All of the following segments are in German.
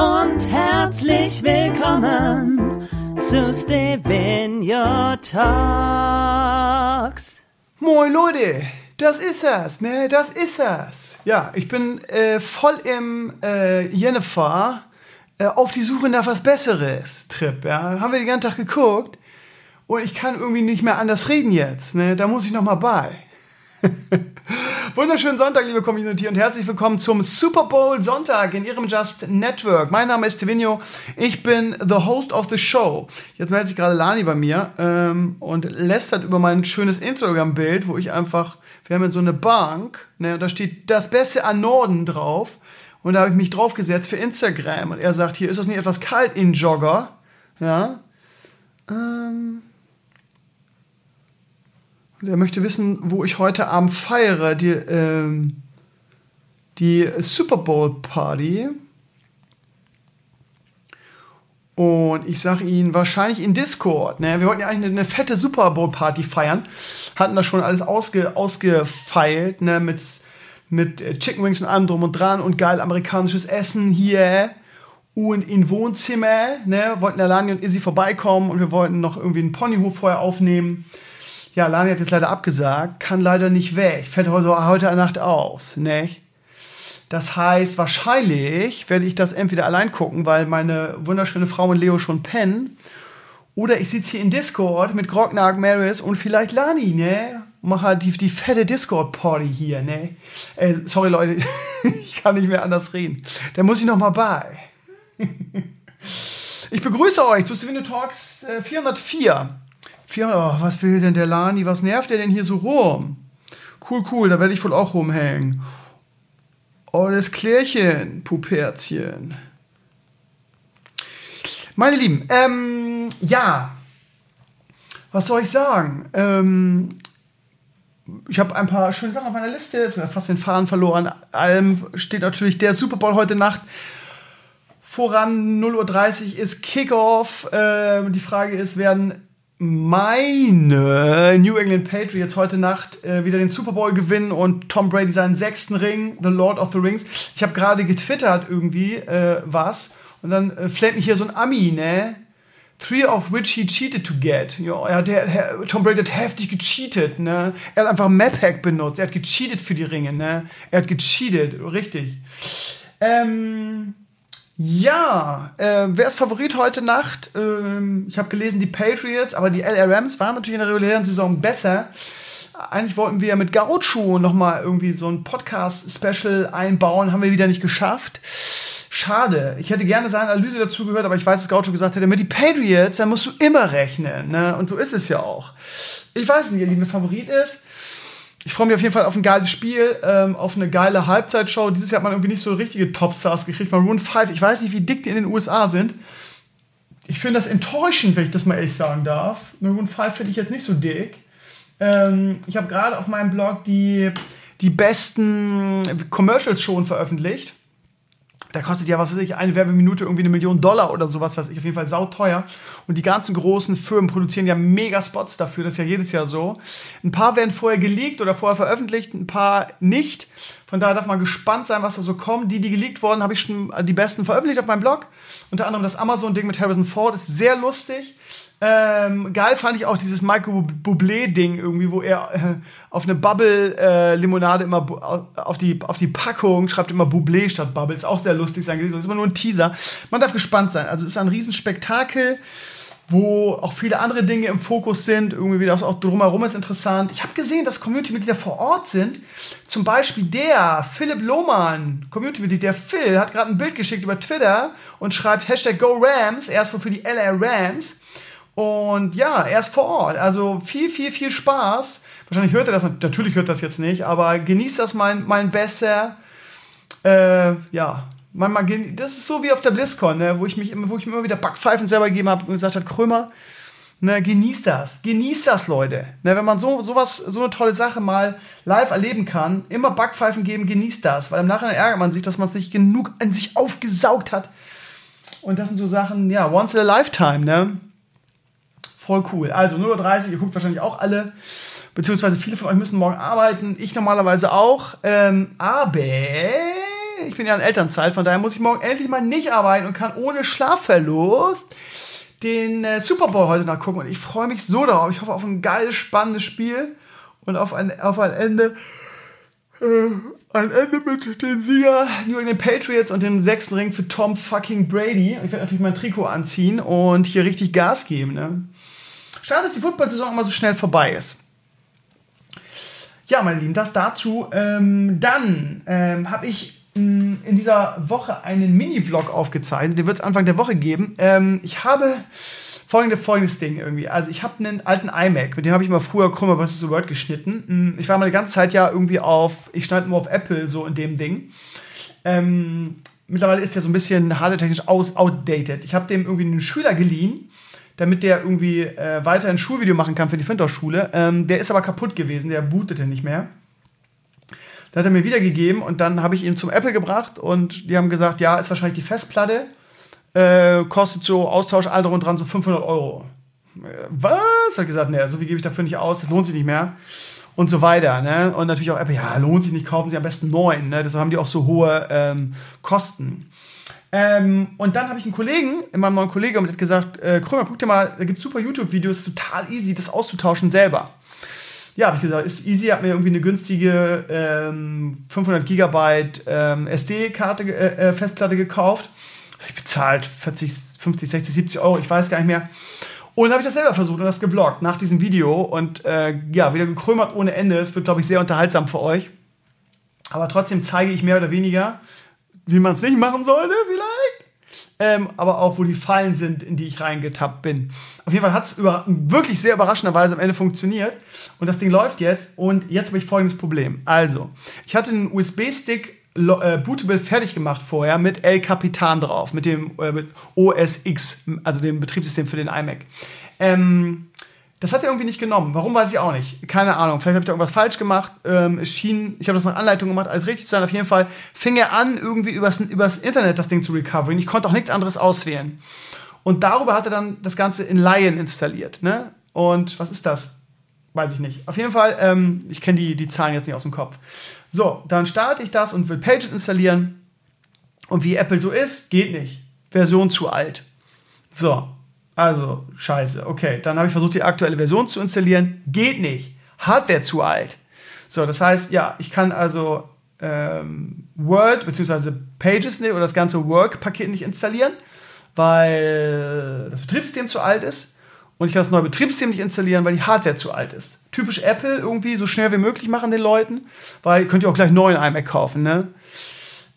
Und herzlich willkommen zu Stevenio Talks. Moin Leute, das ist es, ne? Das ist es. Ja, ich bin äh, voll im äh, Jennifer äh, auf die Suche nach was Besseres Trip. Ja, haben wir den ganzen Tag geguckt und ich kann irgendwie nicht mehr anders reden jetzt. Ne, da muss ich noch mal bei. Wunderschönen Sonntag, liebe Community, und herzlich willkommen zum Super Bowl Sonntag in Ihrem Just Network. Mein Name ist Tevinio, ich bin the host of the show. Jetzt meldet sich gerade Lani bei mir ähm, und lästert über mein schönes Instagram-Bild, wo ich einfach, wir haben jetzt so eine Bank, ne, und da steht das Beste an Norden drauf. Und da habe ich mich draufgesetzt für Instagram. Und er sagt, hier ist es nicht etwas kalt in Jogger. Ja. Ähm. Und er möchte wissen, wo ich heute Abend feiere. Die, ähm, die Super Bowl Party. Und ich sage ihn wahrscheinlich in Discord. Ne? Wir wollten ja eigentlich eine, fette Super Bowl Party feiern. Hatten das schon alles ausge, ausgefeilt, ne? Mit mit äh, Chicken Wings und allem drum und dran und geil amerikanisches Essen hier und in Wohnzimmer, ne, wollten der Lani und Izzy vorbeikommen und wir wollten noch irgendwie einen Ponyhof vorher aufnehmen. Ja, Lani hat jetzt leider abgesagt, kann leider nicht weg, fällt heute, heute Nacht aus, ne? Das heißt, wahrscheinlich werde ich das entweder allein gucken, weil meine wunderschöne Frau und Leo schon pennen. Oder ich sitze hier in Discord mit Grognark Maris und vielleicht Lani, ne? mach halt die, die fette Discord-Party hier, ne? Ey, sorry, Leute, ich kann nicht mehr anders reden. Da muss ich noch mal bei. ich begrüße euch zu Steven Talks äh, 404. 400, oh, was will denn der Lani? Was nervt der denn hier so rum? Cool, cool, da werde ich wohl auch rumhängen. Oh, das Klärchen, Puperzchen. Meine Lieben, ähm, ja, was soll ich sagen? Ähm, ich habe ein paar schöne Sachen auf meiner Liste, fast den Faden verloren. Allem steht natürlich der Super Bowl heute Nacht voran. 0.30 Uhr ist Kickoff. Äh, die Frage ist, werden meine New England Patriots heute Nacht äh, wieder den Super Bowl gewinnen und Tom Brady seinen sechsten Ring, The Lord of the Rings. Ich habe gerade getwittert irgendwie äh, was und dann äh, fällt mich hier so ein Ami, ne? three of which he cheated to get. Ja, er hat, der, Tom Brady hat heftig gecheatet, ne? Er hat einfach Map-Hack benutzt. Er hat gecheatet für die Ringe, ne? Er hat gecheatet, richtig. Ähm, ja, äh, wer ist Favorit heute Nacht? Ähm, ich habe gelesen, die Patriots, aber die LA Rams waren natürlich in der regulären Saison besser. Eigentlich wollten wir mit Gaucho noch mal irgendwie so ein Podcast-Special einbauen, haben wir wieder nicht geschafft. Schade. Ich hätte gerne seine Analyse dazu gehört, aber ich weiß, dass Gaucho gesagt hätte, mit die Patriots, da musst du immer rechnen. Ne? Und so ist es ja auch. Ich weiß nicht, ihr liebe Favorit ist. Ich freue mich auf jeden Fall auf ein geiles Spiel, ähm, auf eine geile Halbzeitshow. Dieses Jahr hat man irgendwie nicht so richtige Topstars gekriegt. Maroon 5, ich weiß nicht, wie dick die in den USA sind. Ich finde das enttäuschend, wenn ich das mal ehrlich sagen darf. Maroon 5 finde ich jetzt nicht so dick. Ähm, ich habe gerade auf meinem Blog die, die besten Commercials schon veröffentlicht da kostet ja, was weiß ich, eine Werbeminute irgendwie eine Million Dollar oder sowas, was ich auf jeden Fall sauteuer. Und die ganzen großen Firmen produzieren ja mega Spots dafür, das ist ja jedes Jahr so. Ein paar werden vorher geleakt oder vorher veröffentlicht, ein paar nicht. Von daher darf man gespannt sein, was da so kommt. Die, die geleakt wurden, habe ich schon die besten veröffentlicht auf meinem Blog. Unter anderem das Amazon-Ding mit Harrison Ford ist sehr lustig. Ähm, geil fand ich auch dieses Michael Bublé-Ding irgendwie, wo er äh, auf eine Bubble-Limonade äh, immer auf die, auf die Packung schreibt immer Bublé statt Bubble. Ist auch sehr lustig sein gewesen. Ist immer nur ein Teaser. Man darf gespannt sein. Also ist ein Riesenspektakel, wo auch viele andere Dinge im Fokus sind. Irgendwie das auch drumherum ist interessant. Ich habe gesehen, dass Community-Mitglieder vor Ort sind. Zum Beispiel der Philipp Lohmann, Community-Mitglied, der Phil, hat gerade ein Bild geschickt über Twitter und schreibt Hashtag GoRams. Er ist wohl für die LA Rams. Und ja, er ist vor Ort. Also viel, viel, viel Spaß. Wahrscheinlich hört er das, natürlich hört das jetzt nicht, aber genießt das mein, mein Besser. Äh, ja, Manchmal, das ist so wie auf der BlizzCon, ne, wo ich mich immer, wo ich mir immer wieder Backpfeifen selber gegeben habe und gesagt habe, Krömer, ne, genießt das, genießt das, Leute. Ne, wenn man so sowas, so eine tolle Sache mal live erleben kann, immer Backpfeifen geben, genießt das, weil im Nachhinein ärgert man sich, dass man es nicht genug an sich aufgesaugt hat. Und das sind so Sachen, ja, once in a lifetime, ne? Voll cool. Also 0.30 Uhr, ihr guckt wahrscheinlich auch alle, beziehungsweise viele von euch müssen morgen arbeiten, ich normalerweise auch, ähm, aber ich bin ja in Elternzeit, von daher muss ich morgen endlich mal nicht arbeiten und kann ohne Schlafverlust den äh, Super Bowl heute nachgucken. Und ich freue mich so darauf. Ich hoffe auf ein geiles, spannendes Spiel und auf ein, auf ein Ende. Äh, ein Ende mit den Sieger New England Patriots und den sechsten Ring für Tom fucking Brady. Ich werde natürlich mein Trikot anziehen und hier richtig Gas geben. Ne? Schade, dass die Football-Saison immer so schnell vorbei ist. Ja, meine Lieben, das dazu. Ähm, dann ähm, habe ich in dieser Woche einen Mini-Vlog aufgezeichnet. Den wird es Anfang der Woche geben. Ähm, ich habe folgende, folgendes Ding irgendwie. Also ich habe einen alten iMac, mit dem habe ich mal früher Krummer vs. Word geschnitten. Hm, ich war mal die ganze Zeit ja irgendwie auf, ich schneide nur auf Apple so in dem Ding. Ähm, mittlerweile ist der so ein bisschen hardware-technisch aus outdated. Ich habe dem irgendwie einen Schüler geliehen, damit der irgendwie äh, weiter ein Schulvideo machen kann für die Findorf-Schule. Ähm, der ist aber kaputt gewesen, der bootete nicht mehr. Dann hat er mir wiedergegeben und dann habe ich ihn zum Apple gebracht und die haben gesagt, ja, ist wahrscheinlich die Festplatte, äh, kostet so Austausch all drum und dran so 500 Euro. Äh, was? Hat gesagt, ne, so viel gebe ich dafür nicht aus, das lohnt sich nicht mehr. Und so weiter. Ne? Und natürlich auch Apple, ja, lohnt sich nicht, kaufen Sie am besten neun. Ne? Deshalb haben die auch so hohe ähm, Kosten. Ähm, und dann habe ich einen Kollegen, in meinem neuen Kollegen, und der hat gesagt, äh, Krömer, guck dir mal, da gibt es super YouTube-Videos, total easy, das auszutauschen selber ja, habe ich gesagt, ist easy, hat mir irgendwie eine günstige ähm, 500 Gigabyte ähm, SD-Karte, äh, äh, Festplatte gekauft. Habe ich bezahlt 40, 50, 60, 70 Euro, ich weiß gar nicht mehr. Und habe ich das selber versucht und das geblockt nach diesem Video und äh, ja, wieder gekrömert ohne Ende. Es wird, glaube ich, sehr unterhaltsam für euch. Aber trotzdem zeige ich mehr oder weniger, wie man es nicht machen sollte, vielleicht ähm, aber auch wo die Fallen sind, in die ich reingetappt bin. Auf jeden Fall hat es wirklich sehr überraschenderweise am Ende funktioniert und das Ding läuft jetzt und jetzt habe ich folgendes Problem. Also, ich hatte einen USB-Stick äh, Bootable fertig gemacht vorher mit El Capitan drauf, mit dem äh, mit OS X, also dem Betriebssystem für den iMac. Ähm, das hat er irgendwie nicht genommen. Warum weiß ich auch nicht. Keine Ahnung. Vielleicht habe ich da irgendwas falsch gemacht. Ähm, es schien, ich habe das nach Anleitung gemacht, alles richtig zu sein. Auf jeden Fall fing er an, irgendwie übers, übers Internet das Ding zu recoveren. Ich konnte auch nichts anderes auswählen. Und darüber hat er dann das Ganze in Lion installiert. Ne? Und was ist das? Weiß ich nicht. Auf jeden Fall, ähm, ich kenne die, die Zahlen jetzt nicht aus dem Kopf. So, dann starte ich das und will Pages installieren. Und wie Apple so ist, geht nicht. Version zu alt. So, also, scheiße. Okay, dann habe ich versucht, die aktuelle Version zu installieren. Geht nicht. Hardware zu alt. So, das heißt, ja, ich kann also ähm, Word bzw. Pages nicht oder das ganze Work-Paket nicht installieren, weil das Betriebssystem zu alt ist. Und ich kann das neue Betriebssystem nicht installieren, weil die Hardware zu alt ist. Typisch Apple irgendwie so schnell wie möglich machen den Leuten, weil könnt ihr auch gleich neuen iMac kaufen, ne?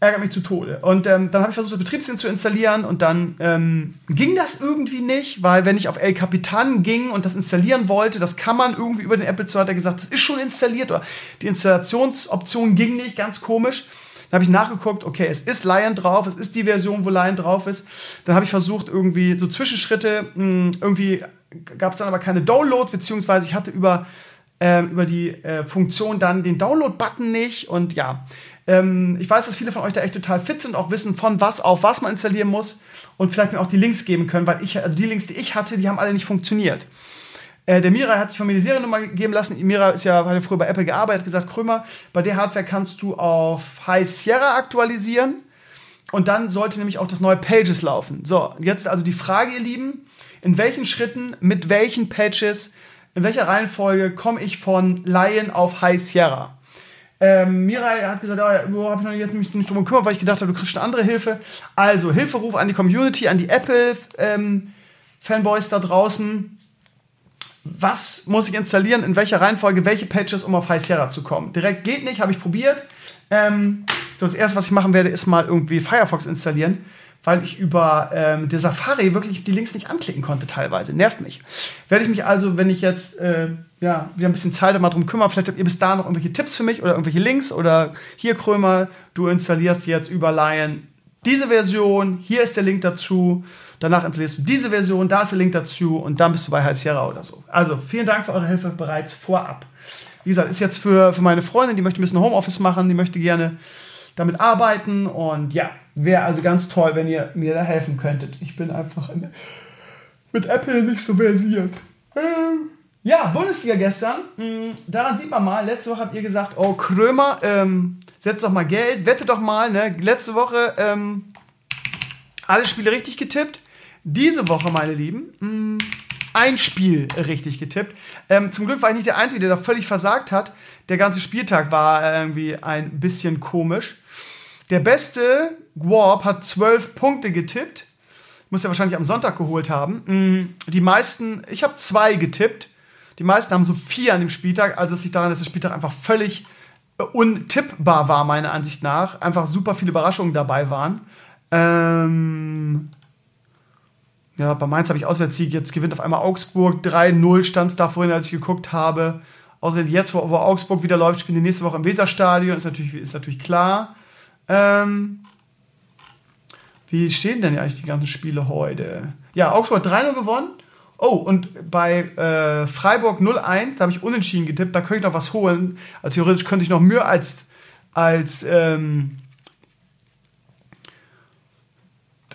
Ärgert mich zu Tode. Und ähm, dann habe ich versucht, das Betriebssystem zu installieren und dann ähm, ging das irgendwie nicht, weil wenn ich auf El Capitan ging und das installieren wollte, das kann man irgendwie über den Apple Store, hat er gesagt, das ist schon installiert oder die Installationsoption ging nicht, ganz komisch. Dann habe ich nachgeguckt, okay, es ist Lion drauf, es ist die Version, wo Lion drauf ist. Dann habe ich versucht, irgendwie so Zwischenschritte, mh, hm, irgendwie gab es dann aber keine Download, beziehungsweise ich hatte über, äh, über die äh, Funktion dann den Download-Button nicht und ja, ähm, ich weiß, dass viele von euch da echt total fit sind, auch wissen, von was auf was man installieren muss und vielleicht mir auch die Links geben können, weil ich, also die Links, die ich hatte, die haben alle nicht funktioniert. Äh, der Mira hat sich von mir die Seriennummer geben lassen. Mira ist ja, hat ja früher bei Apple gearbeitet, gesagt, Krömer, bei der Hardware kannst du auf High Sierra aktualisieren. Und dann sollte nämlich auch das neue Pages laufen. So, jetzt also die Frage, ihr Lieben, in welchen Schritten, mit welchen Pages, in welcher Reihenfolge komme ich von Lion auf High Sierra? Ähm, Mirai hat gesagt, oh, habe ich noch nicht, mich nicht drum gekümmert, weil ich gedacht habe, du kriegst eine andere Hilfe. Also, Hilferuf an die Community, an die Apple-Fanboys ähm, da draußen. Was muss ich installieren, in welcher Reihenfolge, welche Patches, um auf High Sierra zu kommen? Direkt geht nicht, habe ich probiert. Ähm, das erste, was ich machen werde, ist mal irgendwie Firefox installieren weil ich über ähm, der Safari wirklich die Links nicht anklicken konnte teilweise. Nervt mich. Werde ich mich also, wenn ich jetzt äh, ja, wieder ein bisschen Zeit mal drum kümmern, vielleicht habt ihr bis da noch irgendwelche Tipps für mich oder irgendwelche Links oder hier Krömer, du installierst jetzt über Lion diese Version, hier ist der Link dazu. Danach installierst du diese Version, da ist der Link dazu und dann bist du bei High Sierra oder so. Also, vielen Dank für eure Hilfe bereits vorab. Wie gesagt, ist jetzt für, für meine Freundin, die möchte ein bisschen Homeoffice machen, die möchte gerne damit arbeiten und ja, wäre also ganz toll, wenn ihr mir da helfen könntet. Ich bin einfach in, mit Apple nicht so versiert. Ähm, ja, Bundesliga gestern. Mh, daran sieht man mal, letzte Woche habt ihr gesagt, oh Krömer, ähm, setzt doch mal Geld, wette doch mal. Ne? Letzte Woche ähm, alle Spiele richtig getippt. Diese Woche, meine Lieben, mh, ein Spiel richtig getippt. Ähm, zum Glück war ich nicht der Einzige, der da völlig versagt hat. Der ganze Spieltag war irgendwie ein bisschen komisch. Der beste Warp hat zwölf Punkte getippt. Muss er wahrscheinlich am Sonntag geholt haben. Die meisten, ich habe zwei getippt. Die meisten haben so vier an dem Spieltag. Also es liegt daran, dass der Spieltag einfach völlig untippbar war, meiner Ansicht nach. Einfach super viele Überraschungen dabei waren. Ähm ja, bei Mainz habe ich Auswärtssieg. Jetzt gewinnt auf einmal Augsburg. 3-0 stand es da vorhin, als ich geguckt habe. Außerdem jetzt, wo, wo Augsburg wieder läuft, spielen die nächste Woche im Weserstadion. Ist natürlich, ist natürlich klar. Ähm wie stehen denn eigentlich die ganzen Spiele heute? Ja, Augsburg 3-0 gewonnen. Oh, und bei äh, Freiburg 0-1, da habe ich unentschieden getippt, da könnte ich noch was holen. Also theoretisch könnte ich noch mehr als, als, ähm,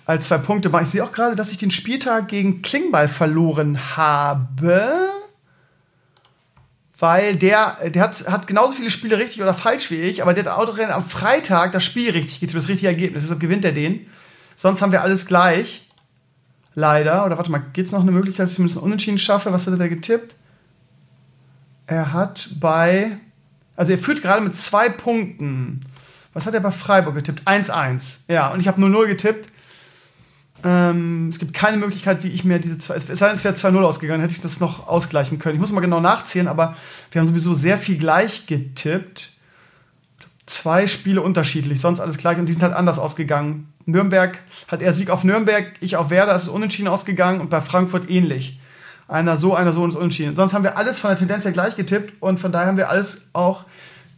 als zwei Punkte machen. Ich sehe auch gerade, dass ich den Spieltag gegen Klingbeil verloren habe. Weil der, der hat, hat genauso viele Spiele richtig oder falsch wie ich, aber der hat Autorennen am Freitag das Spiel richtig getippt, das richtige Ergebnis. Deshalb gewinnt er den. Sonst haben wir alles gleich. Leider. Oder warte mal, gibt es noch eine Möglichkeit, dass ich zumindest unentschieden schaffe? Was hat er da getippt? Er hat bei. Also er führt gerade mit zwei Punkten. Was hat er bei Freiburg getippt? 1-1. Ja, und ich habe 0-0 getippt. Ähm, es gibt keine Möglichkeit, wie ich mir diese zwei. Es sei denn, es wäre 2-0 ausgegangen, hätte ich das noch ausgleichen können. Ich muss mal genau nachzählen, aber wir haben sowieso sehr viel gleich getippt. Zwei Spiele unterschiedlich, sonst alles gleich und die sind halt anders ausgegangen. Nürnberg hat er Sieg auf Nürnberg, ich auf Werder, es ist unentschieden ausgegangen und bei Frankfurt ähnlich. Einer so, einer so und ist unentschieden. Sonst haben wir alles von der Tendenz her gleich getippt und von daher haben wir alles auch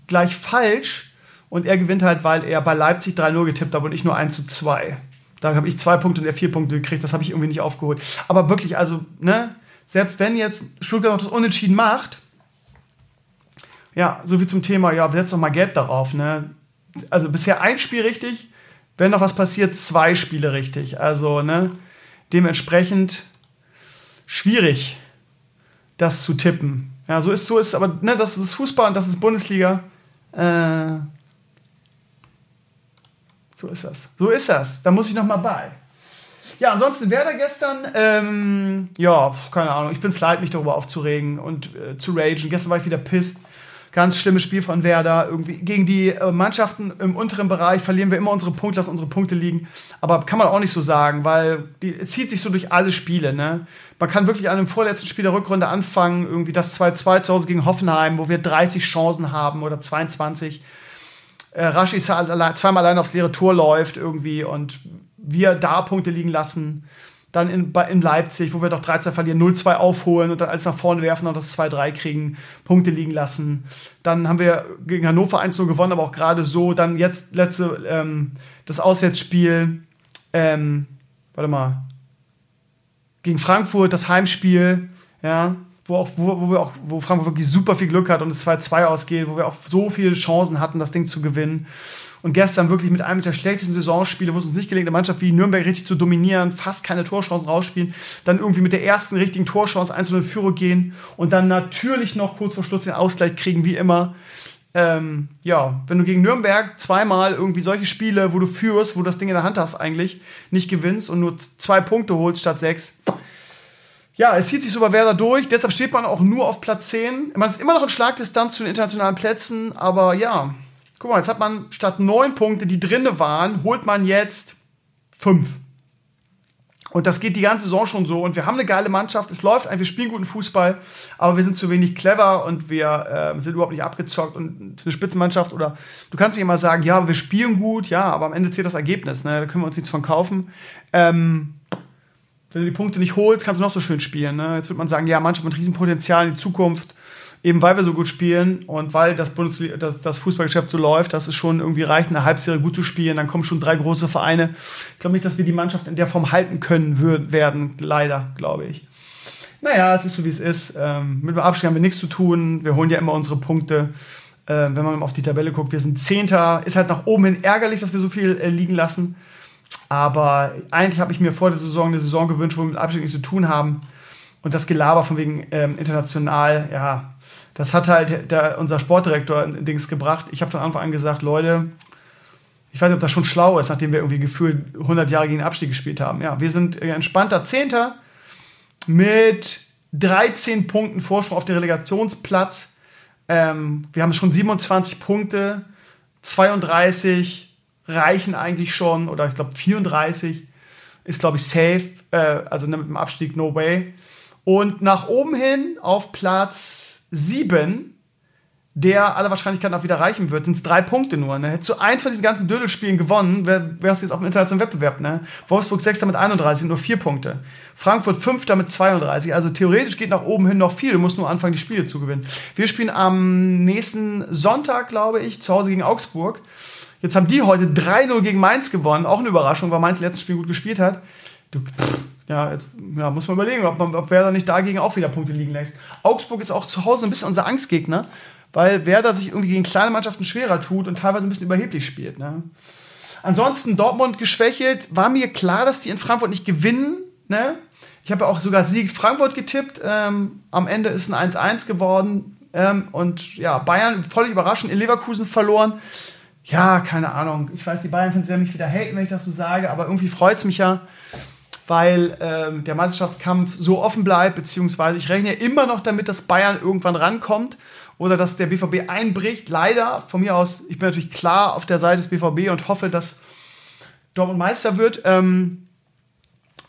gleich falsch. Und er gewinnt halt, weil er bei Leipzig 3-0 getippt hat und ich nur 1 zu 2. Da habe ich zwei Punkte und er vier Punkte gekriegt. Das habe ich irgendwie nicht aufgeholt. Aber wirklich, also, ne, selbst wenn jetzt Stuttgart noch das Unentschieden macht, ja, so wie zum Thema, ja, setz doch mal Gelb darauf, ne. Also bisher ein Spiel richtig, wenn noch was passiert, zwei Spiele richtig. Also, ne, dementsprechend schwierig, das zu tippen. Ja, so ist so ist, aber ne, das ist Fußball und das ist Bundesliga. Äh, so ist das. So ist das. Da muss ich noch mal bei. Ja, ansonsten Werder gestern, ähm, ja, keine Ahnung, ich bin es leid, mich darüber aufzuregen und äh, zu ragen. Gestern war ich wieder pisst. Ganz schlimmes Spiel von Werder. Irgendwie gegen die äh, Mannschaften im unteren Bereich verlieren wir immer unsere Punkte, lassen unsere Punkte liegen. Aber kann man auch nicht so sagen, weil die, es zieht sich so durch alle Spiele. Ne? Man kann wirklich an dem vorletzten Spiel der Rückrunde anfangen, irgendwie das 2-2 zu Hause gegen Hoffenheim, wo wir 30 Chancen haben oder 22. Äh, Rashi zweimal allein aufs leere Tor läuft irgendwie und wir da Punkte liegen lassen dann in, in Leipzig, wo wir doch 13 verlieren, 0-2 aufholen und dann alles nach vorne werfen und das 2-3 kriegen, Punkte liegen lassen. Dann haben wir gegen Hannover 1-0 gewonnen, aber auch gerade so. Dann jetzt letzte, ähm, das Auswärtsspiel, ähm, warte mal, gegen Frankfurt, das Heimspiel, ja, wo, auch, wo, wo, wir auch, wo Frankfurt wirklich super viel Glück hat und es 2-2 ausgeht, wo wir auch so viele Chancen hatten, das Ding zu gewinnen. Und gestern wirklich mit einem der schlechtesten Saisonspiele, wo es uns nicht gelingt, eine Mannschaft wie Nürnberg richtig zu dominieren, fast keine Torchancen rausspielen, dann irgendwie mit der ersten richtigen Torchance 1 0 Führung gehen und dann natürlich noch kurz vor Schluss den Ausgleich kriegen, wie immer. Ähm, ja, wenn du gegen Nürnberg zweimal irgendwie solche Spiele, wo du führst, wo du das Ding in der Hand hast, eigentlich nicht gewinnst und nur zwei Punkte holst statt sechs. Ja, es zieht sich so bei Werder durch, deshalb steht man auch nur auf Platz 10. Man ist immer noch in Schlagdistanz zu den internationalen Plätzen, aber ja, Guck mal, jetzt hat man statt neun Punkte, die drinne waren, holt man jetzt fünf. Und das geht die ganze Saison schon so. Und wir haben eine geile Mannschaft. Es läuft einfach, wir spielen guten Fußball, aber wir sind zu wenig clever und wir äh, sind überhaupt nicht abgezockt. Und eine Spitzenmannschaft oder du kannst nicht immer sagen, ja, wir spielen gut, ja, aber am Ende zählt das Ergebnis. Ne? Da können wir uns nichts von kaufen. Ähm, wenn du die Punkte nicht holst, kannst du noch so schön spielen. Ne? Jetzt wird man sagen, ja, Mannschaft mit Riesenpotenzial in die Zukunft eben weil wir so gut spielen und weil das, Bundesliga, das, das Fußballgeschäft so läuft, dass es schon irgendwie reicht, eine Halbserie gut zu spielen. Dann kommen schon drei große Vereine. Ich glaube nicht, dass wir die Mannschaft in der Form halten können würden, werden, leider, glaube ich. Naja, es ist so, wie es ist. Ähm, mit dem Abstieg haben wir nichts zu tun. Wir holen ja immer unsere Punkte. Äh, wenn man auf die Tabelle guckt, wir sind Zehnter. Ist halt nach oben hin ärgerlich, dass wir so viel äh, liegen lassen. Aber eigentlich habe ich mir vor der Saison eine Saison gewünscht, wo wir mit Abstieg nichts zu tun haben. Und das Gelaber von wegen ähm, international, ja, das hat halt der, unser Sportdirektor in Dings gebracht. Ich habe von Anfang an gesagt, Leute, ich weiß nicht, ob das schon schlau ist, nachdem wir irgendwie gefühlt 100 Jahre gegen den Abstieg gespielt haben. Ja, wir sind entspannter Zehnter mit 13 Punkten Vorsprung auf den Relegationsplatz. Ähm, wir haben schon 27 Punkte, 32 reichen eigentlich schon, oder ich glaube 34 ist, glaube ich, safe, äh, also mit dem Abstieg no way. Und nach oben hin auf Platz 7, der aller Wahrscheinlichkeit nach wieder reichen wird, sind es drei Punkte nur. Ne? Hättest du eins von diesen ganzen Dödelspielen gewonnen, wärst du jetzt auf dem internationalen Wettbewerb. Ne? Wolfsburg 6. mit 31, nur vier Punkte. Frankfurt 5. mit 32. Also theoretisch geht nach oben hin noch viel. Du musst nur anfangen, die Spiele zu gewinnen. Wir spielen am nächsten Sonntag, glaube ich, zu Hause gegen Augsburg. Jetzt haben die heute 3-0 gegen Mainz gewonnen. Auch eine Überraschung, weil Mainz letztes Spiel gut gespielt hat. Du, ja, jetzt ja, muss man überlegen, ob, man, ob Werder nicht dagegen auch wieder Punkte liegen lässt. Augsburg ist auch zu Hause ein bisschen unser Angstgegner, weil Werder sich irgendwie gegen kleine Mannschaften schwerer tut und teilweise ein bisschen überheblich spielt. Ne? Ansonsten Dortmund geschwächelt. War mir klar, dass die in Frankfurt nicht gewinnen. Ne? Ich habe ja auch sogar Sieg Frankfurt getippt. Ähm, am Ende ist ein 1-1 geworden. Ähm, und ja, Bayern völlig überraschend in Leverkusen verloren. Ja, keine Ahnung. Ich weiß, die Bayern-Fans werden mich wieder haten, wenn ich das so sage, aber irgendwie freut es mich ja, weil ähm, der Meisterschaftskampf so offen bleibt, beziehungsweise ich rechne immer noch damit, dass Bayern irgendwann rankommt oder dass der BVB einbricht. Leider, von mir aus, ich bin natürlich klar auf der Seite des BVB und hoffe, dass Dortmund Meister wird. Ähm,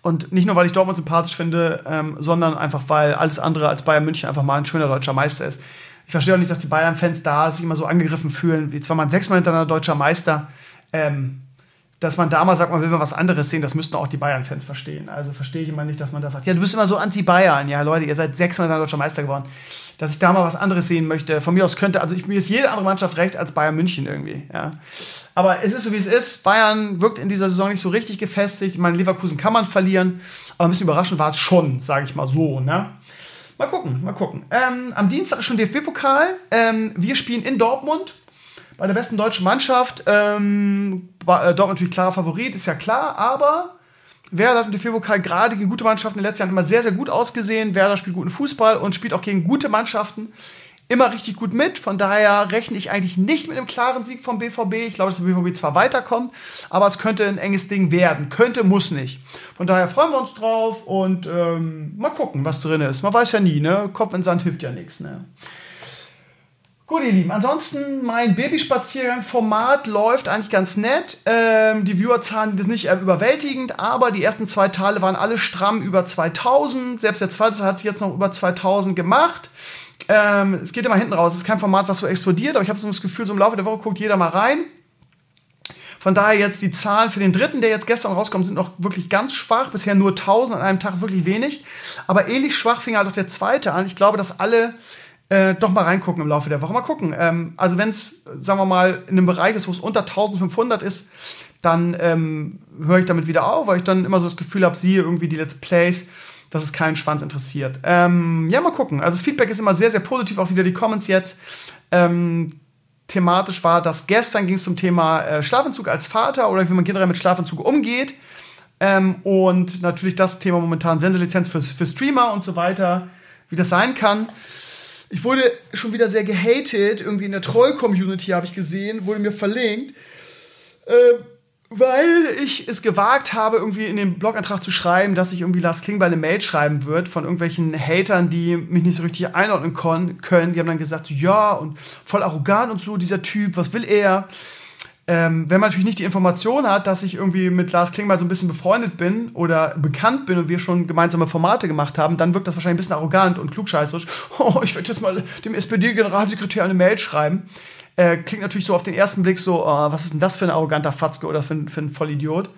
und nicht nur, weil ich Dortmund sympathisch finde, ähm, sondern einfach, weil alles andere als Bayern München einfach mal ein schöner deutscher Meister ist. Ich verstehe auch nicht, dass die Bayern-Fans da sich immer so angegriffen fühlen, wie zwar man sechsmal hintereinander deutscher Meister. Ähm, dass man da mal sagt, man will mal was anderes sehen, das müssten auch die Bayern-Fans verstehen. Also verstehe ich immer nicht, dass man da sagt, ja, du bist immer so anti-Bayern. Ja, Leute, ihr seid sechsmal deutscher Meister geworden. Dass ich da mal was anderes sehen möchte. Von mir aus könnte, also ich, mir ist jede andere Mannschaft recht als Bayern München irgendwie. Ja. Aber es ist so, wie es ist. Bayern wirkt in dieser Saison nicht so richtig gefestigt. Ich meine, Leverkusen kann man verlieren. Aber ein bisschen überraschend war es schon, sage ich mal so. Ne? Mal gucken, mal gucken. Ähm, am Dienstag ist schon DFB-Pokal. Ähm, wir spielen in Dortmund bei der besten deutschen Mannschaft. Ähm, war, äh, Dortmund natürlich klarer Favorit, ist ja klar, aber Werder hat im DFB-Pokal gerade gegen gute Mannschaften in den letzten Jahren immer sehr, sehr gut ausgesehen. Werder spielt guten Fußball und spielt auch gegen gute Mannschaften immer richtig gut mit. Von daher rechne ich eigentlich nicht mit einem klaren Sieg vom BVB. Ich glaube, dass der BVB zwar weiterkommt, aber es könnte ein enges Ding werden. Könnte, muss nicht. Von daher freuen wir uns drauf und ähm, mal gucken, was drin ist. Man weiß ja nie, ne? Kopf in Sand hilft ja nichts, ne? Gut, ihr Lieben, ansonsten mein Babyspaziergang-Format läuft eigentlich ganz nett. Ähm, die Viewerzahlen sind nicht überwältigend, aber die ersten zwei Teile waren alle stramm über 2000. Selbst der zweite hat sich jetzt noch über 2000 gemacht. Ähm, es geht immer hinten raus. Es ist kein Format, was so explodiert, aber ich habe so das Gefühl, so im Laufe der Woche guckt jeder mal rein. Von daher jetzt die Zahlen für den dritten, der jetzt gestern rauskommt, sind noch wirklich ganz schwach. Bisher nur 1000 an einem Tag ist wirklich wenig. Aber ähnlich schwach fing halt auch der zweite an. Ich glaube, dass alle äh, doch mal reingucken im Laufe der Woche. Mal gucken. Ähm, also wenn es, sagen wir mal, in einem Bereich ist, wo es unter 1500 ist, dann ähm, höre ich damit wieder auf, weil ich dann immer so das Gefühl habe, siehe irgendwie die Let's Plays, dass es keinen Schwanz interessiert. Ähm, ja, mal gucken. Also das Feedback ist immer sehr, sehr positiv, auch wieder die Comments jetzt. Ähm, thematisch war, dass gestern ging es zum Thema äh, Schlafentzug als Vater oder wie man generell mit Schlafentzug umgeht. Ähm, und natürlich das Thema momentan Sendelizenz für, für Streamer und so weiter, wie das sein kann. Ich wurde schon wieder sehr gehatet, irgendwie in der Troll-Community habe ich gesehen, wurde mir verlinkt, äh, weil ich es gewagt habe, irgendwie in den Blogantrag zu schreiben, dass ich irgendwie Lars Klingbeil eine Mail schreiben wird von irgendwelchen Hatern, die mich nicht so richtig einordnen können. Die haben dann gesagt, ja, und voll arrogant und so, dieser Typ, was will er? Ähm, wenn man natürlich nicht die Information hat, dass ich irgendwie mit Lars Klingbeil so ein bisschen befreundet bin oder bekannt bin und wir schon gemeinsame Formate gemacht haben, dann wirkt das wahrscheinlich ein bisschen arrogant und klugscheißerisch. Oh, ich werde jetzt mal dem SPD-Generalsekretär eine Mail schreiben. Äh, klingt natürlich so auf den ersten Blick so, oh, was ist denn das für ein arroganter Fatzke oder für, für ein Vollidiot.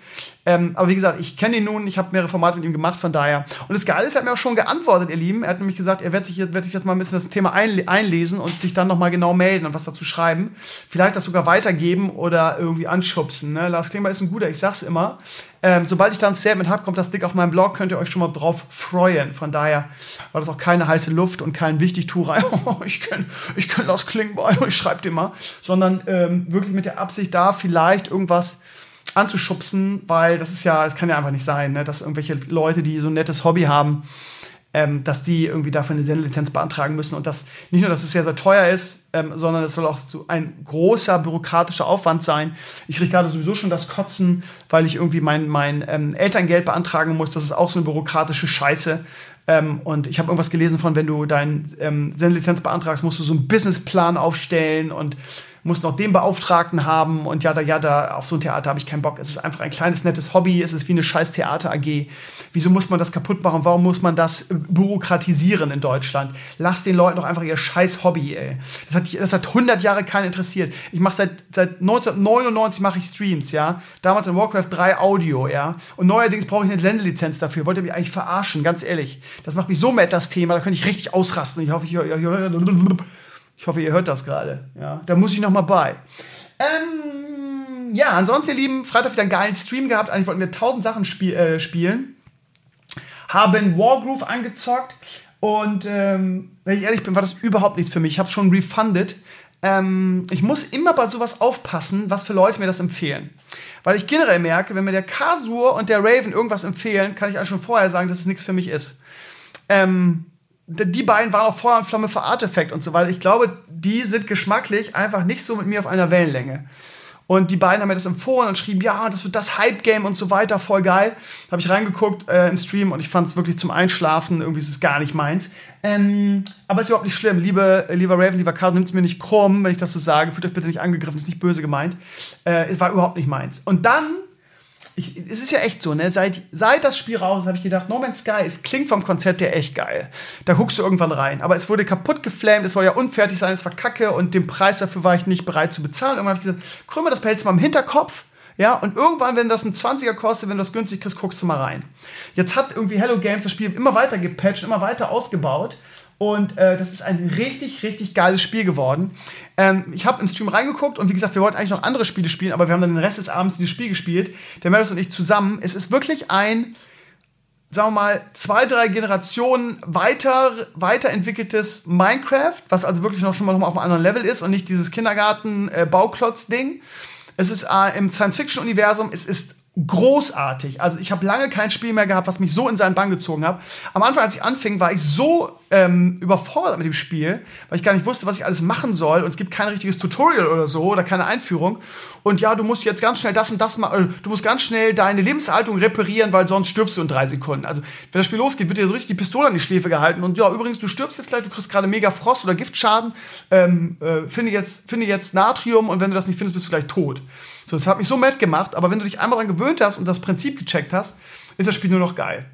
Ähm, aber wie gesagt, ich kenne ihn nun, ich habe mehrere Formate mit ihm gemacht, von daher. Und das Geile ist, er hat mir auch schon geantwortet, ihr Lieben. Er hat nämlich gesagt, er wird sich, wird sich jetzt mal ein bisschen das Thema einlesen und sich dann nochmal genau melden und was dazu schreiben. Vielleicht das sogar weitergeben oder irgendwie anschubsen. Ne? Lars Klingbeil ist ein guter, ich sag's immer. Ähm, sobald ich da ein Statement habe, kommt das Dick auf meinem Blog, könnt ihr euch schon mal drauf freuen. Von daher war das auch keine heiße Luft und kein Wichtigtuerei. ich kenne ich kenn Lars Klingbeil, ich schreibe dir mal. Sondern ähm, wirklich mit der Absicht da vielleicht irgendwas anzuschubsen, weil das ist ja, es kann ja einfach nicht sein, ne, dass irgendwelche Leute, die so ein nettes Hobby haben, ähm, dass die irgendwie dafür eine Sendelizenz beantragen müssen und das nicht nur, dass es sehr, sehr teuer ist, ähm, sondern es soll auch so ein großer bürokratischer Aufwand sein. Ich kriege gerade sowieso schon das Kotzen, weil ich irgendwie mein, mein ähm, Elterngeld beantragen muss. Das ist auch so eine bürokratische Scheiße. Ähm, und ich habe irgendwas gelesen von, wenn du deine ähm, Sendelizenz beantragst, musst du so einen Businessplan aufstellen und muss noch den Beauftragten haben und ja, da, ja, da, auf so ein Theater habe ich keinen Bock. Es ist einfach ein kleines, nettes Hobby, es ist wie eine scheiß Theater-AG. Wieso muss man das kaputt machen? Warum muss man das äh, bürokratisieren in Deutschland? Lass den Leuten doch einfach ihr scheiß Hobby, ey. Das hat, das hat 100 Jahre keinen interessiert. Ich mache seit, seit 1999 mache ich Streams, ja. Damals in Warcraft 3 Audio, ja. Und neuerdings brauche ich eine Ländelizenz dafür. Wollt ihr mich eigentlich verarschen, ganz ehrlich. Das macht mich so mad, das Thema. Da könnte ich richtig ausrasten. Ich hoffe, ich höre ich hoffe, ihr hört das gerade. Ja, da muss ich noch mal bei. Ähm, ja, ansonsten, ihr Lieben, Freitag wieder einen geilen Stream gehabt. Eigentlich wollten wir tausend Sachen spiel äh, spielen. Haben Wargroove angezockt. Und ähm, wenn ich ehrlich bin, war das überhaupt nichts für mich. Ich habe schon refunded. Ähm, ich muss immer bei sowas aufpassen, was für Leute mir das empfehlen. Weil ich generell merke, wenn mir der Kasur und der Raven irgendwas empfehlen, kann ich eigentlich schon vorher sagen, dass es nichts für mich ist. Ähm, die beiden waren auch Feuer und Flamme für Artefakt und so weiter. Ich glaube, die sind geschmacklich einfach nicht so mit mir auf einer Wellenlänge. Und die beiden haben mir das empfohlen und schrieben, ja, das wird das Hype-Game und so weiter, voll geil. Habe ich reingeguckt äh, im Stream und ich fand es wirklich zum Einschlafen, irgendwie ist es gar nicht meins. Ähm, aber ist überhaupt nicht schlimm. Liebe, äh, lieber Raven, lieber Karl, nimmt es mir nicht krumm, wenn ich das so sage. Fühlt euch bitte nicht angegriffen, ist nicht böse gemeint. Äh, es war überhaupt nicht meins. Und dann ich, es ist ja echt so, ne? Seit, seit das Spiel raus ist, habe ich gedacht, No Man's Sky, es klingt vom Konzept her echt geil. Da guckst du irgendwann rein. Aber es wurde kaputt geflammt, es soll ja unfertig sein, es war kacke und den Preis dafür war ich nicht bereit zu bezahlen. Irgendwann habe ich gesagt, Krümmer, das behältst du mal im Hinterkopf. Ja, und irgendwann, wenn das ein 20er kostet, wenn du das günstig kriegst, guckst du mal rein. Jetzt hat irgendwie Hello Games das Spiel immer weiter gepatcht, immer weiter ausgebaut. Und äh, das ist ein richtig, richtig geiles Spiel geworden. Ähm, ich habe im Stream reingeguckt und wie gesagt, wir wollten eigentlich noch andere Spiele spielen, aber wir haben dann den Rest des Abends dieses Spiel gespielt. Der Maris und ich zusammen. Es ist wirklich ein, sagen wir mal, zwei, drei Generationen weiter, weiterentwickeltes Minecraft, was also wirklich noch schon mal auf einem anderen Level ist und nicht dieses Kindergarten-Bauklotz-Ding. Äh, es ist äh, im Science-Fiction-Universum, es ist großartig. Also ich habe lange kein Spiel mehr gehabt, was mich so in seinen Bann gezogen hat. Am Anfang, als ich anfing, war ich so ähm, überfordert mit dem Spiel, weil ich gar nicht wusste, was ich alles machen soll. Und es gibt kein richtiges Tutorial oder so oder keine Einführung. Und ja, du musst jetzt ganz schnell das und das machen. Du musst ganz schnell deine Lebenshaltung reparieren, weil sonst stirbst du in drei Sekunden. Also wenn das Spiel losgeht, wird dir so richtig die Pistole an die Schläfe gehalten. Und ja, übrigens, du stirbst jetzt gleich, du kriegst gerade mega Frost oder Giftschaden. Ähm, äh, finde, jetzt, finde jetzt Natrium und wenn du das nicht findest, bist du gleich tot. So, das hat mich so mad gemacht, aber wenn du dich einmal daran gewöhnt hast und das Prinzip gecheckt hast, ist das Spiel nur noch geil.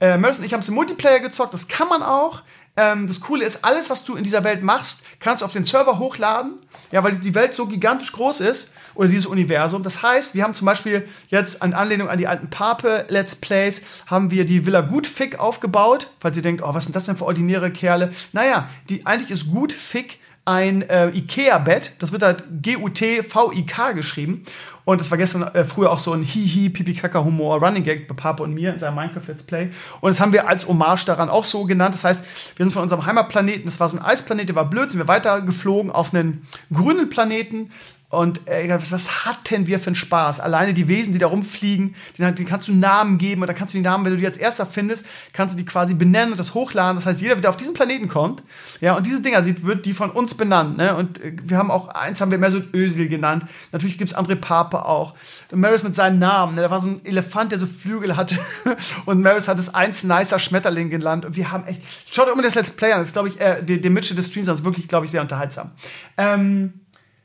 Äh, Meredith und ich haben es im Multiplayer gezockt, das kann man auch. Ähm, das Coole ist, alles, was du in dieser Welt machst, kannst du auf den Server hochladen, ja, weil die Welt so gigantisch groß ist oder dieses Universum. Das heißt, wir haben zum Beispiel jetzt an Anlehnung an die alten Pape Let's Plays, haben wir die Villa Gutfick aufgebaut, falls ihr denkt, oh, was sind das denn für ordinäre Kerle? Naja, die, eigentlich ist Gutfick ein äh, Ikea-Bett. Das wird halt G-U-T-V-I-K geschrieben. Und das war gestern äh, früher auch so ein Hihi, Pipi Kaka Humor Running Gag bei Papa und mir in seinem Minecraft Let's Play. Und das haben wir als Hommage daran auch so genannt. Das heißt, wir sind von unserem Heimatplaneten, das war so ein Eisplanet, der war blöd, sind wir weiter geflogen auf einen grünen Planeten, und ey, was hatten wir für einen Spaß? Alleine die Wesen, die da rumfliegen, denen kannst du Namen geben dann kannst du die Namen, wenn du die als erster findest, kannst du die quasi benennen und das hochladen. Das heißt, jeder, der auf diesen Planeten kommt, ja, und diese Dinger sieht, wird die von uns benannt. Ne? Und äh, wir haben auch, eins haben wir mehr so Ösel genannt. Natürlich gibt's andere Pape auch. Und Maris mit seinen Namen, ne? da war so ein Elefant, der so Flügel hatte. und Maris hat es eins nicer Schmetterling genannt. Und wir haben echt, schaut euch immer das Let's Play an. Das ist, glaube ich, äh, der, der des Streams, das ist wirklich, glaube ich, sehr unterhaltsam. Ähm,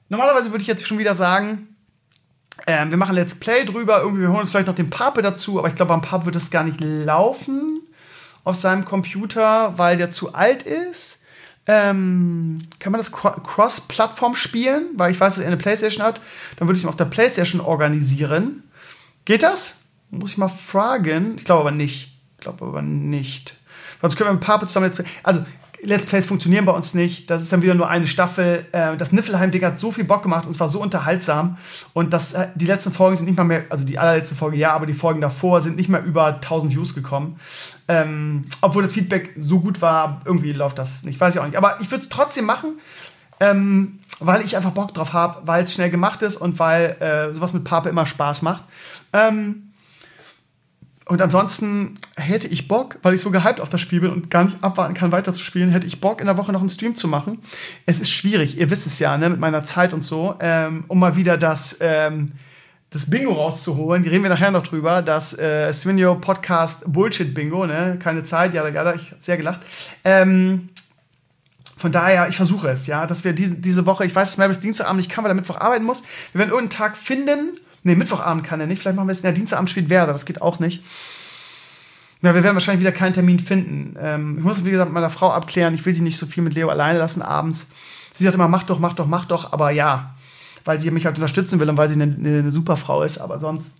Normalerweise würde ich jetzt schon wieder sagen, äh, wir machen Let's Play drüber, irgendwie, wir holen uns vielleicht noch den Pape dazu, aber ich glaube, am Pape wird das gar nicht laufen auf seinem Computer, weil der zu alt ist. ähm, kann man das Cross-Plattform spielen? Weil ich weiß, dass er eine Playstation hat. Dann würde ich es auf der Playstation organisieren. Geht das? Muss ich mal fragen. Ich glaube aber nicht. Ich glaube aber nicht. Sonst können wir ein paar zusammen jetzt. Also, Let's Plays funktionieren bei uns nicht. Das ist dann wieder nur eine Staffel. Äh, das Niffelheim-Ding hat so viel Bock gemacht und es war so unterhaltsam. Und das, äh, die letzten Folgen sind nicht mal mehr, also die allerletzte Folge ja, aber die Folgen davor sind nicht mehr über 1000 Views gekommen. Ähm, obwohl das Feedback so gut war, irgendwie läuft das nicht. Weiß ich auch nicht. Aber ich würde es trotzdem machen, ähm, weil ich einfach Bock drauf habe, weil es schnell gemacht ist und weil äh, sowas mit Pape immer Spaß macht. Ähm, und ansonsten hätte ich Bock, weil ich so gehypt auf das Spiel bin und gar nicht abwarten kann, weiter zu spielen, hätte ich Bock, in der Woche noch einen Stream zu machen. Es ist schwierig, ihr wisst es ja, ne, mit meiner Zeit und so, ähm, um mal wieder das, ähm, das Bingo rauszuholen. Die reden wir nachher noch drüber. Das äh, Svinio Podcast Bullshit Bingo, ne? Keine Zeit, ja, ja, ich hab sehr gelacht. Ähm, von daher, ich versuche es, ja, dass wir diese, diese Woche, ich weiß, dass Marys Dienstagabend nicht kann, weil er Mittwoch arbeiten muss. Wir werden irgendeinen Tag finden, Nee, Mittwochabend kann er nicht. Vielleicht machen wir es. Ja, Dienstagabend spielt Werder. Das geht auch nicht. Ja, wir werden wahrscheinlich wieder keinen Termin finden. Ähm, ich muss, wie gesagt, mit meiner Frau abklären. Ich will sie nicht so viel mit Leo alleine lassen abends. Sie sagt immer, mach doch, mach doch, mach doch. Aber ja, weil sie mich halt unterstützen will und weil sie eine, eine super Frau ist. Aber sonst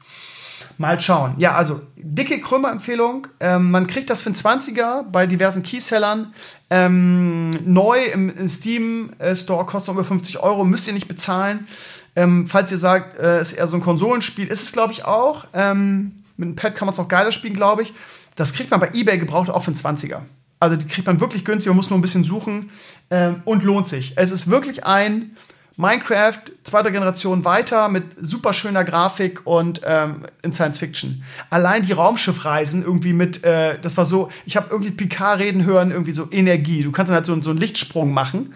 mal schauen. Ja, also dicke Krümmer-Empfehlung. Ähm, man kriegt das für einen 20er bei diversen Keysellern. Ähm, neu im, im Steam äh, Store kostet über 50 Euro. Müsst ihr nicht bezahlen. Ähm, falls ihr sagt, äh, ist eher so ein Konsolenspiel, ist es, glaube ich, auch. Ähm, mit einem Pad kann man es noch geiler spielen, glaube ich. Das kriegt man bei eBay gebraucht auch für einen 20er. Also die kriegt man wirklich günstig, man muss nur ein bisschen suchen ähm, und lohnt sich. Es ist wirklich ein Minecraft zweiter Generation weiter mit super schöner Grafik und ähm, in Science Fiction. Allein die Raumschiffreisen irgendwie mit, äh, das war so, ich habe irgendwie Picard reden hören, irgendwie so Energie. Du kannst dann halt so, so einen Lichtsprung machen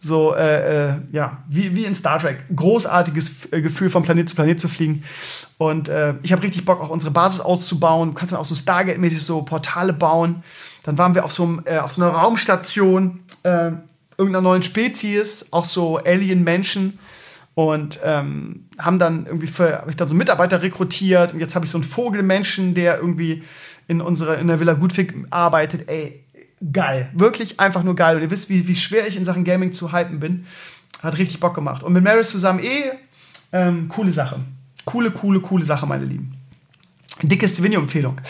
so, äh, äh, ja, wie, wie in Star Trek. Großartiges äh, Gefühl, von Planet zu Planet zu fliegen. Und äh, ich habe richtig Bock, auch unsere Basis auszubauen. Du kannst dann auch so Stargate-mäßig so Portale bauen. Dann waren wir auf so, äh, auf so einer Raumstation äh, irgendeiner neuen Spezies, auch so Alien-Menschen. Und ähm, haben dann irgendwie für, habe ich dann so Mitarbeiter rekrutiert. Und jetzt habe ich so einen Vogelmenschen, der irgendwie in unserer, in der Villa Gutwig arbeitet. Ey, geil. Wirklich einfach nur geil. Und ihr wisst, wie, wie schwer ich in Sachen Gaming zu hypen bin. Hat richtig Bock gemacht. Und mit Maris zusammen eh, ähm, coole Sache. Coole, coole, coole Sache, meine Lieben. Dickeste Video-Empfehlung.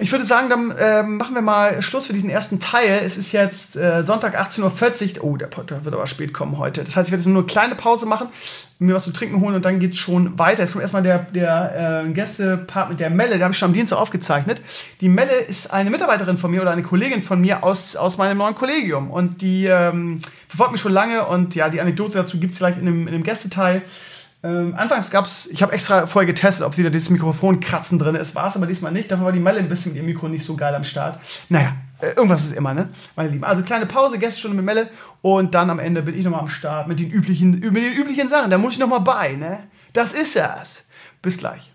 Ich würde sagen, dann ähm, machen wir mal Schluss für diesen ersten Teil. Es ist jetzt äh, Sonntag 18.40 Uhr. Oh, der Podcast wird aber spät kommen heute. Das heißt, ich werde jetzt nur eine kleine Pause machen, mir was zu trinken holen und dann geht's schon weiter. Jetzt kommt erstmal der, der äh, Gästepart mit der Melle, der habe ich schon am Dienstag aufgezeichnet. Die Melle ist eine Mitarbeiterin von mir oder eine Kollegin von mir aus, aus meinem neuen Kollegium. Und die ähm, verfolgt mich schon lange und ja, die Anekdote dazu gibt's vielleicht in dem, in dem Gästeteil. Ähm, anfangs gab es, ich habe extra vorher getestet, ob wieder dieses Mikrofonkratzen drin ist. War es aber diesmal nicht. Dafür war die Melle ein bisschen mit ihrem Mikro nicht so geil am Start. Naja, äh, irgendwas ist immer, ne? Meine Lieben. Also kleine Pause, Gästestunde mit Melle. Und dann am Ende bin ich nochmal am Start mit den üblichen, mit den üblichen Sachen. Da muss ich nochmal bei, ne? Das ist es. Bis gleich.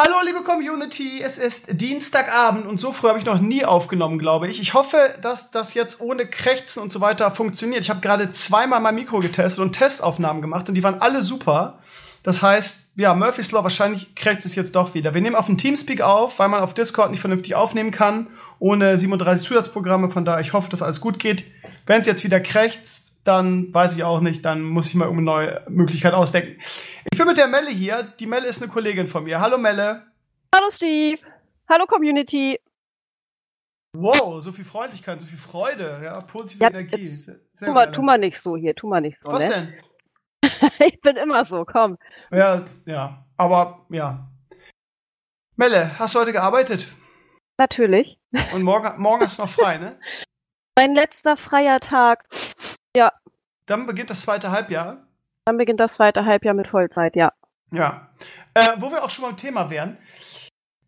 Hallo, liebe Community, es ist Dienstagabend und so früh habe ich noch nie aufgenommen, glaube ich. Ich hoffe, dass das jetzt ohne Krächzen und so weiter funktioniert. Ich habe gerade zweimal mein Mikro getestet und Testaufnahmen gemacht und die waren alle super. Das heißt, ja, Murphy's Law, wahrscheinlich krächzt es jetzt doch wieder. Wir nehmen auf dem Teamspeak auf, weil man auf Discord nicht vernünftig aufnehmen kann, ohne 37 Zusatzprogramme. Von daher, ich hoffe, dass alles gut geht. Wenn es jetzt wieder krächzt, dann weiß ich auch nicht, dann muss ich mal irgendeine neue Möglichkeit ausdenken. Ich bin mit der Melle hier. Die Melle ist eine Kollegin von mir. Hallo Melle. Hallo Steve. Hallo Community. Wow, so viel Freundlichkeit, so viel Freude, ja, positive ja, Energie. Sehr, tu, mal, tu mal nicht so hier, tu mal nicht so. Was ne? denn? ich bin immer so, komm. Ja, ja, aber ja. Melle, hast du heute gearbeitet? Natürlich. Und morgen, morgen hast du noch frei, ne? Mein letzter freier Tag. Ja. Dann beginnt das zweite Halbjahr. Dann beginnt das zweite Halbjahr mit Vollzeit, ja. Ja. Äh, wo wir auch schon beim Thema wären.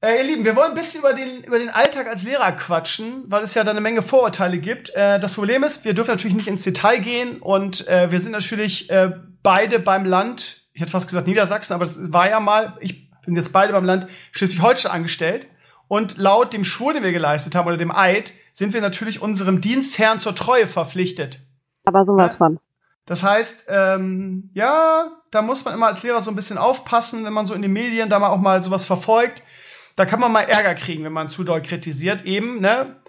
Äh, ihr Lieben, wir wollen ein bisschen über den, über den Alltag als Lehrer quatschen, weil es ja da eine Menge Vorurteile gibt. Äh, das Problem ist, wir dürfen natürlich nicht ins Detail gehen und äh, wir sind natürlich äh, beide beim Land, ich hätte fast gesagt Niedersachsen, aber das war ja mal, ich bin jetzt beide beim Land Schleswig-Holstein angestellt. Und laut dem Schwur, den wir geleistet haben, oder dem Eid, sind wir natürlich unserem Dienstherrn zur Treue verpflichtet. Aber sowas von. Das heißt, ähm, ja, da muss man immer als Lehrer so ein bisschen aufpassen, wenn man so in den Medien da mal auch mal sowas verfolgt. Da kann man mal Ärger kriegen, wenn man zu doll kritisiert. Eben, ne?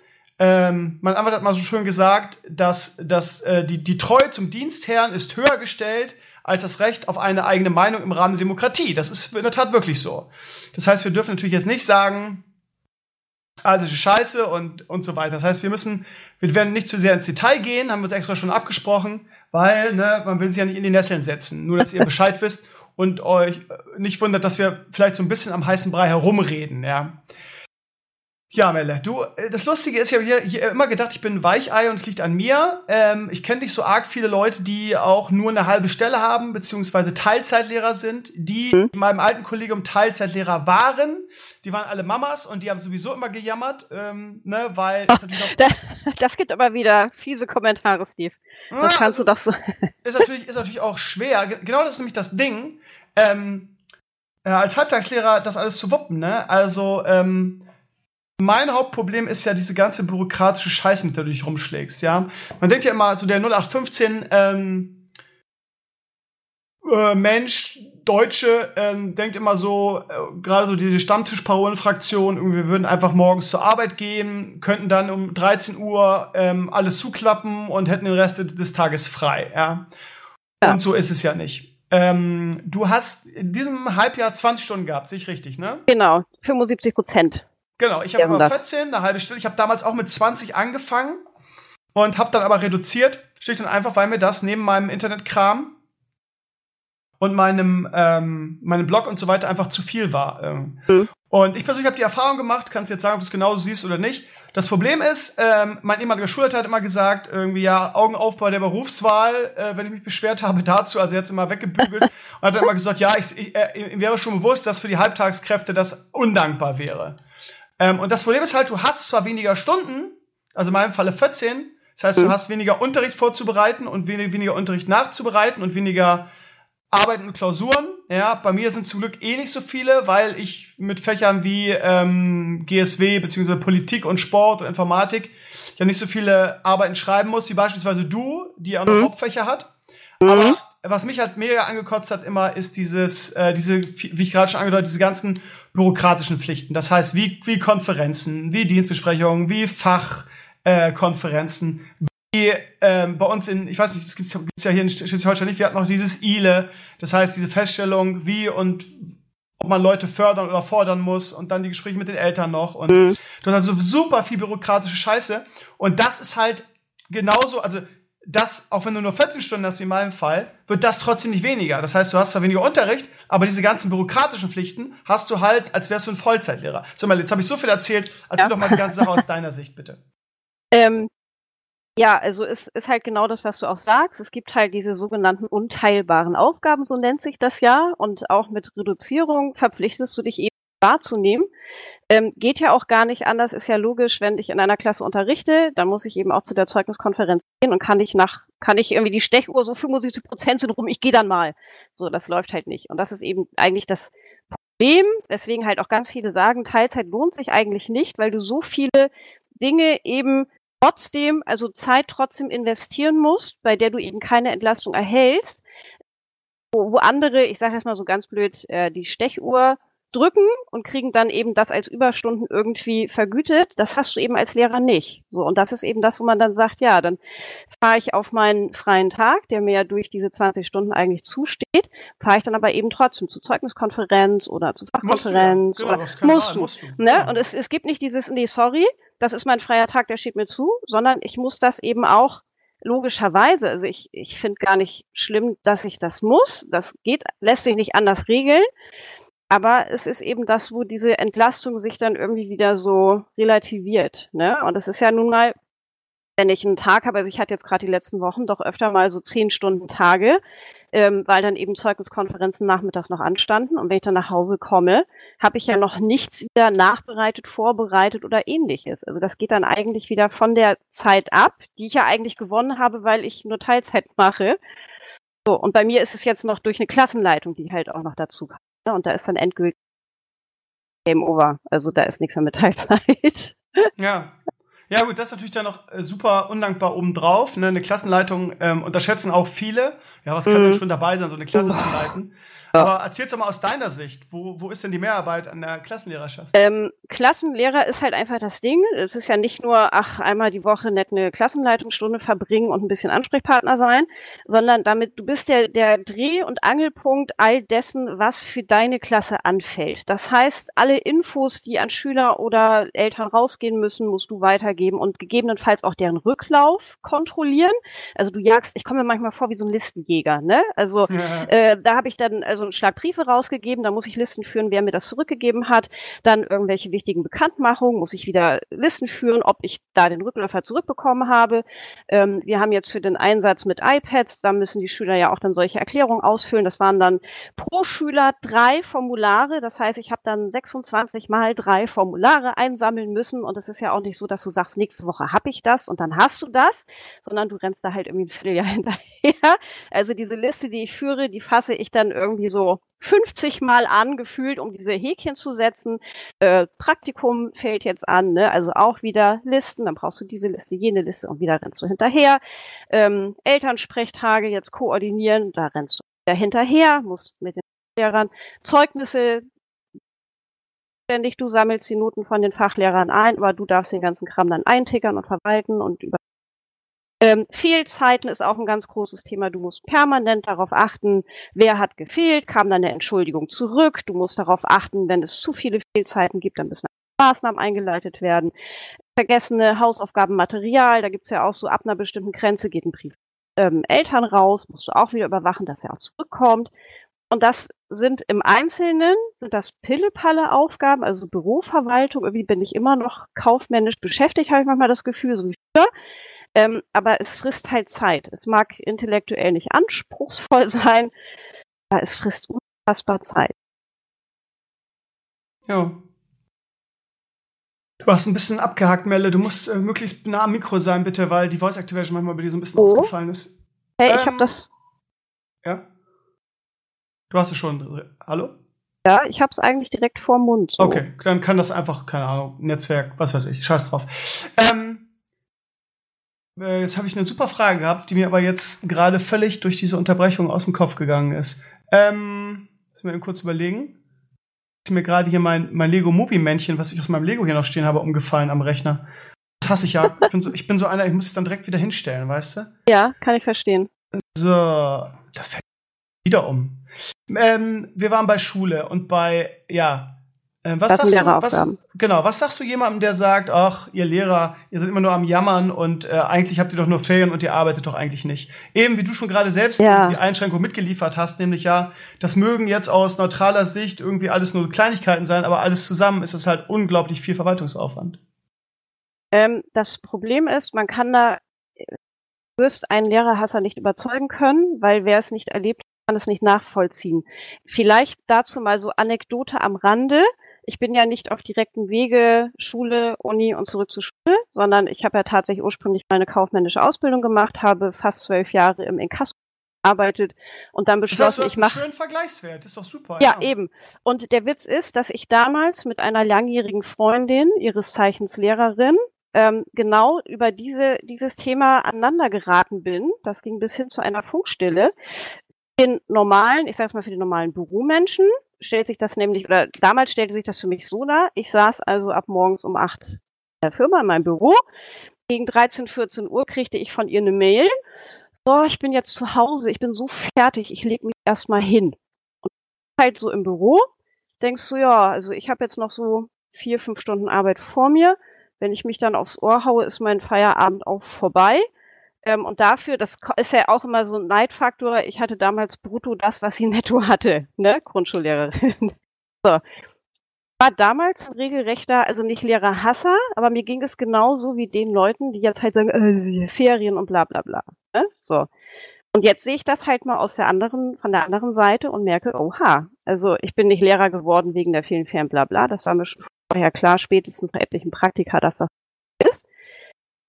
ähm, mein Anwalt hat mal so schön gesagt, dass, dass äh, die, die Treue zum Dienstherrn ist höher gestellt als das Recht auf eine eigene Meinung im Rahmen der Demokratie. Das ist in der Tat wirklich so. Das heißt, wir dürfen natürlich jetzt nicht sagen, alles ist scheiße und, und so weiter. Das heißt, wir müssen, wir werden nicht zu sehr ins Detail gehen, haben wir uns extra schon abgesprochen, weil ne, man will sich ja nicht in die Nesseln setzen. Nur, dass ihr Bescheid wisst und euch nicht wundert, dass wir vielleicht so ein bisschen am heißen Brei herumreden, ja. Ja, Melle, du, äh, das Lustige ist ja, hier, hier immer gedacht, ich bin ein Weichei und es liegt an mir. Ähm, ich kenne nicht so arg viele Leute, die auch nur eine halbe Stelle haben, beziehungsweise Teilzeitlehrer sind, die mhm. in meinem alten Kollegium Teilzeitlehrer waren. Die waren alle Mamas und die haben sowieso immer gejammert, ähm, ne, weil. Ach, das, das gibt aber wieder fiese Kommentare, Steve. Das ja, kannst also, du doch so. ist natürlich, ist natürlich auch schwer. Genau das ist nämlich das Ding. Ähm, äh, als Halbtagslehrer das alles zu wuppen, ne? Also, ähm, mein Hauptproblem ist ja diese ganze bürokratische Scheiße, mit der du dich rumschlägst, ja. Man denkt ja immer, so der 0815 ähm, äh, Mensch, Deutsche, ähm, denkt immer so, äh, gerade so diese Stammtischparolenfraktion, wir würden einfach morgens zur Arbeit gehen, könnten dann um 13 Uhr ähm, alles zuklappen und hätten den Rest des Tages frei, ja. ja. Und so ist es ja nicht. Ähm, du hast in diesem Halbjahr 20 Stunden gehabt, sehe ich richtig, ne? Genau, 75 Prozent. Genau, ich habe immer 14, eine halbe Stunde. Ich habe damals auch mit 20 angefangen und habe dann aber reduziert, schlicht und einfach, weil mir das neben meinem Internetkram und meinem, ähm, meinem Blog und so weiter einfach zu viel war. Ähm. Mhm. Und ich persönlich habe die Erfahrung gemacht, kannst jetzt sagen, ob du es genauso siehst oder nicht. Das Problem ist, ähm, mein ehemaliger Schulleiter hat immer gesagt, irgendwie ja, Augen auf bei der Berufswahl, äh, wenn ich mich beschwert habe dazu, also jetzt immer weggebügelt und hat dann immer gesagt, ja, ich, ich äh, wäre schon bewusst, dass für die Halbtagskräfte das undankbar wäre. Ähm, und das Problem ist halt, du hast zwar weniger Stunden, also in meinem Falle 14, das heißt, du mhm. hast weniger Unterricht vorzubereiten und wenig, weniger Unterricht nachzubereiten und weniger Arbeiten und Klausuren. Ja, bei mir sind zum Glück eh nicht so viele, weil ich mit Fächern wie ähm, GSW beziehungsweise Politik und Sport und Informatik ja nicht so viele Arbeiten schreiben muss, wie beispielsweise du, die auch noch mhm. Hauptfächer hat. Aber was mich halt mega angekotzt hat immer, ist dieses, äh, diese, wie ich gerade schon angedeutet, diese ganzen bürokratischen Pflichten. Das heißt, wie, wie Konferenzen, wie Dienstbesprechungen, wie Fachkonferenzen, äh, wie ähm, bei uns in, ich weiß nicht, das gibt's, gibt's ja hier in Schleswig-Holstein nicht, wir hatten noch dieses ILE, das heißt diese Feststellung, wie und ob man Leute fördern oder fordern muss und dann die Gespräche mit den Eltern noch und mhm. du hast also super viel bürokratische Scheiße und das ist halt genauso, also das, auch wenn du nur 14 Stunden hast, wie in meinem Fall, wird das trotzdem nicht weniger. Das heißt, du hast zwar weniger Unterricht, aber diese ganzen bürokratischen Pflichten hast du halt, als wärst du ein Vollzeitlehrer. So, mal, jetzt habe ich so viel erzählt. Erzähl ja. doch mal die ganze Sache aus deiner Sicht, bitte. Ähm, ja, also es ist halt genau das, was du auch sagst. Es gibt halt diese sogenannten unteilbaren Aufgaben, so nennt sich das ja. Und auch mit Reduzierung verpflichtest du dich eben wahrzunehmen. Ähm, geht ja auch gar nicht anders, ist ja logisch, wenn ich in einer Klasse unterrichte, dann muss ich eben auch zu der Zeugniskonferenz gehen und kann ich nach, kann ich irgendwie die Stechuhr so 75 Prozent sind rum, ich gehe dann mal. So, das läuft halt nicht. Und das ist eben eigentlich das Problem, weswegen halt auch ganz viele sagen, Teilzeit lohnt sich eigentlich nicht, weil du so viele Dinge eben trotzdem, also Zeit trotzdem investieren musst, bei der du eben keine Entlastung erhältst, wo, wo andere, ich sage jetzt mal so ganz blöd, äh, die Stechuhr drücken und kriegen dann eben das als Überstunden irgendwie vergütet. Das hast du eben als Lehrer nicht. So, und das ist eben das, wo man dann sagt, ja, dann fahre ich auf meinen freien Tag, der mir ja durch diese 20 Stunden eigentlich zusteht, fahre ich dann aber eben trotzdem zur Zeugniskonferenz oder zur Fachkonferenz. Musst du, ja. genau, oder musst, du, musst du. Ne? Ja. Und es, es gibt nicht dieses, nee, sorry, das ist mein freier Tag, der steht mir zu, sondern ich muss das eben auch logischerweise, also ich, ich finde gar nicht schlimm, dass ich das muss. Das geht, lässt sich nicht anders regeln. Aber es ist eben das, wo diese Entlastung sich dann irgendwie wieder so relativiert. Ne? Und es ist ja nun mal, wenn ich einen Tag habe, also ich hatte jetzt gerade die letzten Wochen doch öfter mal so zehn Stunden Tage, ähm, weil dann eben Zeugniskonferenzen nachmittags noch anstanden. Und wenn ich dann nach Hause komme, habe ich ja noch nichts wieder nachbereitet, vorbereitet oder ähnliches. Also das geht dann eigentlich wieder von der Zeit ab, die ich ja eigentlich gewonnen habe, weil ich nur Teilzeit mache. So, und bei mir ist es jetzt noch durch eine Klassenleitung, die halt auch noch dazu kam. Ne? Und da ist dann endgültig Game Over. Also da ist nichts mehr mit Teilzeit. Ja. Ja gut, das ist natürlich dann noch äh, super undankbar obendrauf. Ne? Eine Klassenleitung ähm, unterschätzen auch viele. Ja, was kann Mhm. denn schon dabei sein, so eine Klasse Uah. zu leiten? Ja. Aber erzähl's doch mal aus deiner Sicht. Wo, wo ist denn die Mehrarbeit an der Klassenlehrerschaft? Ähm, Klassenlehrer ist halt einfach das Ding. Es ist ja nicht nur, ach, einmal die Woche nett eine Klassenleitungsstunde verbringen und ein bisschen Ansprechpartner sein, sondern damit, du bist der, der Dreh- und Angelpunkt all dessen, was für deine Klasse anfällt. Das heißt, alle Infos, die an Schüler oder Eltern rausgehen müssen, musst du weitergeben und gegebenenfalls auch deren Rücklauf kontrollieren. Also du jagst, ich komme mir manchmal vor wie so ein Listenjäger, ne? Also Ja. äh, da habe ich dann also einen Schlag Briefe rausgegeben, da muss ich Listen führen, wer mir das zurückgegeben hat, dann irgendwelche wichtigen Bekanntmachungen, muss ich wieder Listen führen, ob ich da den Rückläufer zurückbekommen habe. Ähm, wir haben jetzt für den Einsatz mit iPads, da müssen die Schüler ja auch dann solche Erklärungen ausfüllen. Das waren dann pro Schüler drei Formulare, das heißt, ich habe dann 26 mal drei Formulare einsammeln müssen und es ist ja auch nicht so, dass du sagst, nächste Woche habe ich das und dann hast du das, sondern du rennst da halt irgendwie ein Vierteljahr hinterher. Also diese Liste, die ich führe, die fasse ich dann irgendwie so 50 Mal an, gefühlt, um diese Häkchen zu setzen. Äh, Praktikum fällt jetzt an, ne? also auch wieder Listen, dann brauchst du diese Liste, jene Liste und wieder rennst du hinterher. Ähm, Elternsprechtage jetzt koordinieren, da rennst du wieder hinterher, musst mit den Lehrern Zeugnisse ständig, du sammelst die Noten von den Fachlehrern ein, aber du darfst den ganzen Kram dann eintickern und verwalten und über ähm, Fehlzeiten ist auch ein ganz großes Thema. Du musst permanent darauf achten, wer hat gefehlt, kam dann eine Entschuldigung zurück. Du musst darauf achten, wenn es zu viele Fehlzeiten gibt, dann müssen Maßnahmen eingeleitet werden. Vergessene Hausaufgabenmaterial, da gibt's ja auch so ab einer bestimmten Grenze geht ein Brief ähm, Eltern raus, musst du auch wieder überwachen, dass er auch zurückkommt. Und das sind im Einzelnen, sind das Pille-Palle Aufgaben, also Büroverwaltung. Irgendwie bin ich immer noch kaufmännisch beschäftigt, habe ich manchmal das Gefühl, so wie früher. Ähm, aber es frisst halt Zeit. Es mag intellektuell nicht anspruchsvoll sein, aber es frisst unfassbar Zeit. Ja. Du hast ein bisschen abgehakt, Melle. Du musst äh, möglichst nah am Mikro sein, bitte, weil die Voice Activation manchmal bei dir so ein bisschen Oh. ausgefallen ist. Hey, ich Ähm, habe das, Ja? Du hast es schon. Hallo? ja, ich habe es eigentlich direkt vorm Mund. So. Okay, dann kann das einfach, keine Ahnung, Netzwerk, was weiß ich, scheiß drauf. Ähm, äh, jetzt habe ich eine super Frage gehabt, die mir aber jetzt gerade völlig durch diese Unterbrechung aus dem Kopf gegangen ist. Ähm, wir eben kurz überlegen. Ist mir gerade hier mein, mein Lego Movie Männchen, was ich aus meinem Lego hier noch stehen habe, umgefallen am Rechner. Das hasse ich ja. Ich bin so, ich bin so einer, ich muss es dann direkt wieder hinstellen, weißt du? Ja, kann ich verstehen. So, das fällt wieder um. Ähm, wir waren bei Schule und bei, ja, äh, was sagst du? Was, genau, was sagst du jemandem, der sagt, ach, ihr Lehrer, ihr seid immer nur am Jammern und äh, eigentlich habt ihr doch nur Ferien und ihr arbeitet doch eigentlich nicht. Eben wie du schon gerade selbst Ja. die Einschränkung mitgeliefert hast, nämlich ja, das mögen jetzt aus neutraler Sicht irgendwie alles nur Kleinigkeiten sein, aber alles zusammen ist es halt unglaublich viel Verwaltungsaufwand. Ähm, das Problem ist, man kann da, du wirst einen Lehrerhasser nicht überzeugen können, weil wer es nicht erlebt, kann es nicht nachvollziehen. Vielleicht dazu mal so Anekdote am Rande. Ich bin ja nicht auf direkten Wege Schule, Uni und zurück zur Schule, sondern ich habe ja tatsächlich ursprünglich meine kaufmännische Ausbildung gemacht, habe fast zwölf Jahre im Inkasso gearbeitet und dann Das heißt, beschlossen, du hast ich mache schönen Vergleichswert, das ist doch super. ja, eben. Und der Witz ist, dass ich damals mit einer langjährigen Freundin, ihres Zeichens Lehrerin, ähm, genau über diese, dieses Thema aneinander geraten bin. Das ging bis hin zu einer Funkstille. Den normalen, ich sag's mal für den normalen Büromenschen, stellt sich das nämlich, oder damals stellte sich das für mich so dar. Ich saß also ab morgens um acht in der Firma in meinem Büro. Gegen 13, 14 Uhr kriegte ich von ihr eine Mail. So, ich bin jetzt zu Hause, ich bin so fertig, ich leg mich erstmal hin halt so im Büro, denkst du, ja, also ich habe jetzt noch so vier, fünf Stunden Arbeit vor mir. Wenn ich mich dann aufs Ohr haue, ist mein Feierabend auch vorbei. Ähm, und dafür, das ist ja auch immer so ein Neidfaktor. Ich hatte damals brutto das, was sie netto hatte, ne? Grundschullehrerin. so. War damals ein regelrechter, also nicht Lehrerhasser, aber mir ging es genauso wie den Leuten, die jetzt halt sagen, äh, Ferien und bla bla bla. Ne? So. Und jetzt sehe ich das halt mal aus der anderen, von der anderen Seite und merke, oha, also ich bin nicht Lehrer geworden wegen der vielen Ferien, bla bla. Das war mir schon vorher klar, spätestens nach etlichen Praktika, dass das ist.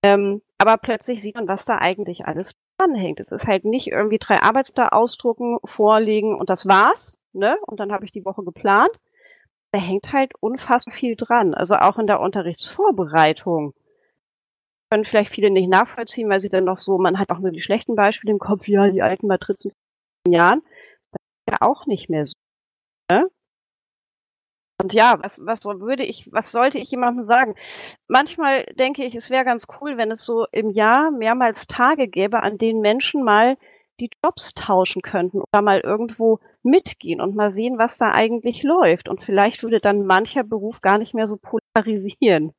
Ähm, aber plötzlich sieht man, was da eigentlich alles dranhängt. Es ist halt nicht irgendwie drei Arbeitsblätter ausdrucken, vorlegen und das war's, ne? Und dann habe ich die Woche geplant. Da hängt halt unfassbar viel dran. Also auch in der Unterrichtsvorbereitung können vielleicht viele nicht nachvollziehen, weil sie dann noch so, man hat auch nur die schlechten Beispiele im Kopf, ja, die alten Matrizen von Jahren. Das ist ja auch nicht mehr so. Ne? Und ja, was, was würde ich, was sollte ich jemandem sagen? Manchmal denke ich, es wäre ganz cool, wenn es so im Jahr mehrmals Tage gäbe, an denen Menschen mal die Jobs tauschen könnten oder mal irgendwo mitgehen und mal sehen, was da eigentlich läuft. Und vielleicht würde dann mancher Beruf gar nicht mehr so polarisieren.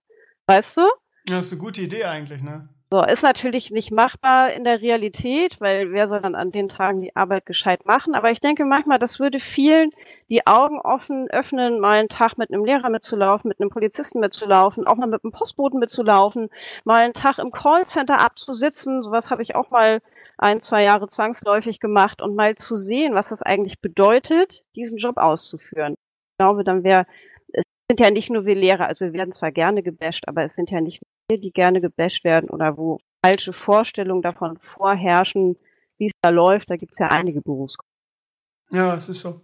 Weißt du? Ja, ist eine gute Idee eigentlich, ne? So, ist natürlich nicht machbar in der Realität, weil wer soll dann an den Tagen die Arbeit gescheit machen? Aber ich denke manchmal, das würde vielen die Augen offen öffnen, mal einen Tag mit einem Lehrer mitzulaufen, mit einem Polizisten mitzulaufen, auch mal mit einem Postboten mitzulaufen, mal einen Tag im Callcenter abzusitzen. Sowas habe ich auch mal ein, zwei Jahre zwangsläufig gemacht und mal zu sehen, was das eigentlich bedeutet, diesen Job auszuführen. Ich glaube, dann wäre, es sind ja nicht nur wir Lehrer, also wir werden zwar gerne gebasht, aber es sind ja nicht die gerne gebasht werden oder wo falsche Vorstellungen davon vorherrschen, wie es da läuft. Da gibt es ja einige Berufsgruppen. Ja, es ist so.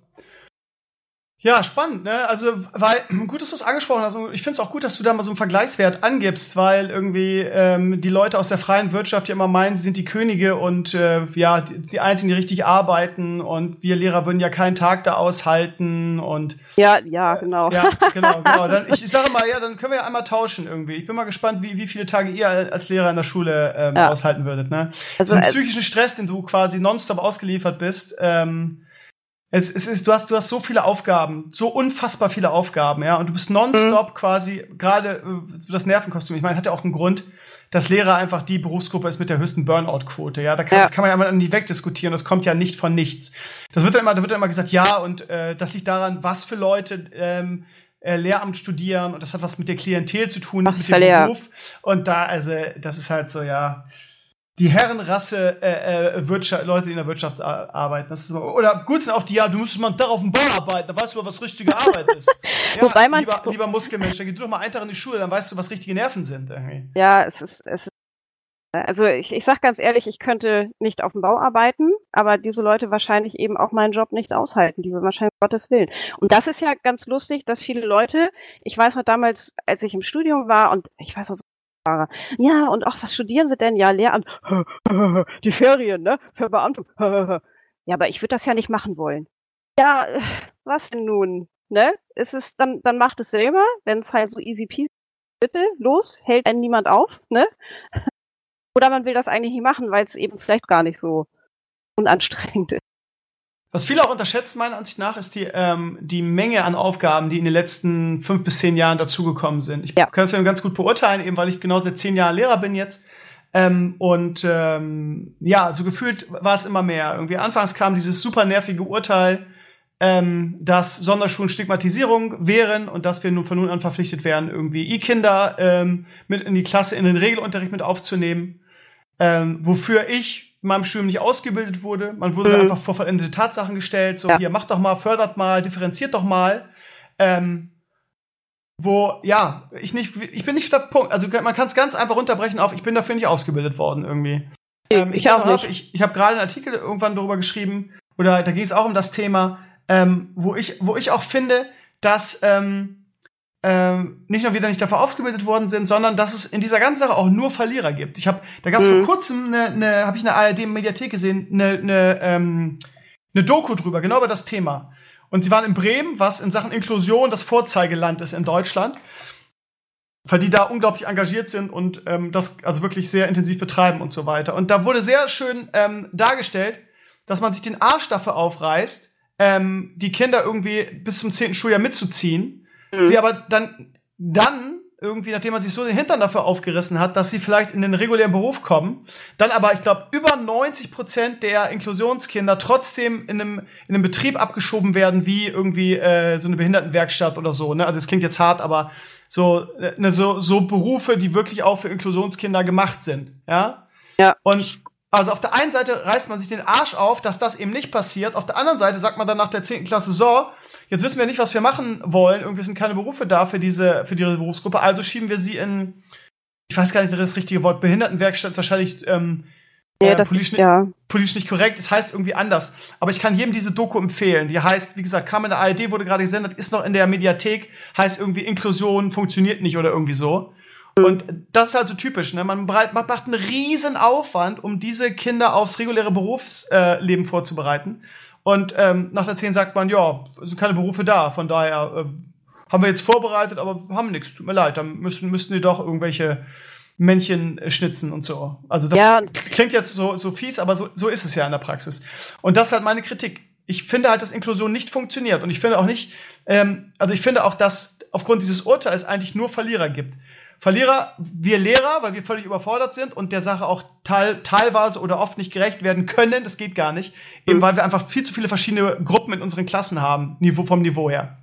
Ja, spannend, ne? Also, weil, gut, dass du es angesprochen hast. Ich finde es auch gut, dass du da mal so einen Vergleichswert angibst, weil irgendwie ähm, die Leute aus der freien Wirtschaft ja immer meinen, sie sind die Könige und äh, ja, die, die Einzigen, die richtig arbeiten und wir Lehrer würden ja keinen Tag da aushalten und Ja, ja, genau. Äh, ja, genau, genau. Dann, ich, sage mal, ja, dann können wir ja einmal tauschen irgendwie. Ich bin mal gespannt, wie, wie viele Tage ihr als Lehrer in der Schule ähm, ja. aushalten würdet, ne? Also, Diesen psychischen Stress, den du quasi nonstop ausgeliefert bist, ähm, es, es ist, du hast, du hast so viele Aufgaben, so unfassbar viele Aufgaben, ja, und du bist nonstop mhm. quasi, gerade äh, das Nervenkostüm, ich meine, hat ja auch einen Grund, dass Lehrer einfach die Berufsgruppe ist mit der höchsten Burnout-Quote, ja, da kann, ja. das kann man ja immer nicht wegdiskutieren, das kommt ja nicht von nichts. Das wird dann immer, da wird dann immer gesagt, ja, und äh, das liegt daran, was für Leute ähm, äh, Lehramt studieren und das hat was mit der Klientel zu tun, Ach, mit dem Beruf. Und da, also, das ist halt so, ja die Herrenrasse äh, äh, Wirtschaft, Leute, die in der Wirtschaft arbeiten. Das ist immer, oder gut sind auch die, ja, du musst mal da auf dem Bau arbeiten, da weißt du, was richtige Arbeit ist. ja, Wobei man lieber, lieber Muskelmensch, dann geh du doch mal einen Tag in die Schule, dann weißt du, was richtige Nerven sind. Irgendwie. Ja, es ist, es ist also ich, ich sag ganz ehrlich, ich könnte nicht auf dem Bau arbeiten, aber diese Leute wahrscheinlich eben auch meinen Job nicht aushalten, die wahrscheinlich Gottes Willen. Und das ist ja ganz lustig, dass viele Leute, ich weiß noch damals, als ich im Studium war und ich weiß noch Fahrer. Ja, und auch, was studieren Sie denn? Ja, Lehramt. Die Ferien, ne? Für Beamte. Ja, aber ich würde das ja nicht machen wollen. Ja, was denn nun? Ne? Ist es, dann, dann macht es selber, wenn es halt so easy peasy bitte, los, hält einen niemand auf, ne? Oder man will das eigentlich nicht machen, weil es eben vielleicht gar nicht so unanstrengend ist. Was viele auch unterschätzen, meiner Ansicht nach, ist die, ähm, die Menge an Aufgaben, die in den letzten fünf bis zehn Jahren dazugekommen sind. Ich ja. kann das ja ganz gut beurteilen, eben weil ich genau seit zehn Jahren Lehrer bin jetzt. Ähm, und ähm, ja, so gefühlt war es immer mehr. Irgendwie anfangs kam dieses super nervige Urteil, ähm, dass Sonderschulen Stigmatisierung wären und dass wir nun von nun an verpflichtet wären, irgendwie E-Kinder ähm, mit in die Klasse, in den Regelunterricht mit aufzunehmen. Ähm, wofür ich meinem Studium nicht ausgebildet wurde. Man wurde mhm. einfach vor vollendete Tatsachen gestellt, so ja. hier, macht doch mal, fördert mal, differenziert doch mal. Ähm, wo, ja, ich nicht, ich bin nicht auf Punkt, also man kann es ganz einfach runterbrechen auf, ich bin dafür nicht ausgebildet worden irgendwie. Ähm, ich, ich auch nicht. Ich, ich habe gerade einen Artikel irgendwann darüber geschrieben, oder da ging es auch um das Thema, ähm, wo ich, wo ich auch finde, dass ähm, ähm, nicht nur wieder nicht dafür ausgebildet worden sind, sondern dass es in dieser ganzen Sache auch nur Verlierer gibt. Ich habe, da gab es mhm. vor kurzem eine, eine habe ich eine ARD-Mediathek gesehen, eine, eine, ähm, eine Doku drüber, genau über das Thema. Und sie waren in Bremen, was in Sachen Inklusion das Vorzeigeland ist in Deutschland, weil die da unglaublich engagiert sind und ähm, das also wirklich sehr intensiv betreiben und so weiter. Und da wurde sehr schön ähm, dargestellt, dass man sich den Arsch dafür aufreißt, ähm, die Kinder irgendwie bis zum zehnten Schuljahr mitzuziehen Mhm. Sie aber dann, dann irgendwie, nachdem man sich so den Hintern dafür aufgerissen hat, dass sie vielleicht in den regulären Beruf kommen, dann aber, ich glaube, über 90 Prozent der Inklusionskinder trotzdem in einem, in einem Betrieb abgeschoben werden, wie irgendwie äh, so eine Behindertenwerkstatt oder so. Ne? Also es klingt jetzt hart, aber so, äh, ne, so, so Berufe, die wirklich auch für Inklusionskinder gemacht sind. Ja. Ja. Und also auf der einen Seite reißt man sich den Arsch auf, dass das eben nicht passiert. Auf der anderen Seite sagt man dann nach der 10. Klasse, so, jetzt wissen wir nicht, was wir machen wollen. Irgendwie sind keine Berufe da für diese, für diese Berufsgruppe. Also schieben wir sie in, ich weiß gar nicht, das richtige Wort, Behindertenwerkstatt ist wahrscheinlich ähm, ja, äh, politisch, ist, ja. politisch nicht korrekt. Das heißt irgendwie anders. Aber ich kann jedem diese Doku empfehlen. Die heißt, wie gesagt, kam in der ARD, wurde gerade gesendet, ist noch in der Mediathek, heißt irgendwie Inklusion funktioniert nicht oder irgendwie so. Und das ist halt so typisch, ne? Man, macht einen riesen Aufwand, um diese Kinder aufs reguläre Berufsleben vorzubereiten. Und ähm, nach der 10 sagt man, ja, es sind keine Berufe da, von daher äh, haben wir jetzt vorbereitet, aber haben nichts, tut mir leid, dann müssen, müssten die doch irgendwelche Männchen schnitzen und so. Also das Ja. klingt jetzt so, so fies, aber so, so ist es ja in der Praxis. Und das ist halt meine Kritik. Ich finde halt, dass Inklusion nicht funktioniert. Und ich finde auch nicht, ähm, also ich finde auch, dass aufgrund dieses Urteils eigentlich nur Verlierer gibt. Verlierer, wir Lehrer, weil wir völlig überfordert sind und der Sache auch teil, teilweise oder oft nicht gerecht werden können, das geht gar nicht. Eben weil wir einfach viel zu viele verschiedene Gruppen in unseren Klassen haben, Niveau, vom Niveau her.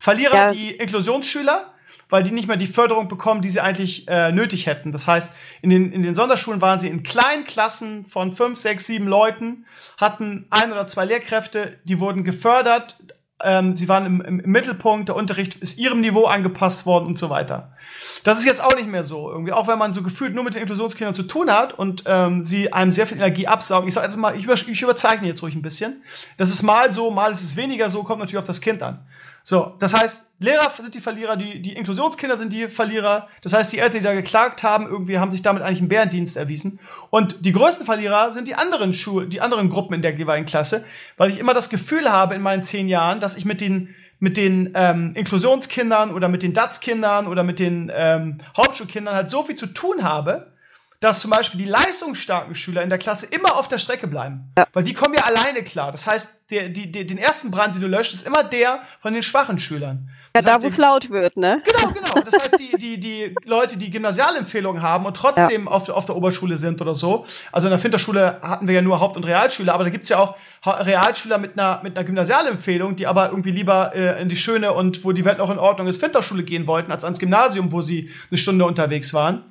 Verlierer Ja. die Inklusionsschüler, weil die nicht mehr die Förderung bekommen, die sie eigentlich äh, nötig hätten. Das heißt, in den, in den Sonderschulen waren sie in kleinen Klassen von fünf, sechs, sieben Leuten, hatten ein oder zwei Lehrkräfte, die wurden gefördert, ähm, sie waren im, im, Mittelpunkt, der Unterricht ist ihrem Niveau angepasst worden und so weiter. Das ist jetzt auch nicht mehr so. Irgendwie, auch wenn man so gefühlt nur mit den Inklusionskindern zu tun hat und ähm, sie einem sehr viel Energie absaugen. Ich sag jetzt mal, ich, über, ich überzeichne jetzt ruhig ein bisschen. Das ist mal so, mal ist es weniger so, kommt natürlich auf das Kind an. So, das heißt, Lehrer sind die Verlierer, die, die Inklusionskinder sind die Verlierer. Das heißt, die Eltern, die da geklagt haben, irgendwie haben sich damit eigentlich einen Bärendienst erwiesen. Und die größten Verlierer sind die anderen Schulen, die anderen Gruppen in der jeweiligen Klasse, weil ich immer das Gefühl habe in meinen zehn Jahren, dass ich mit den mit den ähm, Inklusionskindern oder mit den DATS-Kindern oder mit den ähm, Hauptschulkindern halt so viel zu tun habe, dass zum Beispiel die leistungsstarken Schüler in der Klasse immer auf der Strecke bleiben. Ja. Weil die kommen ja alleine klar. Das heißt, der, die, die, den ersten Brand, den du löscht, ist immer der von den schwachen Schülern. Ja, Das da wo es laut wird, ne? Genau, genau. Das heißt, die, die, die Leute, die Gymnasialempfehlungen haben und trotzdem auf, auf der Oberschule sind oder so. Also in der Finterschule hatten wir ja nur Haupt- und Realschüler, aber da gibt's ja auch Realschüler mit einer, mit einer Gymnasialempfehlung, die aber irgendwie lieber äh, in die schöne und wo die Welt noch in Ordnung ist, Finterschule gehen wollten, als ans Gymnasium, wo sie eine Stunde unterwegs waren.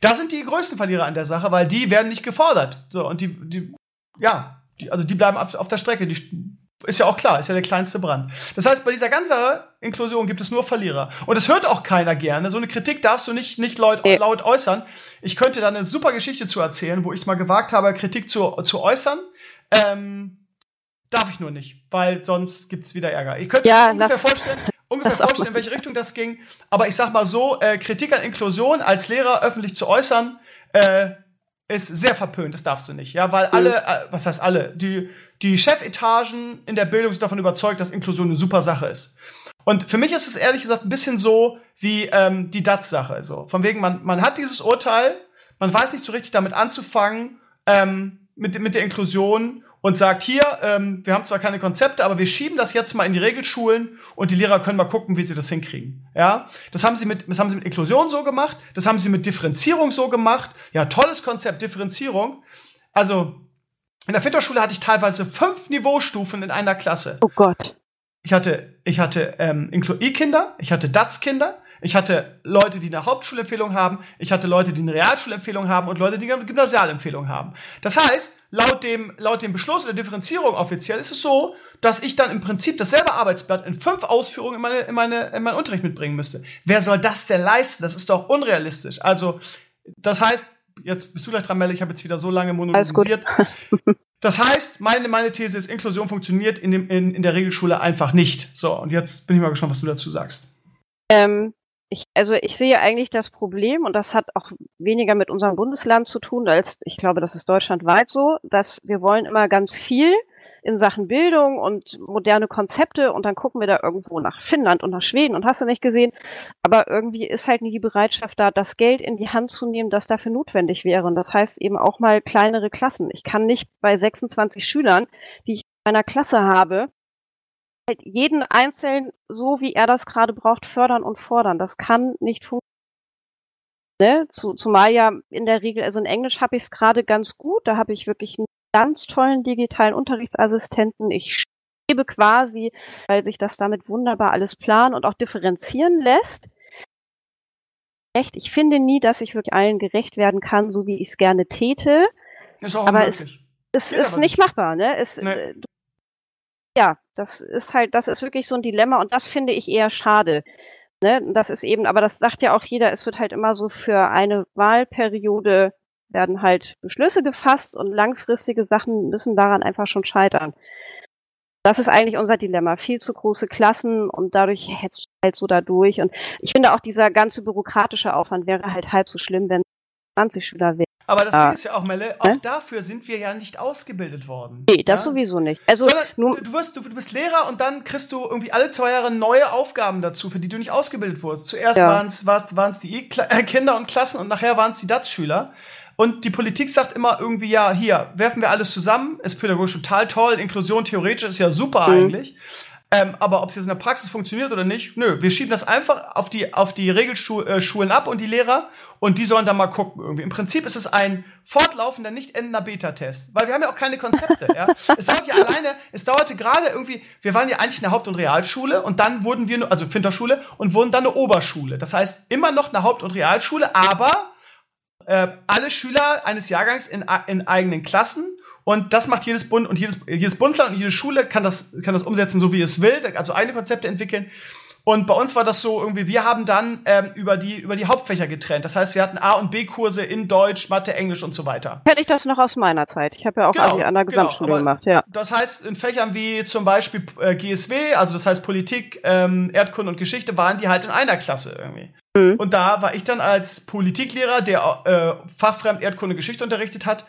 Da sind die größten Verlierer an der Sache, weil die werden nicht gefordert. So, und die, die ja, die, also die bleiben auf, auf der Strecke. Die, ist ja auch klar, ist ja der kleinste Brand. Das heißt, bei dieser ganzen Inklusion gibt es nur Verlierer. Und es hört auch keiner gerne. So eine Kritik darfst du nicht, nicht laut, laut äußern. Ich könnte da eine super Geschichte zu erzählen, wo ich es mal gewagt habe, Kritik zu, zu äußern. Ähm, darf ich nur nicht, weil sonst gibt's wieder Ärger. Ich könnte Ja, mir ungefähr vorstellen, ungefähr vorstellen, in welche Richtung das ging. Aber ich sag mal so, äh, Kritik an Inklusion als Lehrer öffentlich zu äußern, äh, ist sehr verpönt, das darfst du nicht, ja, weil alle, äh, was heißt alle, die, die Chefetagen in der Bildung sind davon überzeugt, dass Inklusion eine super Sache ist. Und für mich ist es ehrlich gesagt ein bisschen so wie ähm, die DATS-Sache. So. Von wegen, man, man hat dieses Urteil, man weiß nicht so richtig damit anzufangen, ähm, mit, mit der Inklusion und sagt, hier, ähm, wir haben zwar keine Konzepte, aber wir schieben das jetzt mal in die Regelschulen und die Lehrer können mal gucken, wie sie das hinkriegen. Ja, das haben sie mit, das haben sie mit Inklusion so gemacht, das haben sie mit Differenzierung so gemacht. Ja, tolles Konzept, Differenzierung. Also, in der Finterschule hatte ich teilweise fünf Niveaustufen in einer Klasse. Oh Gott. Ich hatte, ich hatte ähm, Inklu-I-Kinder, ich hatte DATS-Kinder, ich hatte Leute, die eine Hauptschulempfehlung haben, ich hatte Leute, die eine Realschulempfehlung haben und Leute, die eine Gymnasialempfehlung haben. Das heißt, laut dem, laut dem Beschluss oder Differenzierung offiziell ist es so, dass ich dann im Prinzip dasselbe Arbeitsblatt in fünf Ausführungen in, meine, in, meine, in meinen Unterricht mitbringen müsste. Wer soll das denn leisten? Das ist doch unrealistisch. Also, das heißt, jetzt bist du gleich dran, Melle, ich habe jetzt wieder so lange monologisiert. Das heißt, meine, meine These ist, Inklusion funktioniert in, dem, in, in der Regelschule einfach nicht. So, und jetzt bin ich mal gespannt, was du dazu sagst. Ähm, ich, also ich sehe eigentlich das Problem, und das hat auch weniger mit unserem Bundesland zu tun, als ich glaube, das ist deutschlandweit so, dass wir wollen immer ganz viel in Sachen Bildung und moderne Konzepte und dann gucken wir da irgendwo nach Finnland und nach Schweden und hast du nicht gesehen. Aber irgendwie ist halt nie die Bereitschaft da, das Geld in die Hand zu nehmen, das dafür notwendig wäre. Und das heißt eben auch mal kleinere Klassen. Ich kann nicht bei 26 Schülern, die ich in meiner Klasse habe, halt jeden Einzelnen so, wie er das gerade braucht, fördern und fordern. Das kann nicht funktionieren. Ne? Zu, zumal ja in der Regel, also in Englisch habe ich es gerade ganz gut, da habe ich wirklich einen ganz tollen digitalen Unterrichtsassistenten. Ich schreibe quasi, weil sich das damit wunderbar alles planen und auch differenzieren lässt. Echt, ich finde nie, dass ich wirklich allen gerecht werden kann, so wie ich es gerne täte. Ist auch Aber es- unmöglich. Es Geht ist aber nicht nicht. machbar, ne? Es, Nee. äh, du- ja, das ist halt, das ist wirklich so ein Dilemma und das finde ich eher schade. Ne? Das ist eben, aber das sagt ja auch jeder, es wird halt immer so für eine Wahlperiode werden halt Beschlüsse gefasst und langfristige Sachen müssen daran einfach schon scheitern. Das ist eigentlich unser Dilemma. Viel zu große Klassen und dadurch hetzt halt so da durch. Und ich finde auch dieser ganze bürokratische Aufwand wäre halt halb so schlimm, wenn 20 Schüler wären. Aber das Ding ist ja auch, Melle, auch dafür sind wir ja nicht ausgebildet worden. Nee, das ja? sowieso nicht. Also Sondern du, wirst, du, du bist Lehrer und dann kriegst du irgendwie alle zwei Jahre neue Aufgaben dazu, für die du nicht ausgebildet wurdest. Zuerst Ja. waren es die E-Kla- äh, Kinder und Klassen und nachher waren es die DATS-Schüler. Und die Politik sagt immer irgendwie, ja, hier, werfen wir alles zusammen, ist pädagogisch total toll, Inklusion theoretisch ist ja super Mhm. eigentlich. Ähm, aber ob es jetzt in der Praxis funktioniert oder nicht, nö, wir schieben das einfach auf die, auf die Regelschulen äh, ab und die Lehrer und die sollen da mal gucken irgendwie. Im Prinzip ist es ein fortlaufender, nicht endender Beta-Test, weil wir haben ja auch keine Konzepte, ja. Es dauert ja alleine, es dauerte gerade irgendwie, wir waren ja eigentlich eine Haupt- und Realschule und dann wurden wir, also Finterschule und wurden dann eine Oberschule. Das heißt, immer noch eine Haupt- und Realschule, aber äh, alle Schüler eines Jahrgangs in, in eigenen Klassen. Und das macht jedes Bund und jedes, jedes Bundesland und jede Schule kann das, kann das umsetzen, so wie es will, also eigene Konzepte entwickeln. Und bei uns war das so irgendwie, wir haben dann ähm, über, die, über die Hauptfächer getrennt. Das heißt, wir hatten A- und B-Kurse in Deutsch, Mathe, Englisch und so weiter. kenne ich das noch aus meiner Zeit. Ich habe ja auch Genau, Abi an der genau, Gesamtschule aber- gemacht, ja. Das heißt, in Fächern wie zum Beispiel äh, GSW, also das heißt Politik, ähm, Erdkunde und Geschichte, waren die halt in einer Klasse irgendwie. Mhm. Und da war ich dann als Politiklehrer, der äh, fachfremd Erdkunde Geschichte unterrichtet hat,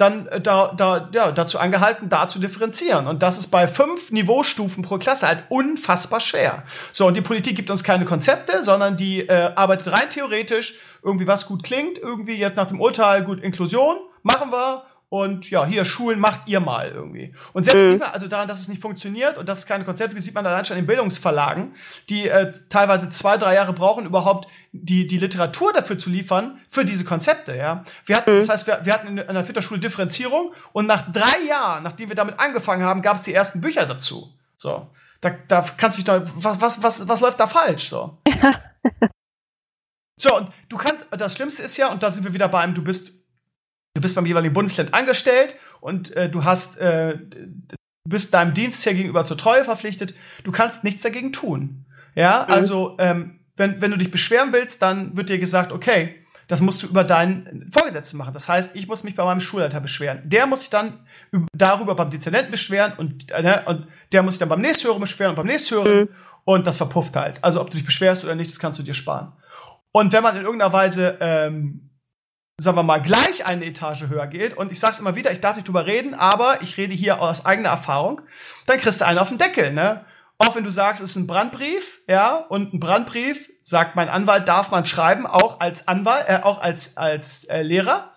dann äh, da, da, ja, dazu angehalten, da zu differenzieren. Und das ist bei fünf Niveaustufen pro Klasse halt unfassbar schwer. So, und die Politik gibt uns keine Konzepte, sondern die äh, arbeitet rein theoretisch, irgendwie was gut klingt, irgendwie jetzt nach dem Urteil gut Inklusion, machen wir. Und ja, hier Schulen macht ihr mal irgendwie. Und selbst Mhm. also daran, dass es nicht funktioniert und dass es keine Konzepte gibt, sieht man allein schon in den Bildungsverlagen, die äh, teilweise zwei, drei Jahre brauchen, überhaupt die, die Literatur dafür zu liefern, für diese Konzepte, ja. Wir hatten, das heißt, wir, wir hatten in, der Filterschule Differenzierung und nach drei Jahren, nachdem wir damit angefangen haben, gab es die ersten Bücher dazu. So. Da, da kannst du dich doch, was, was, was, was läuft da falsch, so? So, und du kannst, das Schlimmste ist ja, und da sind wir wieder bei einem, du bist, du bist beim jeweiligen Bundesland angestellt und äh, du hast, äh, du bist deinem Dienstherr gegenüber zur Treue verpflichtet. Du kannst nichts dagegen tun. Ja, Mhm. also, ähm, wenn, wenn du dich beschweren willst, dann wird dir gesagt, okay, das musst du über deinen Vorgesetzten machen. Das heißt, ich muss mich bei meinem Schulleiter beschweren. Der muss sich dann üb- darüber beim Dezernenten beschweren und, äh, ne, und der muss sich dann beim Nächsthörer beschweren und beim Nächsthörer Mhm. und das verpufft halt. Also, ob du dich beschwerst oder nicht, das kannst du dir sparen. Und wenn man in irgendeiner Weise, ähm, sagen wir mal, gleich eine Etage höher geht, und ich sag's immer wieder, ich darf nicht drüber reden, aber ich rede hier aus eigener Erfahrung, dann kriegst du einen auf den Deckel, ne? Auch wenn du sagst, es ist ein Brandbrief, ja, und ein Brandbrief, sagt mein Anwalt, darf man schreiben, auch als Anwalt, äh, auch als, als äh, Lehrer.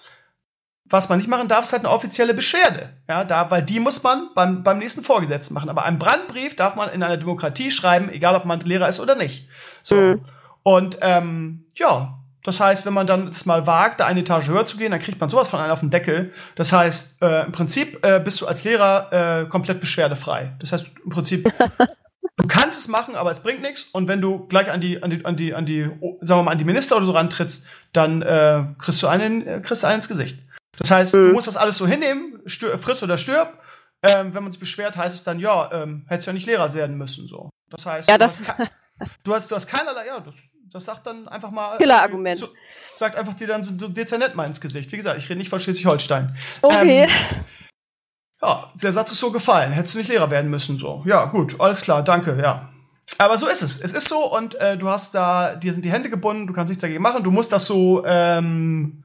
Was man nicht machen darf, ist halt eine offizielle Beschwerde. Ja, da, weil die muss man beim, beim nächsten Vorgesetzten machen. Aber einen Brandbrief darf man in einer Demokratie schreiben, egal ob man Lehrer ist oder nicht. So. Mhm. Und ähm, ja, das heißt, wenn man dann es mal wagt, da eine Etage höher zu gehen, dann kriegt man sowas von einem auf den Deckel. Das heißt, äh, im Prinzip äh, bist du als Lehrer äh, komplett beschwerdefrei. Das heißt, im Prinzip, du kannst es machen, aber es bringt nichts. Und wenn du gleich an die, an die, an die, an die, sagen wir mal, an die Minister oder so rantrittst, dann äh, kriegst du einen, äh, kriegst du einen ins Gesicht. Das heißt, du Mhm. musst das alles so hinnehmen, stör, friss oder stirb. Ähm, wenn man sich beschwert, heißt es dann, ja, ähm, hättest ja nicht Lehrer werden müssen, so. Das heißt, Ja, du, das hast, ke- du hast, du hast keinerlei, ja, das, das sagt dann einfach mal. Killerargument. So, sagt einfach dir dann so, so dezernent mal ins Gesicht. Wie gesagt, ich rede nicht von Schleswig-Holstein. Okay. Ähm, ja, der Satz ist so gefallen. Hättest du nicht Lehrer werden müssen, so. Ja, gut, alles klar, danke, ja. Aber so ist es. Es ist so und äh, du hast da, dir sind die Hände gebunden, du kannst nichts dagegen machen. Du musst das so ähm,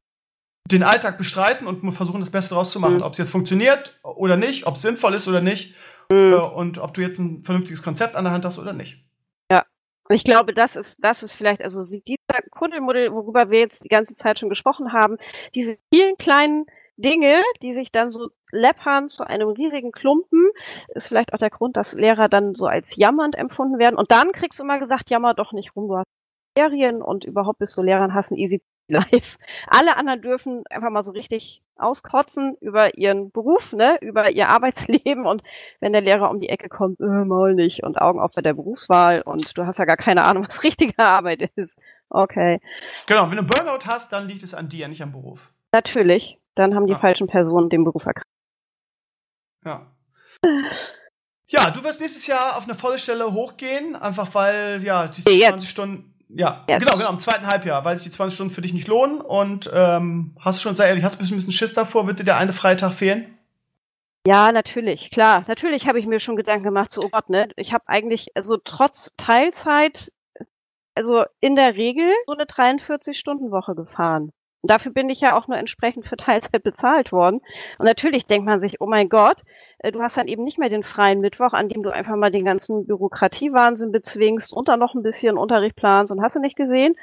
den Alltag bestreiten und musst versuchen, das Beste draus zu machen. Mhm. Ob es jetzt funktioniert oder nicht, ob es sinnvoll ist oder nicht Mhm. äh, und ob du jetzt ein vernünftiges Konzept an der Hand hast oder nicht. Und ich glaube, das ist, das ist vielleicht, also so dieser Kuddelmuddel, worüber wir jetzt die ganze Zeit schon gesprochen haben, diese vielen kleinen Dinge, die sich dann so läppern zu einem riesigen Klumpen, ist vielleicht auch der Grund, dass Lehrer dann so als jammernd empfunden werden. Und dann kriegst du immer gesagt, jammer doch nicht rum, du hast Ferien und überhaupt bist du Lehrer und hast ein easy life. Alle anderen dürfen einfach mal so richtig auskotzen über ihren Beruf, ne, über ihr Arbeitsleben und wenn der Lehrer um die Ecke kommt, äh, mal nicht und Augen auf bei der Berufswahl und du hast ja gar keine Ahnung, was richtige Arbeit ist. Okay. Genau, wenn du Burnout hast, dann liegt es an dir, nicht am Beruf. Natürlich. Dann haben die Ja. falschen Personen den Beruf ergriffen. Ja. Ja, du wirst nächstes Jahr auf eine volle Stelle hochgehen, einfach weil, ja, die Nee, jetzt. 20 Stunden, ja, Jetzt. genau, genau, im zweiten Halbjahr, weil sich die 20 Stunden für dich nicht lohnen und ähm, hast du schon, sei ehrlich, hast du ein bisschen Schiss davor, wird dir der eine Freitag fehlen? Ja, natürlich, klar. Natürlich habe ich mir schon Gedanken gemacht, so, oh Gott, ne? Ich habe eigentlich, also trotz Teilzeit, also in der Regel so eine 43-Stunden-Woche gefahren. Und dafür bin ich ja auch nur entsprechend für Teilzeit bezahlt worden. Und natürlich denkt man sich, oh mein Gott, äh, du hast dann eben nicht mehr den freien Mittwoch, an dem du einfach mal den ganzen Bürokratiewahnsinn bezwingst und dann noch ein bisschen Unterricht planst und hast du nicht gesehen.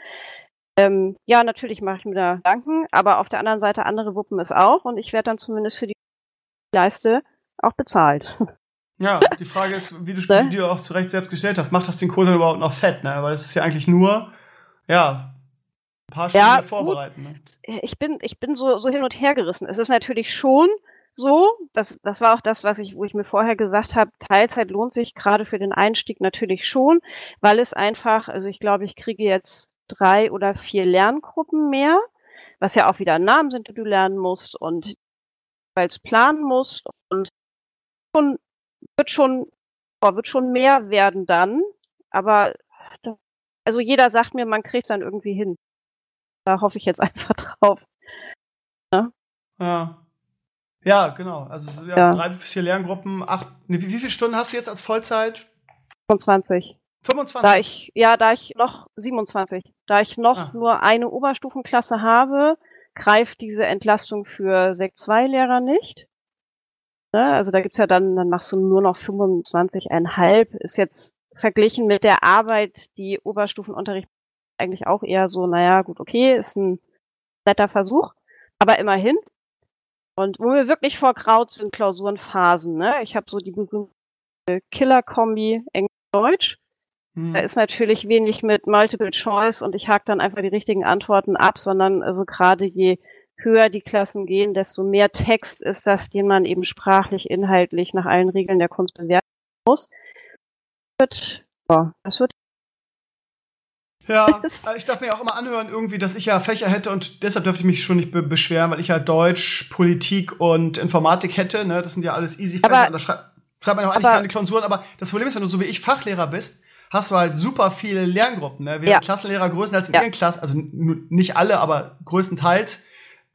Ähm, ja, natürlich mache ich mir da Gedanken, aber auf der anderen Seite andere wuppen es auch und ich werde dann zumindest für die Leiste auch bezahlt. Ja, die Frage ist, wie du ne? dir auch zu Recht selbst gestellt hast, macht das den Kohl dann überhaupt noch fett, ne? Weil es ist ja eigentlich nur, ja, ein paar Stunden ja, vorbereiten. Ne? Ich bin, ich bin so, so hin und her gerissen. Es ist natürlich schon so, das, das war auch das, was ich, wo ich mir vorher gesagt habe, Teilzeit lohnt sich gerade für den Einstieg natürlich schon, weil es einfach, also ich glaube, ich kriege jetzt drei oder vier Lerngruppen mehr, was ja auch wieder Namen sind, die du lernen musst und jeweils planen musst und schon, wird schon, oh, wird schon mehr werden dann, aber also jeder sagt mir, man kriegt es dann irgendwie hin. Da hoffe ich jetzt einfach drauf. Ja. Ja, ja genau. Also ja, ja. drei bis vier Lerngruppen, acht. Nee, wie, wie viele Stunden hast du jetzt als Vollzeit? 25. 25? Da ich, ja, da ich noch 27, da ich noch ah. nur eine Oberstufenklasse habe, greift diese Entlastung für Sekt 2 Lehrer nicht. Ne? Also da gibt's ja dann, dann machst du nur noch 25,5. Ist jetzt verglichen mit der Arbeit, die Oberstufenunterricht eigentlich auch eher so, naja, gut, okay, ist ein netter Versuch, aber immerhin. Und wo wir wirklich vor Kraut sind Klausurenphasen. Ne? Ich habe so die berühmte Killer-Kombi Englisch-Deutsch. Hm. Da ist natürlich wenig mit Multiple Choice und ich hake dann einfach die richtigen Antworten ab, sondern also gerade je höher die Klassen gehen, desto mehr Text ist das, den man eben sprachlich, inhaltlich nach allen Regeln der Kunst bewerten muss. Das wird, oh, das wird ja, ich darf mir auch immer anhören, irgendwie, dass ich ja Fächer hätte und deshalb dürfte ich mich schon nicht be beschweren, weil ich ja Deutsch, Politik und Informatik hätte. Ne? Das sind ja alles easy Fächer. da schreibt, schreibt man auch eigentlich keine Klausuren. Aber das Problem ist, wenn du so wie ich Fachlehrer bist, hast du halt super viele Lerngruppen. Ne? Wir ja. Klassenlehrer größtenteils in ja. ihren Klassen, also nicht alle, aber größtenteils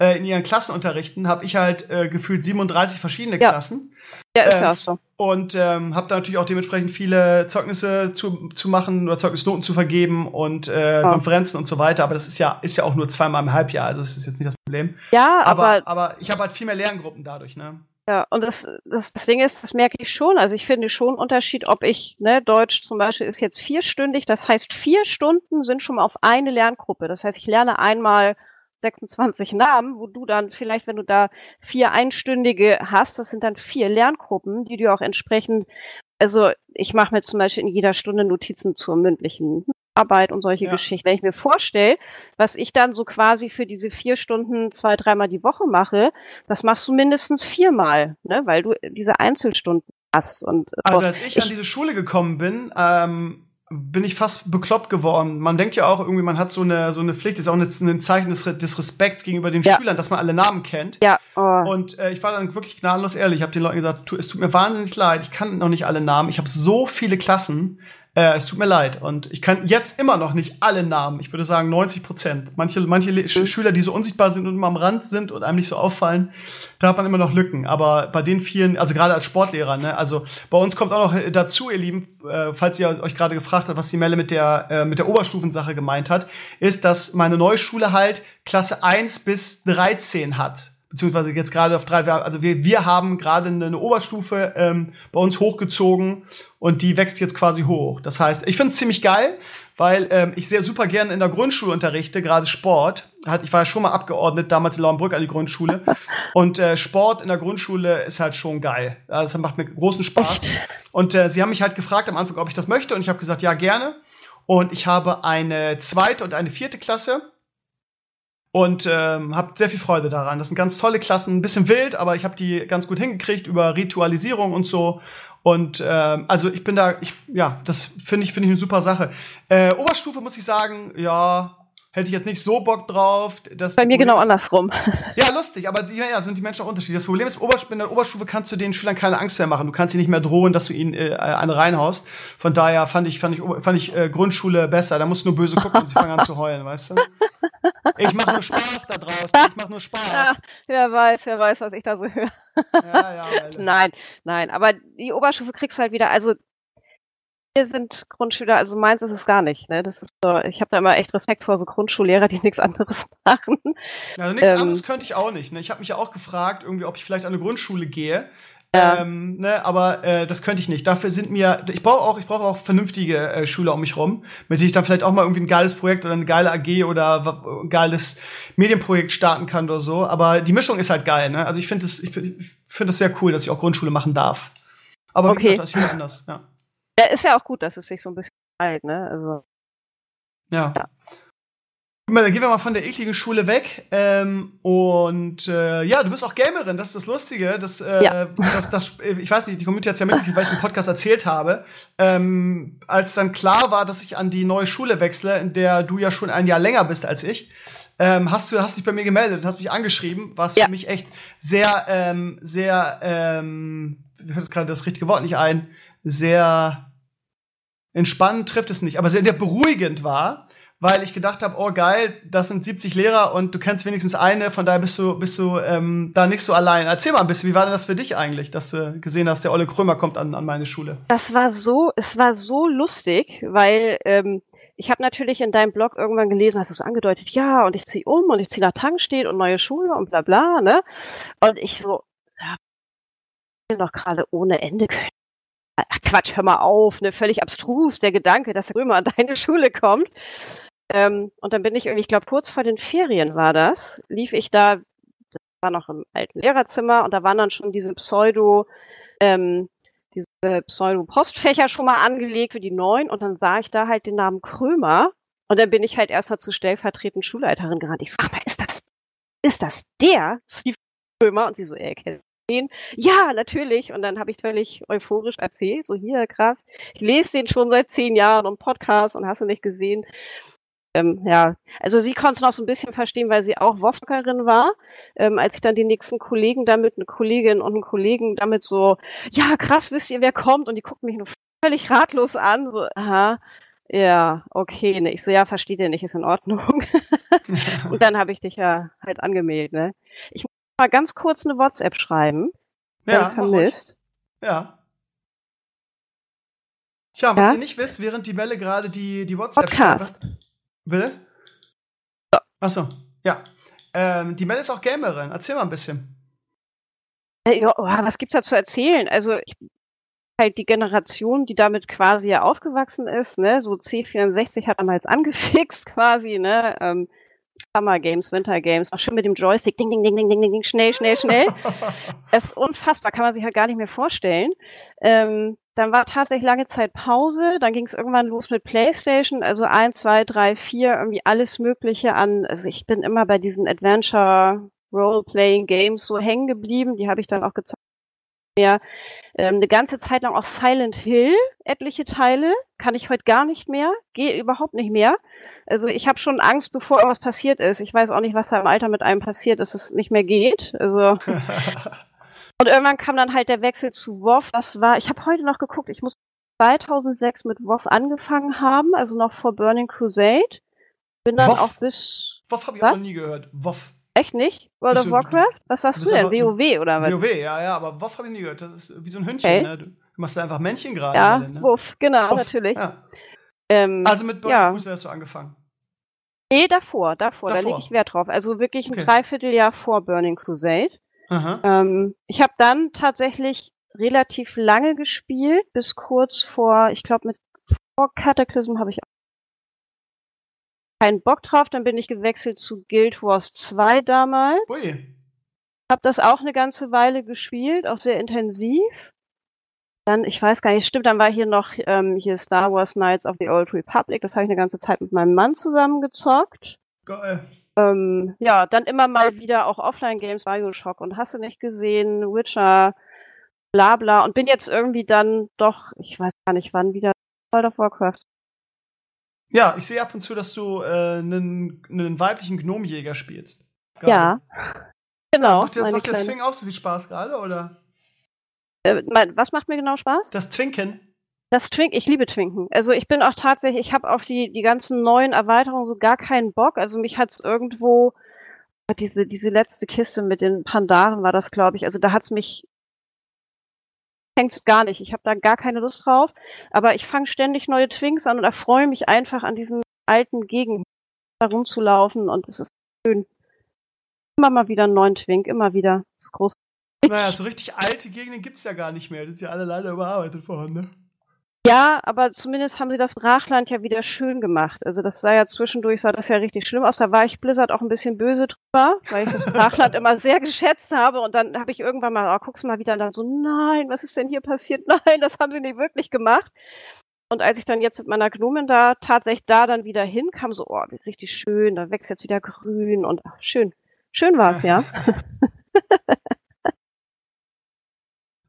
äh, in ihren Klassen unterrichten, habe ich halt äh, gefühlt 37 verschiedene ja. Klassen. Ja, ist ja ähm, so. Und ähm, habe da natürlich auch dementsprechend viele Zeugnisse zu, zu machen oder Zeugnisnoten zu vergeben und äh, ja. Konferenzen und so weiter. Aber das ist ja, ist ja auch nur zweimal im Halbjahr, also das ist jetzt nicht das Problem. Ja, aber, aber, aber ich habe halt viel mehr Lerngruppen dadurch, ne? Ja, und das, das, das Ding ist, das merke ich schon. Also ich finde schon einen Unterschied, ob ich, ne, Deutsch zum Beispiel ist jetzt vierstündig, das heißt, vier Stunden sind schon mal auf eine Lerngruppe. Das heißt, ich lerne einmal 26 Namen, wo du dann vielleicht, wenn du da vier einstündige hast, das sind dann vier Lerngruppen, die du auch entsprechend, also ich mache mir zum Beispiel in jeder Stunde Notizen zur mündlichen Arbeit und solche ja. Geschichten. Wenn ich mir vorstelle, was ich dann so quasi für diese vier Stunden zwei, dreimal die Woche mache, das machst du mindestens viermal, ne? weil du diese Einzelstunden hast. Und also als ich, ich an diese Schule gekommen bin, ähm, bin ich fast bekloppt geworden. Man denkt ja auch irgendwie, man hat so eine, so eine Pflicht, das ist auch ein Zeichen des, des Respekts gegenüber den ja. Schülern, dass man alle Namen kennt. Ja. Oh. Und äh, ich war dann wirklich gnadenlos ehrlich. Ich habe den Leuten gesagt, tu, es tut mir wahnsinnig leid, ich kann noch nicht alle Namen. Ich habe so viele Klassen. Äh, es tut mir leid. Und ich kann jetzt immer noch nicht alle Namen. Ich würde sagen 90 Prozent. Manche, manche mhm. Schüler, die so unsichtbar sind und immer am Rand sind und einem nicht so auffallen, da hat man immer noch Lücken. Aber bei den vielen, also gerade als Sportlehrer, ne, also bei uns kommt auch noch dazu, ihr Lieben, äh, falls ihr euch gerade gefragt habt, was die Melle mit der, äh, mit der Oberstufensache gemeint hat, ist, dass meine neue Schule halt Klasse 1 bis 13 hat beziehungsweise jetzt gerade auf drei, also wir, wir haben gerade eine Oberstufe ähm, bei uns hochgezogen und die wächst jetzt quasi hoch. Das heißt, ich finde es ziemlich geil, weil ähm, ich sehr super gerne in der Grundschule unterrichte, gerade Sport. Ich war ja schon mal abgeordnet, damals in Lauenbrück an die Grundschule. Und äh, Sport in der Grundschule ist halt schon geil. Also das macht mir großen Spaß. Und äh, sie haben mich halt gefragt am Anfang, ob ich das möchte. Und ich habe gesagt, ja, gerne. Und ich habe eine zweite und eine vierte Klasse und ähm, habe sehr viel Freude daran. Das sind ganz tolle Klassen, ein bisschen wild, aber ich habe die ganz gut hingekriegt über Ritualisierung und so. Und ähm, also ich bin da, ich, ja, das finde ich finde ich eine super Sache. Äh, Oberstufe muss ich sagen, ja, hätte ich jetzt nicht so Bock drauf. Das Bei mir genau ist, andersrum. Ja, lustig, aber die, ja, sind die Menschen auch unterschiedlich. Das Problem ist, in der Oberstufe kannst du den Schülern keine Angst mehr machen. Du kannst sie nicht mehr drohen, dass du ihnen äh, eine reinhaust. Von daher fand ich, fand ich, fand ich äh, Grundschule besser. Da musst du nur böse gucken und sie fangen an zu heulen, weißt du? Ich mache nur Spaß da draußen. Ich mache nur Spaß. Ja, wer weiß, wer weiß, was ich da so höre. Ja, ja, Melle. Nein, nein, aber die Oberstufe kriegst du halt wieder, also wir sind Grundschüler, also meins ist es gar nicht. Ne? Das ist so, ich habe da immer echt Respekt vor so Grundschullehrer, die nichts anderes machen. Also nichts Ähm. anderes könnte ich auch nicht. Ne? Ich habe mich ja auch gefragt, irgendwie, ob ich vielleicht an eine Grundschule gehe. Ja. Ähm, ne, aber äh, das könnte ich nicht. Dafür sind mir, ich brauche auch, ich brauche auch vernünftige äh, Schüler um mich rum, mit denen ich dann vielleicht auch mal irgendwie ein geiles Projekt oder eine geile AG oder ein geiles Medienprojekt starten kann oder so. Aber die Mischung ist halt geil. Ne? Also ich finde es, ich, ich finde es sehr cool, dass ich auch Grundschule machen darf. Aber wie Okay. gesagt, das ist wieder anders. Ja. Ja, ist ja auch gut, dass es sich so ein bisschen teilt, ne? Also, Ja. Guck mal, dann gehen wir mal von der ekligen Schule weg. Ähm, und äh, ja, du bist auch Gamerin, das ist das Lustige. Das, äh, Ja. das, das, ich weiß nicht, die Community hat ja mitgekriegt, weil ich es im Podcast erzählt habe. Ähm, als dann klar war, dass ich an die neue Schule wechsle, in der du ja schon ein Jahr länger bist als ich, ähm, hast du hast dich bei mir gemeldet und hast mich angeschrieben, was Ja. für mich echt sehr, ähm, sehr, ähm, mir fällt jetzt gerade das richtige Wort nicht ein, sehr entspannend trifft es nicht, aber sehr, beruhigend war, weil ich gedacht habe, oh geil, das sind 70 Lehrer und du kennst wenigstens eine, von daher bist du, bist du ähm, da nicht so allein. Erzähl mal ein bisschen, wie war denn das für dich eigentlich, dass du gesehen hast, der Olle Krömer kommt an, an meine Schule? das war so, es war so lustig, weil ähm, ich habe natürlich in deinem Blog irgendwann gelesen, hast du so angedeutet, ja, und ich ziehe um und ich ziehe nach Tankstedt und neue Schule und bla bla, ne? Und ich so, ja, doch gerade ohne Ende können. Ach Quatsch, hör mal auf, ne? Völlig abstrus, der Gedanke, dass Römer an deine Schule kommt. Ähm, und dann bin ich irgendwie, ich glaube, kurz vor den Ferien war das, lief ich da, das war noch im alten Lehrerzimmer und da waren dann schon diese Pseudo, ähm, diese Pseudo-Postfächer schon mal angelegt für die neuen und dann sah ich da halt den Namen Krömer und dann bin ich halt erstmal zur stellvertretenden Schulleiterin gerannt. Ich sag mal, ist das, ist das der Steve Krömer? Und sie so, er kennt den. Ja, natürlich. Und dann habe ich völlig euphorisch erzählt, so hier, krass. Ich lese den schon seit zehn Jahren und Podcast und hast du nicht gesehen. Ähm, ja, also sie konnte es noch so ein bisschen verstehen, weil sie auch Wofkerin war. Ähm, als ich dann die nächsten Kollegen damit, eine Kollegin und einen Kollegen damit so, ja, krass, wisst ihr, wer kommt? Und die gucken mich nur völlig ratlos an. So, aha, ja, okay, ne. Ich so, ja, versteht ihr nicht, ist in Ordnung. und dann habe ich dich ja halt angemeldet, ne? Ich mal ganz kurz eine WhatsApp schreiben. ja, vermisst. ja. Tja, was Ja? ihr nicht wisst, während die Melle gerade die, die WhatsApp Podcast. schreibt- Bitte? Achso, ja. Ähm, die Melle ist auch Gamerin. Erzähl mal ein bisschen. Äh, Ja, oh, was gibt's da zu erzählen? Also ich halt die Generation, die damit quasi ja aufgewachsen ist, ne, so C64 hat damals angefixt quasi, ne, ähm, Summer Games, Winter Games, auch schön mit dem Joystick, ding, ding, ding, ding, ding, ding, schnell, schnell, schnell. Das ist unfassbar, kann man sich halt gar nicht mehr vorstellen. Ähm, dann war tatsächlich lange Zeit Pause, dann ging es irgendwann los mit Playstation, also eins, zwei, drei, vier, irgendwie alles Mögliche an, also ich bin immer bei diesen Adventure Role-Playing Games so hängen geblieben, die habe ich dann auch gezeigt. Ja, ähm, eine ganze Zeit lang auch Silent Hill, etliche Teile, kann ich heute gar nicht mehr, gehe überhaupt nicht mehr. Also ich habe schon Angst, bevor irgendwas passiert ist. Ich weiß auch nicht, was da im Alter mit einem passiert, dass es nicht mehr geht. Also und irgendwann kam dann halt der Wechsel zu WoW. Das war, ich habe heute noch geguckt, ich muss 2006 mit WoW angefangen haben, also noch vor Burning Crusade. Bin dann WoW? auch bis, Woff habe ich auch noch nie gehört. Woff. Echt nicht? World of Warcraft? Was sagst du denn? WoW oder was? WoW, ja, ja, aber Woff habe ich nie gehört. Das ist wie so ein Hündchen, Okay. ne? Du machst da einfach Männchen gerade. Ja, ne? Wuff, genau, Woff, natürlich. Ja. Ähm, Also mit Burning ja. Hast du angefangen. nee, davor, davor, da Davor. lege ich Wert drauf. Also wirklich ein Okay. Dreivierteljahr vor Burning Crusade. Ähm, ich habe dann tatsächlich relativ lange gespielt, bis kurz vor, ich glaube mit vor Cataclysm habe ich auch keinen Bock drauf. Dann bin ich gewechselt zu Guild Wars 2 damals. Ui. Habe das auch eine ganze Weile gespielt, auch sehr intensiv. Dann, ich weiß gar nicht, stimmt, dann war hier noch ähm, hier Star Wars Knights of the Old Republic. Das habe ich eine ganze Zeit mit meinem Mann zusammen gezockt. Geil. Ähm, ja, dann immer mal wieder auch Offline-Games, Bioshock und hast du nicht gesehen, Witcher, bla bla. Und bin jetzt irgendwie dann doch, ich weiß gar nicht wann, wieder World of Warcraft. Ja, ich sehe ab und zu, dass du äh, einen, einen weiblichen Gnomjäger spielst. Geil. Ja, genau. Macht meine macht kleine- Swing auch so viel Spaß gerade, oder? äh, mein, was macht mir genau Spaß? Das Twinken? Das Twink, ich liebe Twinken. Also ich bin auch tatsächlich, ich habe auf die, die ganzen neuen Erweiterungen so gar keinen Bock. Also mich hat's irgendwo, diese, diese letzte Kiste mit den Pandaren war das, glaube ich. Also da hat's mich hängt's gar nicht. Ich habe da gar keine Lust drauf. Aber ich fange ständig neue Twinks an und erfreue mich einfach an diesen alten Gegenden herumzulaufen und es ist schön. Immer mal wieder einen neuen Twink, immer wieder. Das ist. Naja, so richtig alte Gegenden gibt's ja gar nicht mehr. Das ist ja alle leider überarbeitet worden, ne? Ja, aber zumindest haben sie das Brachland ja wieder schön gemacht. Also das sah ja zwischendurch, sah das ja richtig schlimm aus. Da war ich Blizzard auch ein bisschen böse drüber, weil ich das Brachland immer sehr geschätzt habe. Und dann habe ich irgendwann mal, oh, guck's mal wieder, und dann so, nein, was ist denn hier passiert? Nein, das haben sie nicht wirklich gemacht. Und als ich dann jetzt mit meiner Gnomen da tatsächlich da dann wieder hinkam, so, oh, richtig schön, da wächst jetzt wieder grün und ach, schön. Schön war's, ja.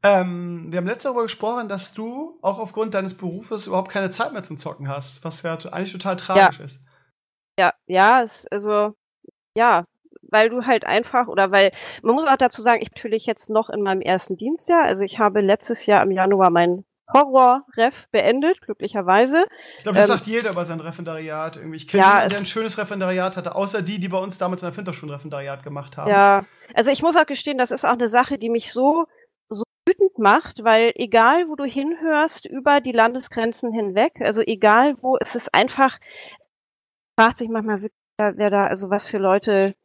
Ähm, wir haben letztes Mal darüber gesprochen, dass du auch aufgrund deines Berufes überhaupt keine Zeit mehr zum Zocken hast, was ja eigentlich total tragisch ja. ist. Ja, ja, es, also, ja, weil du halt einfach, oder weil, man muss auch dazu sagen, ich bin natürlich jetzt noch in meinem ersten Dienstjahr, also ich habe letztes Jahr im Januar mein Horror-Ref beendet, glücklicherweise. Ich glaube, das ähm, sagt jeder über sein Referendariat irgendwie. Ich kenne Ja, niemanden, der ein schönes Referendariat hatte, außer die, die bei uns damals in der Finter schon ein Referendariat gemacht haben. Ja, also ich muss auch gestehen, das ist auch eine Sache, die mich so, so wütend macht, weil egal, wo du hinhörst, über die Landesgrenzen hinweg, also egal wo, es ist einfach, fragt sich manchmal wirklich, wer da, also was für Leute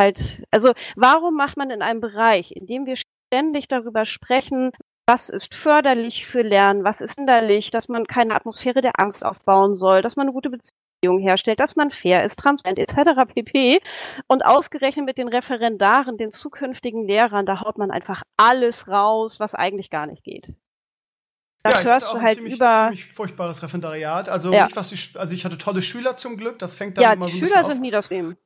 halt, also warum macht man in einem Bereich, in dem wir ständig darüber sprechen, was ist förderlich für Lernen, was ist hinderlich, dass man keine Atmosphäre der Angst aufbauen soll, dass man eine gute Beziehung herstellt, dass man fair ist, transparent etc. pp. Und ausgerechnet mit den Referendaren, den zukünftigen Lehrern, da haut man einfach alles raus, was eigentlich gar nicht geht. Da ja, ich hatte hörst auch du ein halt ziemlich, über. ziemlich furchtbares Referendariat. Also Ja. nicht was die, Sch- also ich hatte tolle Schüler zum Glück, das fängt dann Ja, immer die so ein Schüler sind nie das Wem.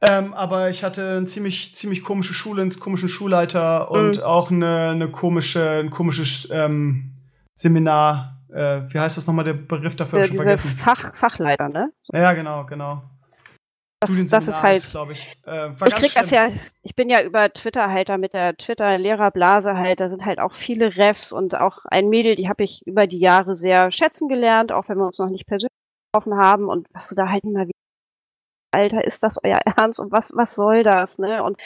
Ähm, aber ich hatte eine ziemlich, ziemlich komische Schule, einen komischen Schulleiter und Mhm. auch eine, eine komische, ein komisches ähm, Seminar. Äh, wie heißt das nochmal, der Begriff dafür? hab Äh, schon vergessen. Fach, Fachleiter, ne? Ja, genau, genau. Das, das ist halt. glaube ich. Äh, ich krieg das ja, ich bin ja über Twitter halt da mit der Twitter-Lehrerblase halt, da sind halt auch viele Refs und auch ein Mädel, die habe ich über die Jahre sehr schätzen gelernt, auch wenn wir uns noch nicht persönlich getroffen haben und was du da halt immer wieder, Alter, ist das euer Ernst und was, was soll das, ne? Und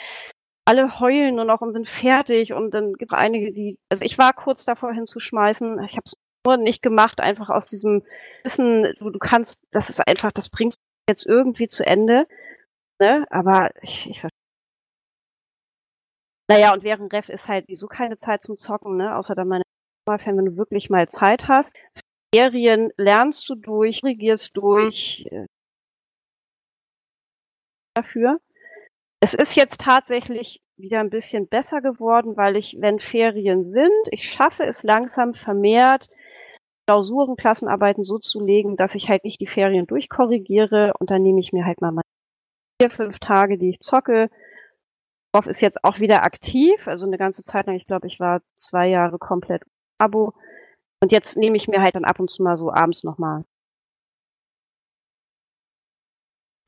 alle heulen nur noch und sind fertig und dann gibt es einige, die, also ich war kurz davor hinzuschmeißen, ich habe es nicht gemacht, einfach aus diesem Wissen, du, du kannst, das ist einfach, das bringst du jetzt irgendwie zu Ende, ne? Aber ich, ich ver- naja, und während Ref ist halt wieso keine Zeit zum Zocken, ne? Außer dann meine Fan, wenn du wirklich mal Zeit hast. Ferien lernst du durch, regierst durch äh, dafür. Es ist jetzt tatsächlich wieder ein bisschen besser geworden, weil ich, wenn Ferien sind, ich schaffe es langsam vermehrt, Klausuren, Klassenarbeiten so zu legen, dass ich halt nicht die Ferien durchkorrigiere und dann nehme ich mir halt mal meine vier, fünf Tage, die ich zocke. Dorf ist jetzt auch wieder aktiv, also eine ganze Zeit lang, ich glaube, ich war zwei Jahre komplett Abo. Und jetzt nehme ich mir halt dann ab und zu mal so abends nochmal.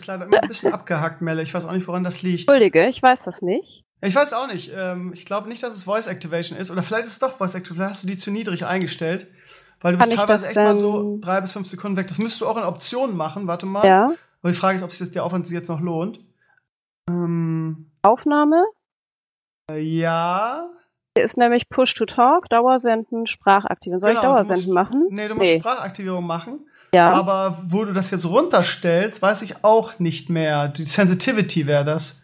ist leider immer ein bisschen abgehackt, Melle. Ich weiß auch nicht, woran das liegt. Entschuldige, ich weiß das nicht. Ich weiß auch nicht. Ähm, ich glaube nicht, dass es Voice Activation ist. Oder vielleicht ist es doch Voice Activation. Vielleicht hast du die zu niedrig eingestellt. Weil du Kann bist ich teilweise das, echt mal so ähm, drei bis fünf Sekunden weg. Das müsstest du auch in Optionen machen. Warte mal. Ja. Aber die Frage ist, ob sich das der Aufwand sich jetzt noch lohnt. Ähm, Aufnahme. äh, ja. Hier ist nämlich Push to Talk, Dauersenden, Sprachaktivieren. Soll ich Genau, du Dauersenden musst- machen? Nee, du musst Nee. Sprachaktivierung machen. Ja. Aber wo du das jetzt runterstellst, weiß ich auch nicht mehr. Die Sensitivity wäre das.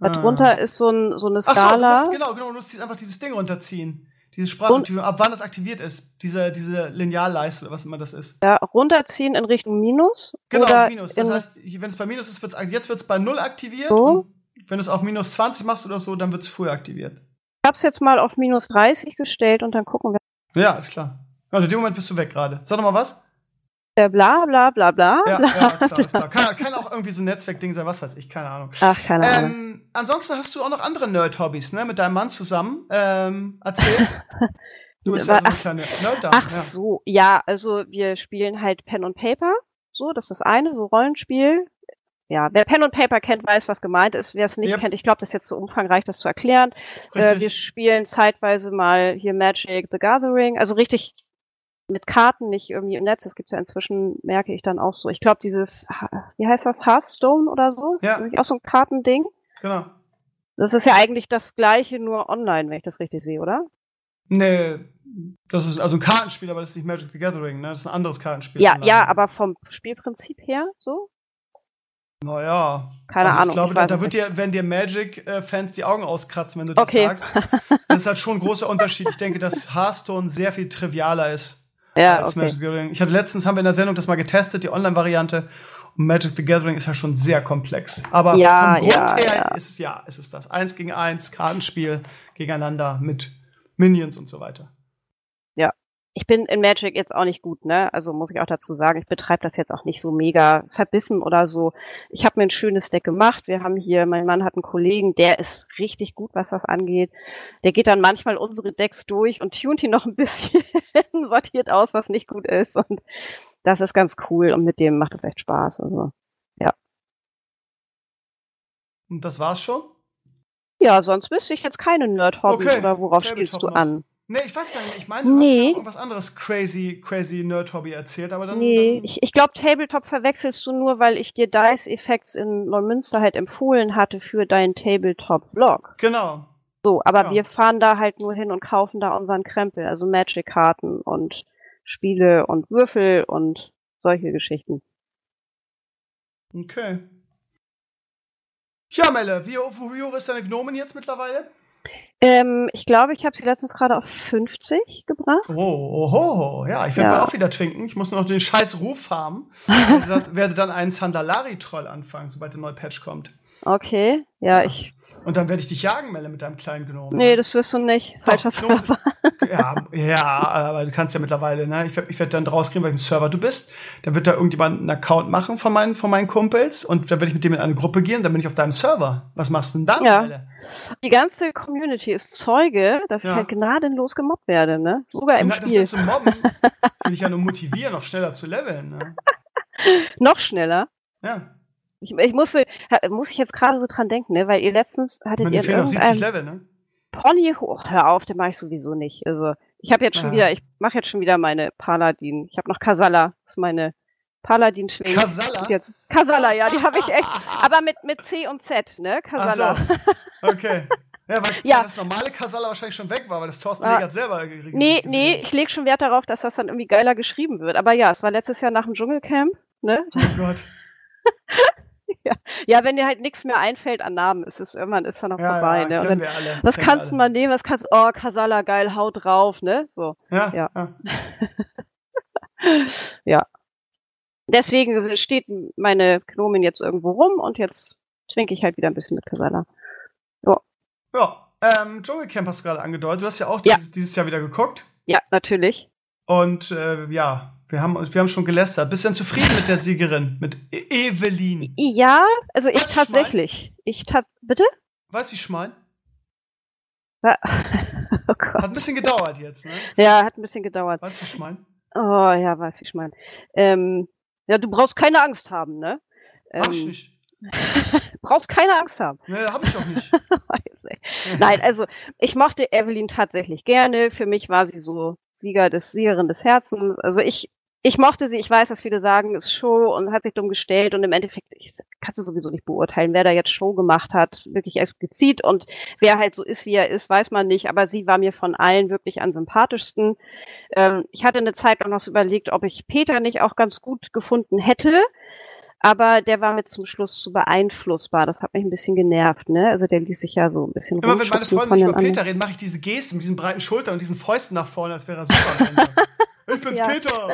Darunter Ah. ist so, ein, so eine Ach so, du Skala. musst, genau, genau, du musst einfach dieses Ding runterziehen. Diese Sprachaktivierung, ab wann das aktiviert ist. Diese, diese Linealleiste oder was immer das ist. ja, runterziehen in Richtung Minus. Genau, Minus. Das heißt, wenn es bei Minus ist, wird's, jetzt wird es bei 0 aktiviert. So. Wenn du es auf minus 20 machst oder so, dann wird es früher aktiviert. ich hab's jetzt mal auf minus 30 gestellt und dann gucken wir. Ja, ist klar. Also in dem Moment bist du weg gerade. Sag doch mal was. Äh, bla bla bla bla. Ja, bla. ja ist klar, ist klar. Kann, kann auch irgendwie so ein Netzwerkding sein, was weiß ich, keine Ahnung. Ach, keine Ahnung. Ähm, ansonsten hast du auch noch andere Nerd-Hobbys, ne? Mit deinem Mann zusammen. Ähm, erzähl. Du bist ja so eine Ach, kleine Nerd-Dame. Ach ja. so, ja, also wir spielen halt Pen und Paper. So, das ist das eine, so Rollenspiel. Ja, wer Pen und Paper kennt, weiß, was gemeint ist. Wer es nicht Yep. kennt, ich glaube, das ist jetzt so umfangreich, das zu erklären. Äh, wir spielen zeitweise mal hier Magic the Gathering, also richtig mit Karten nicht irgendwie im Netz. Das gibt's ja inzwischen, merke ich dann auch so. Ich glaube, dieses, wie heißt das, Hearthstone oder so? Ist Ja. auch so ein Kartending. Genau. Das ist ja eigentlich das gleiche, nur online, wenn ich das richtig sehe, oder? Nee, das ist also ein Kartenspiel, aber das ist nicht Magic the Gathering, ne? Das ist ein anderes Kartenspiel. Ja, ja, aber vom Spielprinzip her so? Naja. Keine also Ahnung. Ich glaube, ich da, da es wird dir, werden dir Magic-Fans die Augen auskratzen, wenn du das Okay. sagst. Das ist halt schon ein großer Unterschied. Ich denke, dass Hearthstone sehr viel trivialer ist ja, als okay. Magic the Gathering. Ich hatte letztens, haben wir in der Sendung das mal getestet, die Online-Variante. Und Magic the Gathering ist ja schon sehr komplex. Aber Ja, vom Grund ja, her ja. ist es ja, ist es das. Eins gegen eins, Kartenspiel gegeneinander mit Minions und so weiter. Ich bin in Magic jetzt auch nicht gut, ne? Also muss ich auch dazu sagen, ich betreibe das jetzt auch nicht so mega verbissen oder so. Ich habe mir ein schönes Deck gemacht. Wir haben hier, mein Mann hat einen Kollegen, der ist richtig gut, was das angeht. Der geht dann manchmal unsere Decks durch und tunt die noch ein bisschen, sortiert aus, was nicht gut ist. Und das ist ganz cool und mit dem macht es echt Spaß. Also. Und das war's schon? Ja, sonst wüsste ich jetzt keine Nerd-Hobbys Okay, oder worauf Tabletop spielst du noch. an? Nee, ich weiß gar nicht. Ich meine, du hast Nee. ja noch irgendwas anderes crazy, crazy Nerd-Hobby erzählt, aber dann. Nee, dann ich, ich glaube, Tabletop verwechselst du nur, weil ich dir Dice Effects in Neumünster halt empfohlen hatte für deinen Tabletop-Blog. genau. So, aber Ja. wir fahren da halt nur hin und kaufen da unseren Krempel, also Magic-Karten und Spiele und Würfel und solche Geschichten. Okay. Ja, Melle, wie, wie hoch ist deine Gnomen jetzt mittlerweile? Ähm, ich glaube, ich habe sie letztens gerade auf 50 gebracht. Oh, oh, oh, ja, ich werde Ja. auch wieder twinken. Ich muss nur noch den scheiß Ruf haben. dann- werde dann einen Sandalari-Troll anfangen, sobald der neue Patch kommt. Okay, ja, ich. Und dann werde ich dich jagen, Melle, mit deinem kleinen Gnomen. Nee, das wirst du nicht. Falscher Server. ja, ja, aber du kannst ja mittlerweile, ne? Ich werde ich werd dann rauskriegen, welchem Server du bist. Dann wird da irgendjemand einen Account machen von meinen, von meinen Kumpels und dann werde ich mit dem in eine Gruppe gehen, dann bin ich auf deinem Server. Was machst du denn dann, Ja. Melle? Die ganze Community ist Zeuge, dass Ja. ich halt gnadenlos gemobbt werde, ne? Sogar im Na, das Spiel. jetzt zu mobben, will ich ja nur motivieren, noch schneller zu leveln, ne? Noch schneller. Ja. Ich, ich musste, muss ich jetzt gerade so dran denken, ne? Weil ihr letztens hattet meine, ihr fehlen noch 70 irgendeinem Level, ne? Pony hoch. Hör auf, den mache ich sowieso nicht. Also ich habe jetzt schon Ah. wieder, ich mache jetzt schon wieder meine Paladin. Ich habe noch Kasala, das ist meine Paladin schwingen. Kasala? Jetzt. Kasala, ja, die habe ich echt. Aber mit mit C und Z, ne? Kasala. so. Okay. Ja, weil Ja. das normale Kasala wahrscheinlich schon weg war, weil das Thorsten Ah. Legert selber ge- Nee, nee, ich leg schon Wert darauf, dass das dann irgendwie geiler geschrieben wird. Aber ja, es war letztes Jahr nach dem Dschungelcamp, ne? Oh Gott. Ja, wenn dir halt nichts mehr einfällt an Namen, ist es irgendwann ist dann noch Ja, vorbei, ja, ne? Dann, wir alle. was kannst du mal nehmen, was kannst oh, Kasala, geil, hau drauf, ne? So. alle. Ja, Ja. ja. Deswegen steht meine Gnomin jetzt irgendwo rum und jetzt twinke ich halt wieder ein bisschen mit Kasala. Ja, ähm, Dschungelcamp hast du gerade angedeutet. Du hast ja auch Ja. dieses, dieses Jahr wieder geguckt. Ja, natürlich. Und äh, ja, wir haben, wir haben schon gelästert. Bist du denn zufrieden mit der Siegerin? Mit E- Evelyn? Ja, also ich Schwein? tatsächlich. Ich tat, bitte? Weißt du, wie ich mein? Oh Hat Gott. ein bisschen gedauert jetzt, ne? Ja, hat ein bisschen gedauert. Weißt du, wie ich mein? Oh, ja, weiß ich mein. Ähm, ja, du brauchst keine Angst haben, ne? Ähm, Hab ich nicht. brauchst keine Angst haben. Ne, hab ich doch nicht. Nein, also ich mochte Evelyn tatsächlich gerne. Für mich war sie so Sieger des Siegerin des Herzens. Also ich ich mochte sie. Ich weiß, dass viele sagen, es ist Show und hat sich dumm gestellt und im Endeffekt ich kann sie sowieso nicht beurteilen, wer da jetzt Show gemacht hat, wirklich explizit und wer halt so ist, wie er ist, weiß man nicht. Aber sie war mir von allen wirklich am sympathischsten. Ähm, ich hatte eine Zeit lang noch überlegt, ob ich Peter nicht auch ganz gut gefunden hätte. Aber der war mir zum Schluss zu beeinflussbar. Das hat mich ein bisschen genervt, ne? Also der ließ sich ja so ein bisschen Immer wenn meine Freunde nicht über anderen. Peter reden, mache ich diese Gesten mit diesen breiten Schultern und diesen Fäusten nach vorne, als wäre er Superman. ich bin's Ja. Peter.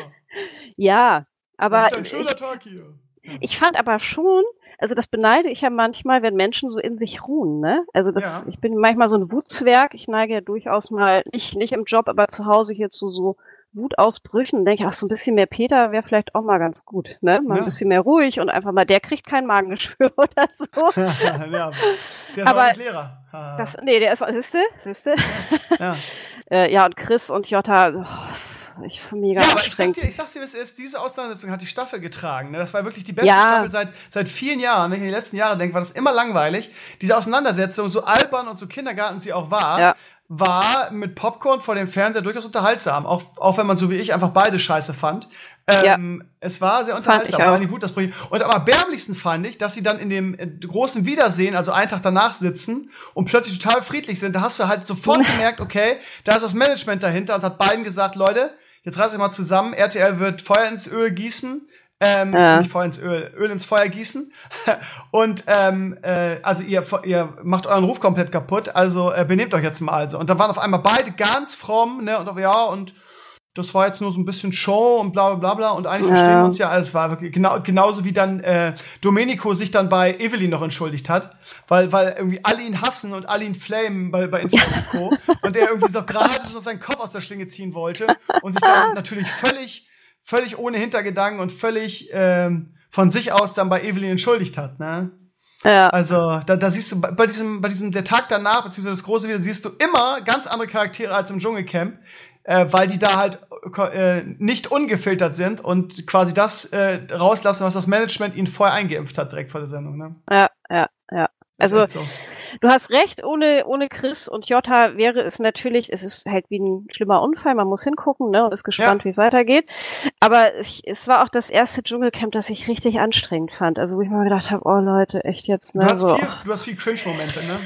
Ja, aber ein ich, schöner Tag hier. ich fand aber schon, also das beneide ich ja manchmal, wenn Menschen so in sich ruhen, ne? Also das, Ja. ich bin manchmal so ein Wutzwerg. Ich neige ja durchaus mal, nicht, nicht im Job, aber zu Hause hier zu so Wutausbrüchen und denke, ach, so ein bisschen mehr Peter wäre vielleicht auch mal ganz gut, ne? Mal Ja. ein bisschen mehr ruhig und einfach mal, der kriegt kein Magengeschwür oder so. ja, der ist Aber Lehrer. Das, nee, der ist, siehste, siehste. ja. Äh, ja, und Chris und Jota, oh, ich mega ja, aber ich sag dir, ich sag's dir, wie es ist, diese Auseinandersetzung hat die Staffel getragen. Ne? Das war wirklich die beste Ja. Staffel seit, seit vielen Jahren. Wenn ich in die letzten Jahre denke, war das immer langweilig. Diese Auseinandersetzung, so albern und so Kindergarten sie auch war, Ja. war mit Popcorn vor dem Fernseher durchaus unterhaltsam. Auch, auch wenn man so wie ich einfach beide scheiße fand. Ähm, ja. Es war sehr unterhaltsam, vor allem gut das Projekt. Und am erbärmlichsten fand ich, dass sie dann in dem äh, großen Wiedersehen, also einen Tag danach sitzen und plötzlich total friedlich sind. Da hast du halt sofort gemerkt, okay, da ist das Management dahinter und hat beiden gesagt, Leute, jetzt reiß ich mal zusammen, RTL wird Feuer ins Öl gießen ähm, ja. Nicht Feuer ins Öl, Öl ins Feuer gießen. und ähm, äh, also ihr, ihr macht euren Ruf komplett kaputt, also äh, benehmt euch jetzt mal also. Und dann waren auf einmal beide ganz fromm, ne? Und ja, und das war jetzt nur so ein bisschen Show und bla bla bla bla. Und eigentlich ja. verstehen wir uns ja alles. War wirklich genau, genauso wie dann äh, Domenico sich dann bei Evelyn noch entschuldigt hat, weil, weil irgendwie alle ihn hassen und alle ihn flamen bei, bei Instagram und Co. und er irgendwie so gerade so seinen Kopf aus der Schlinge ziehen wollte und sich dann natürlich völlig völlig ohne Hintergedanken und völlig ähm, von sich aus dann bei Evelyn entschuldigt hat, ne? Ja. Also, da, da siehst du bei diesem, bei diesem, der Tag danach, beziehungsweise das große Video, siehst du immer ganz andere Charaktere als im Dschungelcamp, äh, weil die da halt äh, nicht ungefiltert sind und quasi das äh, rauslassen, was das Management ihnen vorher eingeimpft hat, direkt vor der Sendung, ne? Ja, ja, ja. Also, so. du hast recht, ohne, ohne Chris und Jota wäre es natürlich, es ist halt wie ein schlimmer Unfall, man muss hingucken, ne, und ist gespannt, ja. wie es weitergeht. Aber es, es war auch das erste Dschungelcamp, das ich richtig anstrengend fand. Also, wo ich mal gedacht habe, oh Leute, echt jetzt, ne, du hast so. Viel, du hast viel Cringe-Momente, ne?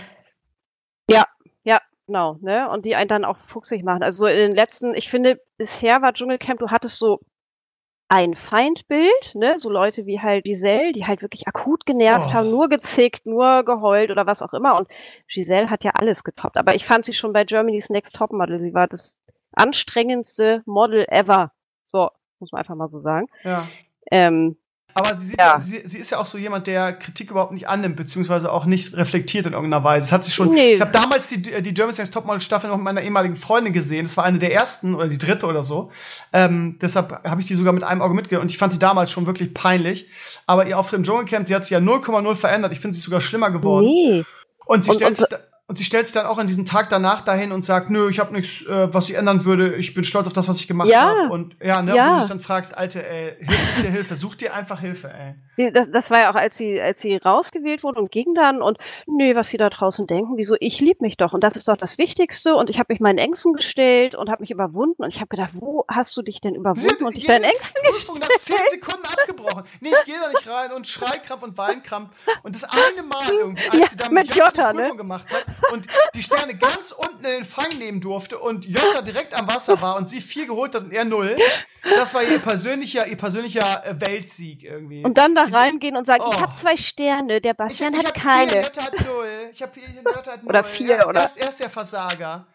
Genau, ne, und die einen dann auch fuchsig machen. Also, in den letzten, ich finde, bisher war Dschungelcamp, du hattest so ein Feindbild, ne, so Leute wie halt Giselle, die halt wirklich akut genervt oh. haben, nur gezickt, nur geheult oder was auch immer. Und Giselle hat ja alles getoppt. Aber ich fand sie schon bei Germany's Next Top Model. Sie war das anstrengendste Model ever. So, muss man einfach mal so sagen. Ja. Ähm, aber sie, ja. ja. sie, sie, ist ja auch so jemand, der Kritik überhaupt nicht annimmt, beziehungsweise auch nicht reflektiert in irgendeiner Weise. Das hat sie schon. Nee. Ich habe damals die, die German Next Topmodel Staffel noch mit meiner ehemaligen Freundin gesehen. Das war eine der ersten oder die dritte oder so. Ähm, deshalb habe ich die sogar mit einem Auge mitgehört und ich fand sie damals schon wirklich peinlich. Aber ihr Auftritt im Dschungelcamp, sie hat sich ja 0,0 verändert. Ich finde sie sogar schlimmer geworden. Nee. Und sie und, stellt sich und sie stellt sich dann auch an diesen Tag danach dahin und sagt, nö, ich habe nichts, äh, was ich ändern würde. Ich bin stolz auf das, was ich gemacht ja. habe. Und ja, ne, ja. wo du dich dann fragst, Alte, ey, hilf dir Hilfe, such dir einfach Hilfe, ey. Das, das war ja auch, als sie, als sie rausgewählt wurde und ging dann und nö, was sie da draußen denken, wieso, ich lieb mich doch und das ist doch das Wichtigste und ich habe mich meinen Ängsten gestellt und habe mich überwunden und ich habe gedacht, wo hast du dich denn überwunden und dich deinen Ängsten Prüfung gestellt? nach zehn Sekunden abgebrochen. Nee, ich gehe da nicht rein und Schreikrampf und Weinkrampf und das eine Mal irgendwie, als ja, sie dann mit, mit Jota, Prüfung ne? gemacht hat und die Sterne ganz unten in den Fang nehmen durfte und Jota direkt am Wasser war und sie vier geholt hat und er null. Das war ihr persönlicher, ihr persönlicher äh, Weltsieg irgendwie. Und dann da reingehen und sagen, oh. ich habe zwei Sterne, der Bastian ich, ich hat keine. Vier, hat null. Ich habe vier, Jota hat null. Oder vier, er ist, oder? Er ist, er ist der Versager.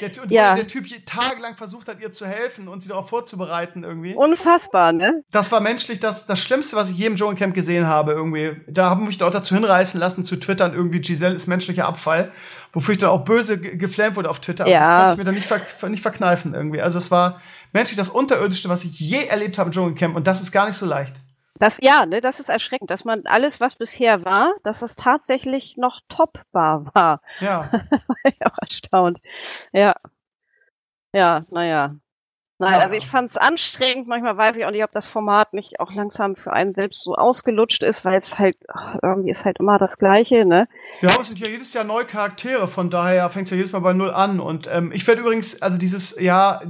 Der, ja. der Typ tagelang versucht hat, ihr zu helfen und sie darauf vorzubereiten irgendwie. Unfassbar, ne? Das war menschlich das, das Schlimmste, was ich je im Dschungelcamp gesehen habe irgendwie. Da habe ich mich auch dazu hinreißen lassen, zu twittern irgendwie, Giselle ist menschlicher Abfall. Wofür ich dann auch böse geflammt wurde auf Twitter. Ja. Aber das konnte ich mir dann nicht, ver nicht verkneifen irgendwie. Also es war menschlich das Unterirdischste, was ich je erlebt habe im Dschungelcamp und das ist gar nicht so leicht. Das, ja, ne, das ist erschreckend, dass man alles, was bisher war, dass es tatsächlich noch topbar war. Ja. war ich auch erstaunt. Ja. Ja, naja. Nein, also ich fand es anstrengend. Manchmal weiß ich auch nicht, ob das Format nicht auch langsam für einen selbst so ausgelutscht ist, weil es halt irgendwie ist halt immer das Gleiche, ne? Ja, aber es sind ja jedes Jahr neue Charaktere, von daher fängt es ja jedes Mal bei Null an. Und ähm, ich werde übrigens, also dieses, ja,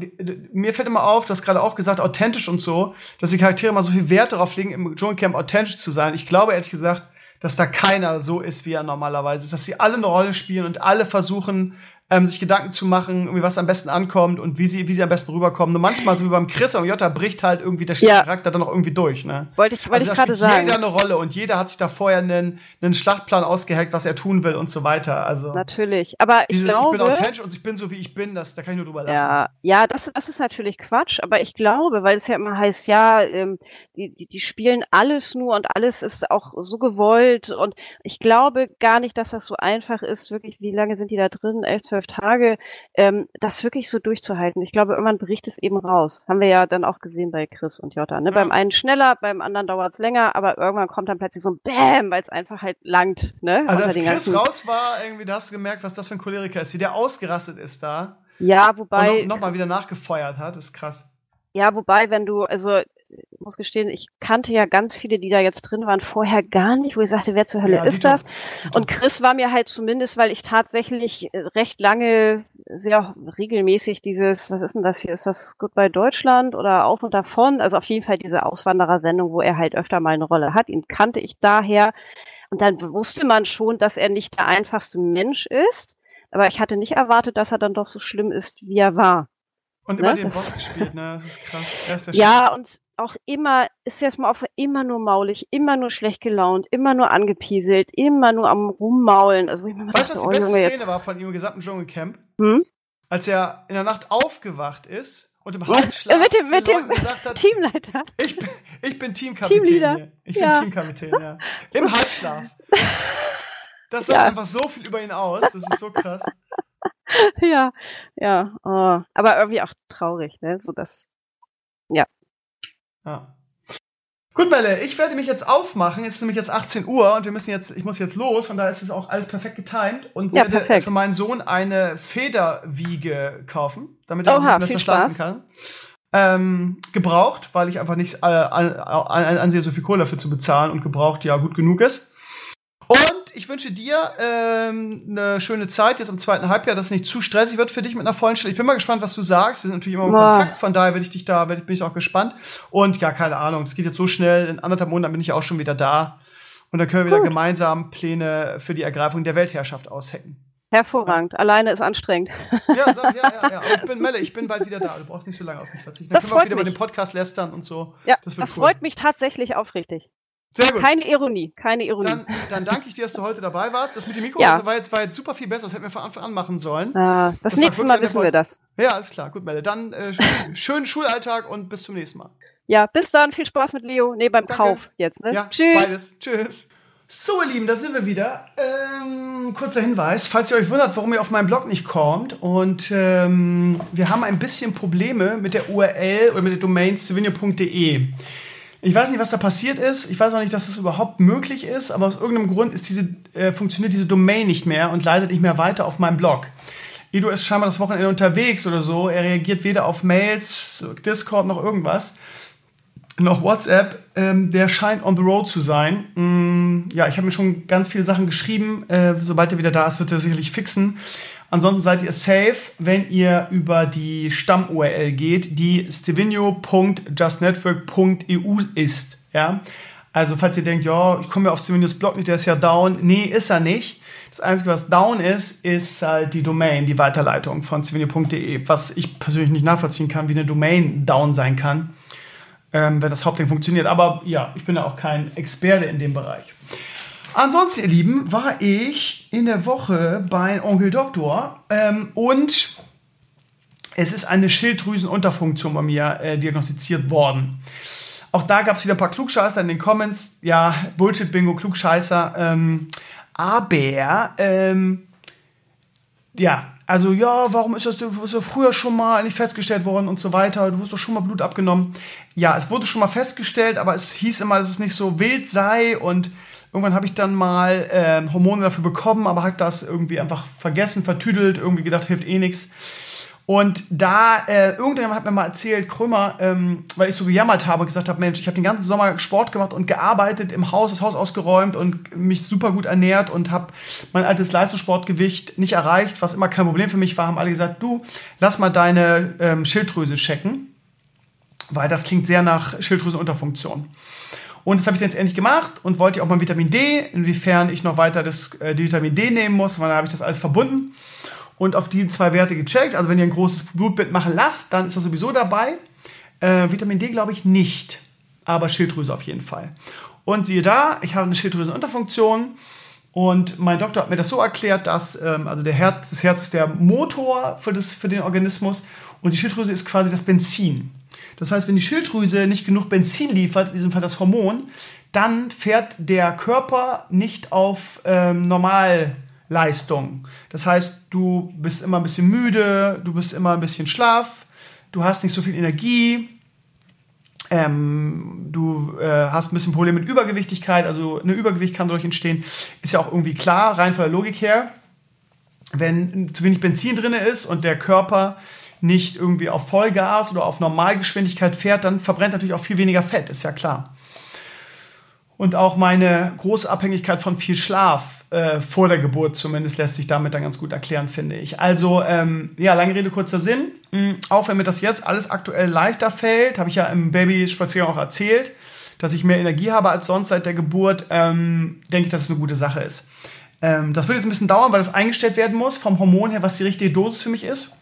mir fällt immer auf, du hast gerade auch gesagt, authentisch und so, dass die Charaktere mal so viel Wert darauf legen, im Dschungelcamp authentisch zu sein. Ich glaube ehrlich gesagt, dass da keiner so ist, wie er normalerweise ist, dass sie alle eine Rolle spielen und alle versuchen, ähm, sich Gedanken zu machen, was am besten ankommt und wie sie, wie sie am besten rüberkommen. Nur manchmal, so wie beim Chris und Jota, bricht halt irgendwie der ja. Charakter dann noch irgendwie durch, ne? Wollte ich, wollte also, ich gerade sagen. jeder eine Rolle und jeder hat sich da vorher einen, einen Schlachtplan ausgeheckt, was er tun will und so weiter. Also. Natürlich. Aber ich dieses, glaube. Ich bin authentisch und ich bin so, wie ich bin, das, da kann ich nur drüber lassen. Ja, ja, das, das ist natürlich Quatsch, aber ich glaube, weil es ja immer heißt, ja, ähm, die, die, die spielen alles nur und alles ist auch so gewollt und ich glaube gar nicht, dass das so einfach ist, wirklich, wie lange sind die da drin? Elf, zwölf Tage ähm, das wirklich so durchzuhalten. Ich glaube, irgendwann bricht es eben raus. Haben wir ja dann auch gesehen bei Chris und Jota. Ne? Ja. Beim einen schneller, beim anderen dauert es länger, aber irgendwann kommt dann plötzlich so ein Bäm, weil es einfach halt langt. Ne? Also als Chris raus war, irgendwie, da hast du gemerkt, was das für ein Choleriker ist, wie der ausgerastet ist da. Ja, wobei. Und nochmal noch wieder nachgefeuert hat, ist krass. Ja, wobei, wenn du, also muss gestehen, ich kannte ja ganz viele, die da jetzt drin waren, vorher gar nicht, wo ich sagte, wer zur Hölle Ja, ist das? Und Chris war mir halt zumindest, weil ich tatsächlich äh, recht lange, sehr regelmäßig dieses, was ist denn das hier? Ist das Goodbye Deutschland oder Auf und Davon? Also auf jeden Fall diese Auswanderersendung, wo er halt öfter mal eine Rolle hat. Ihn kannte ich daher. Und dann wusste man schon, dass er nicht der einfachste Mensch ist. Aber ich hatte nicht erwartet, dass er dann doch so schlimm ist, wie er war. Und immer Ne, den Boss gespielt, ne? Das ist krass. Ja, und auch immer, ist jetzt mal auf immer nur maulig, immer nur schlecht gelaunt, immer nur angepieselt, immer nur am Rummaulen. Also ich mir Weißt du, was die oh beste Junge, Szene war von ihm im gesamten Dschungelcamp? Hm? Als er in der Nacht aufgewacht ist und im Halbschlaf mit dem, mit dem hat, Teamleiter. ich bin, ich bin Teamkapitän Teamleader. Ich Ja. bin Teamkapitän, ja. Im Halbschlaf. Das sagt Ja. einfach so viel über ihn aus. Das ist so krass. ja, ja. Oh. Aber irgendwie auch traurig, ne? So das. Ja. Gut, Melle, ich werde mich jetzt aufmachen. Es ist nämlich jetzt 18 Uhr und wir müssen jetzt, ich muss jetzt los, von daher ist es auch alles perfekt getimed und Ja, werde perfekt. für meinen Sohn eine Federwiege kaufen, damit er auch Oha, ein bisschen schlafen kann. Ähm, gebraucht, weil ich einfach nicht äh, an, an, ansehe, so viel Kohle dafür zu bezahlen und gebraucht ja gut genug ist. Und ich wünsche dir ähm, eine schöne Zeit jetzt im zweiten Halbjahr, dass es nicht zu stressig wird für dich mit einer vollen Stelle. Ich bin mal gespannt, was du sagst. Wir sind natürlich immer im Boah. Kontakt, von daher werde ich dich da, bin ich auch gespannt. Und ja, keine Ahnung, das geht jetzt so schnell. In anderthalb Monaten bin ich auch schon wieder da. Und dann können wir wieder Gut. gemeinsam Pläne für die Ergreifung der Weltherrschaft aushacken. Hervorragend. Alleine ist anstrengend. Ja, so, ja, ja, ja. Aber ich bin Melle, ich bin bald wieder da. Du brauchst nicht so lange auf mich verzichten. Dann Das können wir auch wieder über mich. den Podcast lästern und so. Ja, Das das, cool. freut mich tatsächlich aufrichtig. Sehr gut. Keine Ironie, keine Ironie. Dann, dann danke ich dir, dass du heute dabei warst. Das mit dem Mikro Ja. war, jetzt, war jetzt super viel besser. Das hätten wir von Anfang an machen sollen. Ah, das, Das nächste Mal wissen wir das. Ja, alles klar. Gut, Melle. Dann äh, sch- schönen Schulalltag und bis zum nächsten Mal. Ja, bis dann. Viel Spaß mit Leo. Nee, beim Danke. Kauf jetzt. Ne? Ja, Tschüss. beides. Tschüss. So, ihr Lieben, da sind wir wieder. Ähm, kurzer Hinweis, falls ihr euch wundert, warum ihr auf meinen Blog nicht kommt. Und ähm, wir haben ein bisschen Probleme mit der URL oder mit der Domain stevenio.de. Ich weiß nicht, was da passiert ist. Ich weiß auch nicht, dass das überhaupt möglich ist, aber aus irgendeinem Grund ist diese, äh, funktioniert diese Domain nicht mehr und leitet nicht mehr weiter auf meinem Blog. Edu ist scheinbar das Wochenende unterwegs oder so. Er reagiert weder auf Mails, Discord noch irgendwas noch WhatsApp, ähm, der scheint on the road zu sein. Mm, ja, ich habe mir schon ganz viele Sachen geschrieben. Äh, sobald er wieder da ist, wird er sicherlich fixen. Ansonsten seid ihr safe, wenn ihr über die Stamm-URL geht, die stevenio.justnetwork.eu ist. Ja? Also falls ihr denkt, ja, ich komme ja auf Stevenios Blog nicht, der ist ja down. Nee, ist er nicht. Das Einzige, was down ist, ist halt die Domain, die Weiterleitung von stevenio.de, was ich persönlich nicht nachvollziehen kann, wie eine Domain down sein kann ähm, wenn das Hauptding funktioniert. Aber ja, ich bin ja auch kein Experte in dem Bereich. Ansonsten, ihr Lieben, war ich in der Woche bei Onkel Doktor ähm, und es ist eine Schilddrüsenunterfunktion bei mir äh, diagnostiziert worden. Auch da gab es wieder ein paar Klugscheißer in den Comments. Ja, Bullshit-Bingo, Klugscheißer. Ähm, aber, ähm, ja, also ja, warum ist das, ja früher schon mal nicht festgestellt worden und so weiter, du wirst doch schon mal Blut abgenommen. Ja, es wurde schon mal festgestellt, aber es hieß immer, dass es nicht so wild sei und irgendwann habe ich dann mal ähm, Hormone dafür bekommen, aber habe das irgendwie einfach vergessen, vertüdelt, irgendwie gedacht, hilft eh nichts. Und da, äh, irgendjemand hat mir mal erzählt, Krömer, ähm, weil ich so gejammert habe, gesagt habe, Mensch, ich habe den ganzen Sommer Sport gemacht und gearbeitet im Haus, das Haus ausgeräumt und mich super gut ernährt und habe mein altes Leistungssportgewicht nicht erreicht, was immer kein Problem für mich war, haben alle gesagt, du, lass mal deine ähm, Schilddrüse checken, weil das klingt sehr nach Schilddrüsenunterfunktion. Und das habe ich dann jetzt endlich gemacht und wollte auch mal Vitamin D, inwiefern ich noch weiter das äh, die Vitamin D nehmen muss, weil dann habe ich das alles verbunden und auf die zwei Werte gecheckt. Also wenn ihr ein großes Blutbild machen lasst, dann ist das sowieso dabei. Äh, Vitamin D glaube ich nicht, aber Schilddrüse auf jeden Fall. Und siehe da, ich habe eine Schilddrüsenunterfunktion und mein Doktor hat mir das so erklärt, dass ähm, also der Herz, das Herz ist der Motor für, das, für den Organismus und die Schilddrüse ist quasi das Benzin. Das heißt, wenn die Schilddrüse nicht genug Benzin liefert, in diesem Fall das Hormon, dann fährt der Körper nicht auf ähm, Normalleistung. Das heißt, du bist immer ein bisschen müde, du bist immer ein bisschen schlaff, du hast nicht so viel Energie, ähm, du äh, hast ein bisschen Probleme mit Übergewichtigkeit, also eine Übergewicht kann dadurch entstehen, ist ja auch irgendwie klar, rein von der Logik her. Wenn zu wenig Benzin drin ist und der Körper nicht irgendwie auf Vollgas oder auf Normalgeschwindigkeit fährt, dann verbrennt natürlich auch viel weniger Fett, ist ja klar. Und auch meine große Abhängigkeit von viel Schlaf äh, vor der Geburt zumindest lässt sich damit dann ganz gut erklären, finde ich. Also, ähm, ja, lange Rede, kurzer Sinn. Mhm, auch wenn mir das jetzt alles aktuell leichter fällt, habe ich ja im Babyspaziergang auch erzählt, dass ich mehr Energie habe als sonst seit der Geburt, ähm, denke ich, dass es eine gute Sache ist. Ähm, das wird jetzt ein bisschen dauern, weil das eingestellt werden muss vom Hormon her, was die richtige Dosis für mich ist.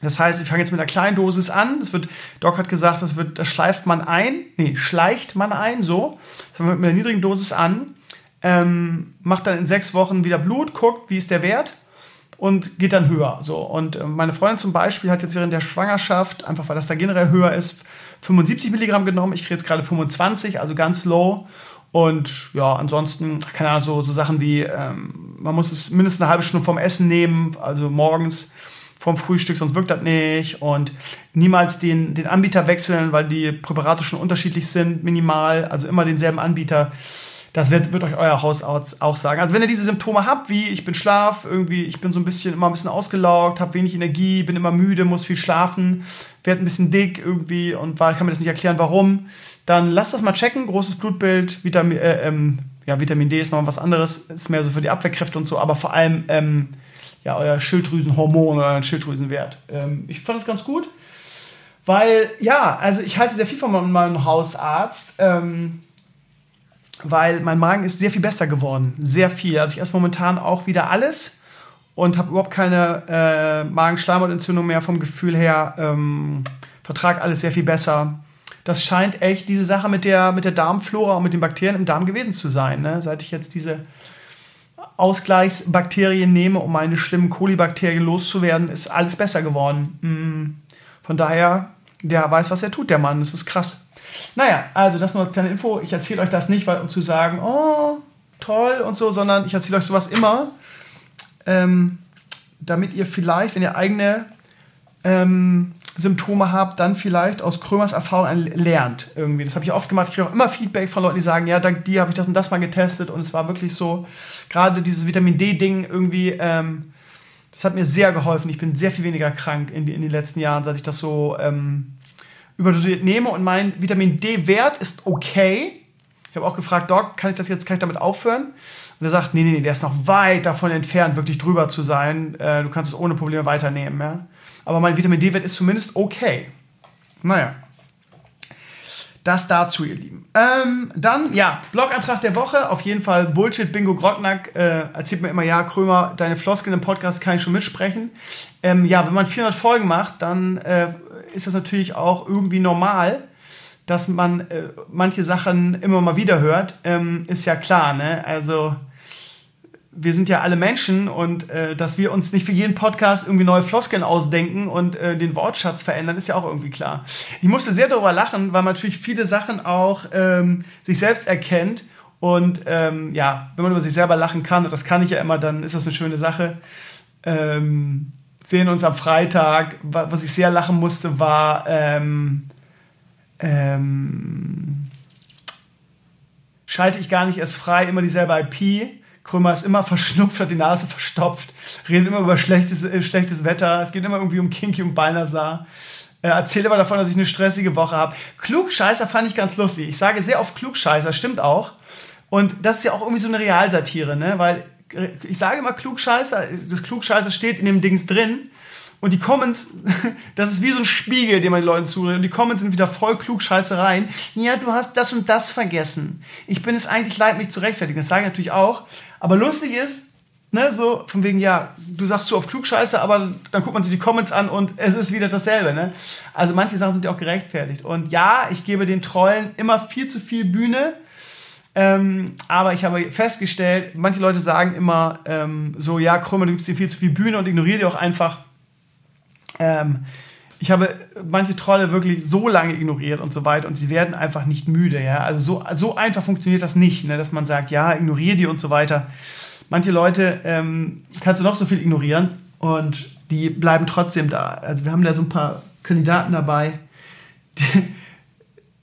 Das heißt, ich fange jetzt mit einer kleinen Dosis an. Das wird, Doc hat gesagt, das wird, das schleift man ein. Nee, schleicht man ein, so. Das fangen wir mit einer niedrigen Dosis an. Ähm, macht dann in sechs Wochen wieder Blut, guckt, wie ist der Wert und geht dann höher. So. Und äh, meine Freundin zum Beispiel hat jetzt während der Schwangerschaft, einfach weil das da generell höher ist, 75 Milligramm genommen. Ich kriege jetzt gerade 25, also ganz low. Und ja, ansonsten, keine Ahnung, so, so Sachen wie, ähm, man muss es mindestens eine halbe Stunde vorm Essen nehmen, also morgens vom Frühstück, sonst wirkt das nicht. Und niemals den, den Anbieter wechseln, weil die Präparate schon unterschiedlich sind, minimal. Also immer denselben Anbieter. Das wird, wird euch euer Hausarzt auch sagen. Also wenn ihr diese Symptome habt, wie ich bin schlaf, irgendwie, ich bin so ein bisschen immer ein bisschen ausgelaugt, habe wenig Energie, bin immer müde, muss viel schlafen, werde ein bisschen dick irgendwie und war, kann mir das nicht erklären, warum, dann lasst das mal checken. Großes Blutbild, Vitamin, äh, ähm, ja, Vitamin D ist noch was anderes, ist mehr so für die Abwehrkräfte und so, aber vor allem ähm, ja, euer Schilddrüsenhormon oder euren Schilddrüsenwert. Ähm, ich fand es ganz gut, weil, ja, also ich halte sehr viel von meinem Hausarzt, ähm, weil mein Magen ist sehr viel besser geworden. Sehr viel. Also ich esse momentan auch wieder alles und habe überhaupt keine äh, Magenschleimhautentzündung mehr vom Gefühl her. Ähm, vertrag alles sehr viel besser. Das scheint echt diese Sache mit der, mit der Darmflora und mit den Bakterien im Darm gewesen zu sein. Ne? Seit ich jetzt diese Ausgleichsbakterien nehme, um meine schlimmen Kolibakterien loszuwerden, ist alles besser geworden. Mm. Von daher, der weiß, was er tut, der Mann. Das ist krass. Naja, also das nur als kleine Info. Ich erzähle euch das nicht, weil, um zu sagen, oh, toll und so, sondern ich erzähle euch sowas immer, ähm, damit ihr vielleicht, wenn ihr eigene ähm, Symptome habt, dann vielleicht aus Krömers Erfahrung lernt irgendwie. Das habe ich oft gemacht. Ich kriege auch immer Feedback von Leuten, die sagen, ja, dank dir habe ich das und das mal getestet und es war wirklich so. Gerade dieses Vitamin D-Ding irgendwie, ähm, das hat mir sehr geholfen. Ich bin sehr viel weniger krank in, in den letzten Jahren, seit ich das so ähm, überdosiert nehme und mein Vitamin D-Wert ist okay. Ich habe auch gefragt, Doc, kann ich das jetzt, kann ich damit aufhören? Und er sagt, nee, nee, nee, der ist noch weit davon entfernt, wirklich drüber zu sein. Äh, du kannst es ohne Probleme weiternehmen, ja aber mein Vitamin D-Wert ist zumindest okay. Naja. Das dazu, ihr Lieben. Ähm, dann, ja, Blogantrag der Woche. Auf jeden Fall Bullshit Bingo Grocknack. Äh, erzählt mir immer, ja, Krömer, deine Floskeln im Podcast kann ich schon mitsprechen. Ähm, ja, wenn man 400 Folgen macht, dann äh, ist das natürlich auch irgendwie normal, dass man äh, manche Sachen immer mal wieder hört. Ähm, ist ja klar, ne? Also, wir sind ja alle Menschen und äh, dass wir uns nicht für jeden Podcast irgendwie neue Floskeln ausdenken und äh, den Wortschatz verändern, ist ja auch irgendwie klar. Ich musste sehr darüber lachen, weil man natürlich viele Sachen auch ähm, sich selbst erkennt. Und ähm, ja, wenn man über sich selber lachen kann, und das kann ich ja immer, dann ist das eine schöne Sache. Ähm, sehen uns am Freitag. Was ich sehr lachen musste, war ähm, ähm, schalte ich gar nicht erst frei, immer dieselbe IP Krömer ist immer verschnupft, hat die Nase verstopft, redet immer über schlechtes, äh, schlechtes Wetter, es geht immer irgendwie um Kinky und Balnasar. Er erzählt immer davon, dass ich eine stressige Woche habe. Klugscheißer fand ich ganz lustig. Ich sage sehr oft Klugscheißer, stimmt auch. Und das ist ja auch irgendwie so eine Realsatire, ne? Weil äh, ich sage immer Klugscheißer, das Klugscheißer steht in dem Dings drin. Und die Comments, das ist wie so ein Spiegel, den man den Leuten zuredet. Und die Comments sind wieder voll Klugscheißereien. Ja, du hast das und das vergessen. Ich bin es eigentlich leid, mich zu rechtfertigen. Das sage ich natürlich auch. Aber lustig ist, ne, so von wegen, ja, du sagst zu oft Klugscheiße, aber dann guckt man sich die Comments an und es ist wieder dasselbe. Ne? Also manche Sachen sind ja auch gerechtfertigt. Und ja, ich gebe den Trollen immer viel zu viel Bühne. Ähm, aber ich habe festgestellt, manche Leute sagen immer ähm, so, ja, Krümmer, du gibst dir viel zu viel Bühne und ignoriere die auch einfach. Ähm, ich habe manche Trolle wirklich so lange ignoriert und so weiter und sie werden einfach nicht müde, ja. Also so, so einfach funktioniert das nicht, ne? dass man sagt, ja, ignoriere die und so weiter. Manche Leute ähm, kannst du noch so viel ignorieren und die bleiben trotzdem da. Also wir haben da so ein paar Kandidaten dabei, die,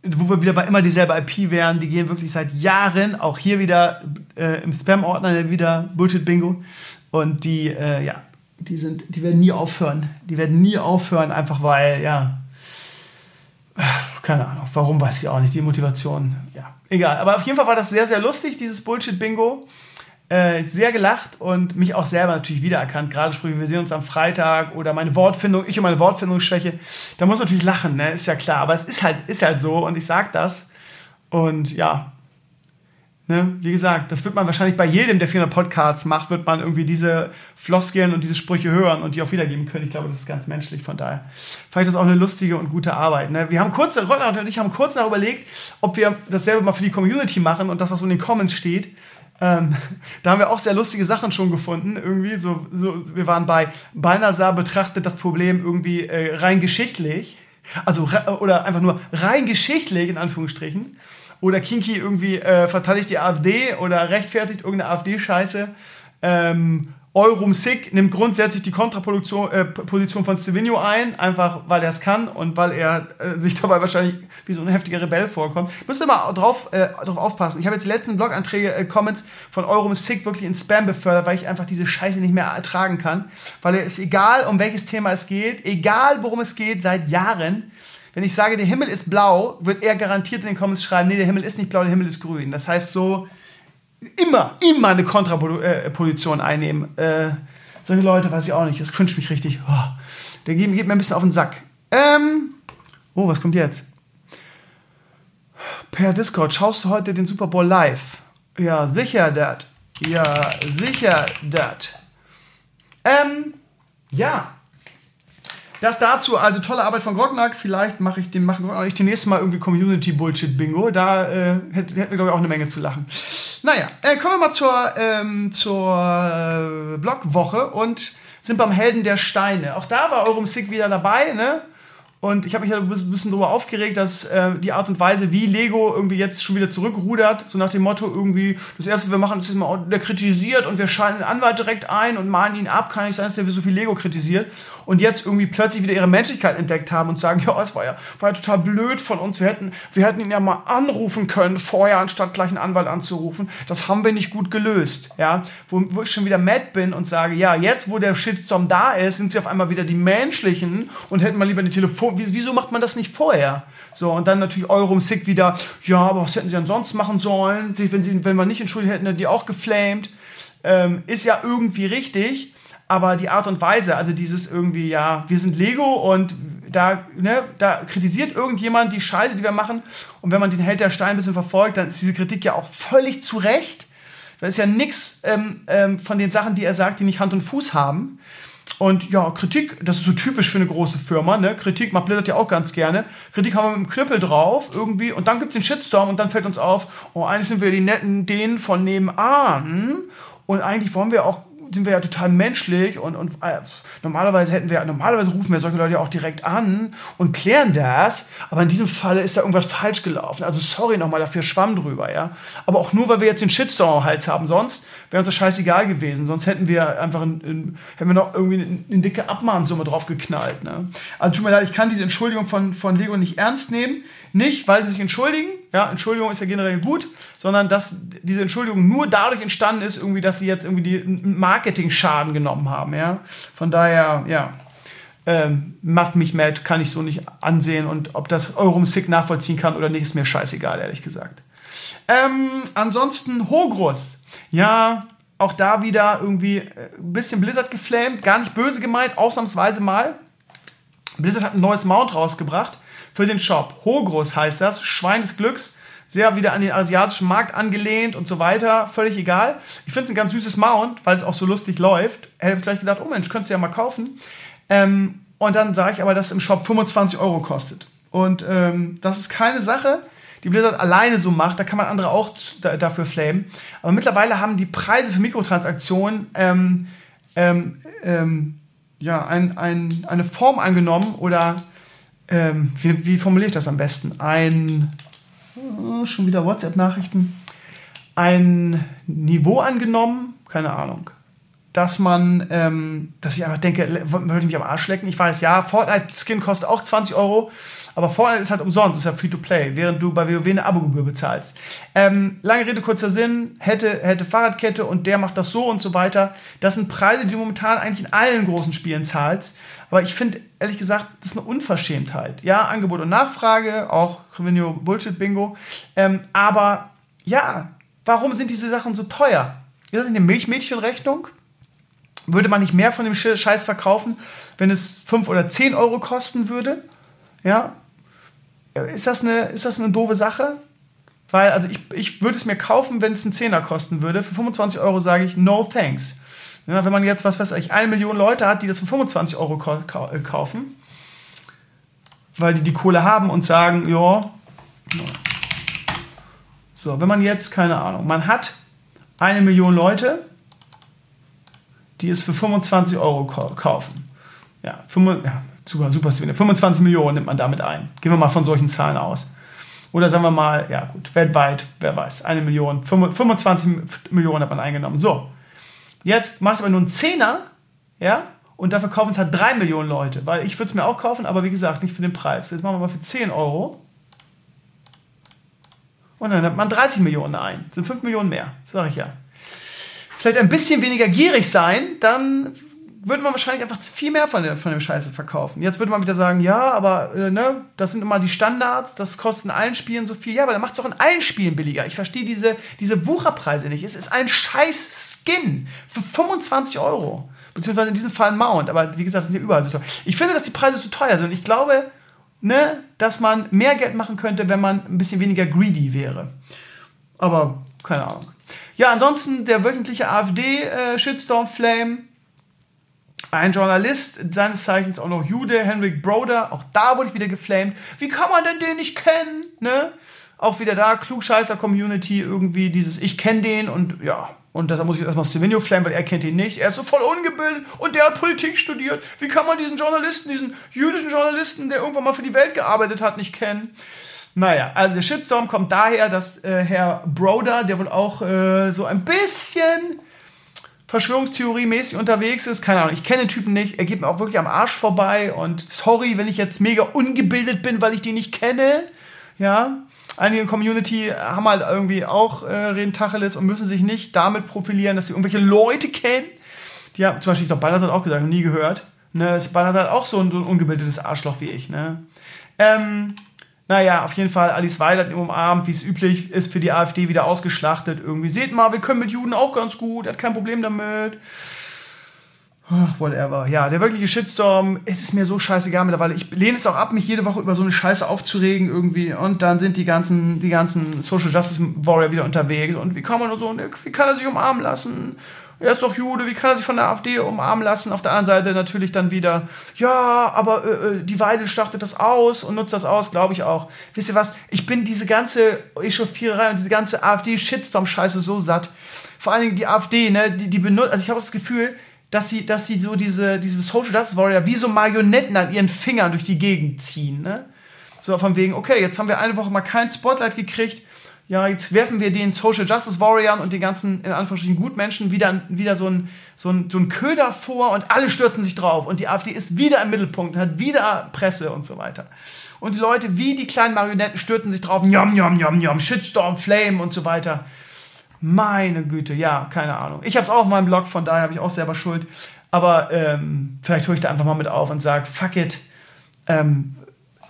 wo wir wieder bei immer dieselbe IP wären, die gehen wirklich seit Jahren, auch hier wieder äh, im Spam-Ordner wieder Bullshit-Bingo und die, äh, ja, die sind, die werden nie aufhören. Die werden nie aufhören, einfach weil, ja, keine Ahnung, warum weiß ich auch nicht, die Motivation, ja, egal. Aber auf jeden Fall war das sehr, sehr lustig, dieses Bullshit-Bingo. Äh, sehr gelacht und mich auch selber natürlich wiedererkannt. Gerade sprich, wir sehen uns am Freitag oder meine Wortfindung, ich und meine Wortfindungsschwäche. Da muss man natürlich lachen, ne? ist ja klar. Aber es ist halt, ist halt so und ich sag das. Und ja, Ne? Wie gesagt, das wird man wahrscheinlich bei jedem, der 400 Podcasts macht, wird man irgendwie diese Floskeln und diese Sprüche hören und die auch wiedergeben können. Ich glaube, das ist ganz menschlich. Von daher fand ich das auch eine lustige und gute Arbeit. Ne? Wir haben kurz, Rotter und ich haben kurz nach überlegt, ob wir dasselbe mal für die Community machen und das, was in den Comments steht. Ähm, da haben wir auch sehr lustige Sachen schon gefunden. Irgendwie so, so wir waren bei Balnasar betrachtet das Problem irgendwie äh, rein geschichtlich. Also, oder einfach nur rein geschichtlich, in Anführungsstrichen oder Kinky irgendwie äh, verteidigt die AfD oder rechtfertigt irgendeine AfD-Scheiße. Ähm, Eurum Sick nimmt grundsätzlich die Kontraposition äh, von Stevino ein, einfach weil er es kann und weil er äh, sich dabei wahrscheinlich wie so ein heftiger Rebell vorkommt. Müsst ihr mal drauf, äh, drauf aufpassen. Ich habe jetzt die letzten Blog-Anträge, äh, Comments von Eurum Sick wirklich in Spam befördert, weil ich einfach diese Scheiße nicht mehr ertragen kann. Weil es egal, um welches Thema es geht, egal worum es geht, seit Jahren, wenn ich sage, der Himmel ist blau, wird er garantiert in den Comments schreiben, nee, der Himmel ist nicht blau, der Himmel ist grün. Das heißt so, immer, immer eine Kontraposition einnehmen. Äh, solche Leute weiß ich auch nicht, das cringe mich richtig. Oh, der geht, geht, mir ein bisschen auf den Sack. Ähm, oh, was kommt jetzt? Per Discord, schaust du heute den Super Bowl live? Ja, sicher, dat. Ja, sicher, dat. Ähm, ja. Das dazu, also tolle Arbeit von Grognack. Vielleicht mache ich den, machen ich demnächst mal irgendwie Community Bullshit Bingo. Da äh, hätten wir, glaube ich, auch eine Menge zu lachen. Naja, äh, kommen wir mal zur, ähm, zur äh, Blogwoche und sind beim Helden der Steine. Auch da war Eurum Sick wieder dabei, ne? Und ich habe mich ja ein bisschen darüber aufgeregt, dass äh, die Art und Weise, wie Lego irgendwie jetzt schon wieder zurückrudert, so nach dem Motto irgendwie, das erste, was wir machen, ist mal, der kritisiert und wir schalten den Anwalt direkt ein und mahnen ihn ab, kann nicht sein, dass der so viel Lego kritisiert und jetzt irgendwie plötzlich wieder ihre Menschlichkeit entdeckt haben und sagen, ja, es war ja, war ja total blöd von uns, wir hätten, wir hätten ihn ja mal anrufen können vorher, anstatt gleich einen Anwalt anzurufen. Das haben wir nicht gut gelöst, ja. Wo, wo ich schon wieder mad bin und sage, ja, jetzt, wo der Shitstorm da ist, sind sie auf einmal wieder die Menschlichen und hätten mal lieber die Telefon, wieso macht man das nicht vorher? So, und dann natürlich Eurum Sick wieder, ja, aber was hätten sie ansonsten machen sollen? Wenn, sie, wenn wir nicht entschuldigt hätten, hätten die auch geflamed. Ähm, ist ja irgendwie richtig, aber die Art und Weise, also dieses irgendwie, ja, wir sind Lego und da, ne, da kritisiert irgendjemand die Scheiße, die wir machen. Und wenn man den Held der Stein ein bisschen verfolgt, dann ist diese Kritik ja auch völlig zu Recht. Da ist ja nichts ähm, ähm, von den Sachen, die er sagt, die nicht Hand und Fuß haben. Und ja, Kritik, das ist so typisch für eine große Firma, ne? Kritik macht Blizzard ja auch ganz gerne. Kritik haben wir mit dem Knüppel drauf irgendwie und dann gibt es den Shitstorm und dann fällt uns auf, oh, eigentlich sind wir die netten denen von nebenan und eigentlich wollen wir auch sind wir ja total menschlich und, und äh, normalerweise hätten wir, normalerweise rufen wir solche Leute ja auch direkt an und klären das, aber in diesem Falle ist da irgendwas falsch gelaufen. Also sorry nochmal dafür, schwamm drüber, ja. Aber auch nur, weil wir jetzt den Shitstorm am Hals haben, sonst wäre uns das scheißegal gewesen, sonst hätten wir einfach, in, in, hätten wir noch irgendwie eine, eine dicke Abmahnsumme drauf geknallt, ne. Also tut mir leid, ich kann diese Entschuldigung von, von Lego nicht ernst nehmen, nicht, weil sie sich entschuldigen, ja, Entschuldigung ist ja generell gut, sondern dass diese Entschuldigung nur dadurch entstanden ist, irgendwie, dass sie jetzt irgendwie den Marketing-Schaden genommen haben, ja. Von daher, ja, ähm, macht mich mad, kann ich so nicht ansehen und ob das Eurum Sick nachvollziehen kann oder nicht, ist mir scheißegal, ehrlich gesagt. Ähm, ansonsten Hogrus, ja, auch da wieder irgendwie ein äh, bisschen Blizzard geflamed, gar nicht böse gemeint, ausnahmsweise mal. Blizzard hat ein neues Mount rausgebracht für den Shop. Hogrus heißt das, Schwein des Glücks. Sehr wieder an den asiatischen Markt angelehnt und so weiter. Völlig egal. Ich finde es ein ganz süßes Mount, weil es auch so lustig läuft. Hätte ich gleich gedacht, oh Mensch, könntest du ja mal kaufen. Ähm, und dann sage ich aber, dass es im Shop 25 Euro kostet. Und ähm, das ist keine Sache, die Blizzard alleine so macht. Da kann man andere auch dafür flamen. Aber mittlerweile haben die Preise für Mikrotransaktionen ähm, ähm, ähm ja, ein, ein, eine Form angenommen oder ähm, wie, wie, formuliere ich das am besten? Ein, oh, schon wieder WhatsApp-Nachrichten, ein Niveau angenommen, keine Ahnung. dass man, ähm, dass ich einfach denke, würde ich mich am Arsch lecken. Ich weiß, ja, Fortnite-Skin kostet auch 20 Euro, aber Fortnite ist halt umsonst, ist ja Free-to-Play, während du bei WoW eine Abogebühr bezahlst. Ähm, lange Rede, kurzer Sinn, hätte, hätte Fahrradkette und der macht das so und so weiter. Das sind Preise, die du momentan eigentlich in allen großen Spielen zahlst. Aber ich finde, ehrlich gesagt, das ist eine Unverschämtheit. Ja, Angebot und Nachfrage, auch Revenue Bullshit Bingo. Ähm, aber ja, warum sind diese Sachen so teuer? Ist das nicht eine Milchmädchenrechnung? Würde man nicht mehr von dem Scheiß verkaufen, wenn es 5 oder 10 Euro kosten würde? Ja. Ist das eine, ist das eine doofe Sache? Weil, also ich, ich würde es mir kaufen, wenn es einen Zehner kosten würde. Für 25 Euro sage ich, no thanks. Ja, wenn man jetzt, was weiß ich, eine Million Leute hat, die das für 25 Euro äh, kaufen, weil die die Kohle haben und sagen, ja. So, wenn man jetzt, keine Ahnung, man hat eine Million Leute, die es für 25 Euro kaufen. Ja, 5, ja super, super 25 Millionen nimmt man damit ein. Gehen wir mal von solchen Zahlen aus. Oder sagen wir mal, ja gut, weltweit, wer weiß, eine Million, 25 Millionen hat man eingenommen. So, jetzt machst du aber nur einen Zehner, ja, und dafür kaufen es halt drei Millionen Leute. Weil ich würde es mir auch kaufen, aber wie gesagt, nicht für den Preis. Jetzt machen wir mal für 10 Euro. Und dann nimmt man 30 Millionen ein. Das sind 5 Millionen mehr, sage ich ja vielleicht ein bisschen weniger gierig sein, dann würde man wahrscheinlich einfach viel mehr von, von dem Scheiße verkaufen. Jetzt würde man wieder sagen, ja, aber äh, ne, das sind immer die Standards, das kostet in allen Spielen so viel. Ja, aber dann macht es doch in allen Spielen billiger. Ich verstehe diese, diese Wucherpreise nicht. Es ist ein scheiß Skin für 25 Euro. Beziehungsweise in diesem Fall ein Mount, aber wie gesagt, sind ja überall so teuer. Ich finde, dass die Preise zu teuer sind. Ich glaube, ne, dass man mehr Geld machen könnte, wenn man ein bisschen weniger greedy wäre. Aber keine Ahnung. Ja, ansonsten der wöchentliche AfD-Shitstorm-Flame. Äh, ein Journalist, seines Zeichens auch noch Jude, Henrik Broder, auch da wurde ich wieder geflamed. Wie kann man denn den nicht kennen? Ne? Auch wieder da, Klugscheißer-Community, irgendwie dieses Ich kenne den und ja, und deshalb muss ich erstmal Stevenio flamen, weil er kennt ihn nicht. Er ist so voll ungebildet und der hat Politik studiert. Wie kann man diesen Journalisten, diesen jüdischen Journalisten, der irgendwann mal für die Welt gearbeitet hat, nicht kennen? Naja, also der Shitstorm kommt daher, dass äh, Herr Broder, der wohl auch äh, so ein bisschen Verschwörungstheorie-mäßig unterwegs ist, keine Ahnung, ich kenne den Typen nicht, er geht mir auch wirklich am Arsch vorbei und sorry, wenn ich jetzt mega ungebildet bin, weil ich die nicht kenne, ja. Einige Community haben halt irgendwie auch äh, reden Tacheles und müssen sich nicht damit profilieren, dass sie irgendwelche Leute kennen. Die haben zum Beispiel, ich glaube, hat auch gesagt, nie gehört. Ne, Banners hat auch so ein, so ein ungebildetes Arschloch wie ich, ne. Ähm, naja, auf jeden Fall, Alice Weil hat ihn umarmt, wie es üblich ist für die AfD wieder ausgeschlachtet. Irgendwie, seht mal, wir können mit Juden auch ganz gut, er hat kein Problem damit. Ach, whatever. Ja, der wirkliche Shitstorm, es ist mir so scheißegal mittlerweile. Ich lehne es auch ab, mich jede Woche über so eine Scheiße aufzuregen irgendwie. Und dann sind die ganzen, die ganzen Social Justice Warrior wieder unterwegs. Und wie kann man nur so, wie kann er sich umarmen lassen? Er ist doch Jude, wie kann er sich von der AfD umarmen lassen? Auf der anderen Seite natürlich dann wieder, ja, aber äh, äh die Weidel schlachtet das aus und nutzt das aus, glaube ich auch. Wisst ihr was? Ich bin diese ganze Echauffiererei und diese ganze AfD-Shitstorm-Scheiße so satt. Vor allen Dingen die AfD, ne, die, die benutzt, also ich habe das Gefühl, dass sie, dass sie so diese, diese Social Justice Warrior wie so Marionetten an ihren Fingern durch die Gegend ziehen, ne? So von wegen, okay, jetzt haben wir eine Woche mal kein Spotlight gekriegt, ja, jetzt werfen wir den Social Justice Warriors und den ganzen, in Anführungsstrichen, Gutmenschen wieder, wieder so ein, so, ein, so ein Köder vor und alle stürzen sich drauf. Und die AfD ist wieder im Mittelpunkt, hat wieder Presse und so weiter. Und die Leute wie die kleinen Marionetten stürzen sich drauf, njom, njom, njom, njom, Shitstorm, Flame und so weiter. Meine Güte, ja, keine Ahnung. Ich habe es auch auf meinem Blog, von daher habe ich auch selber Schuld. Aber ähm, vielleicht höre ich da einfach mal mit auf und sage, fuck it. Ähm,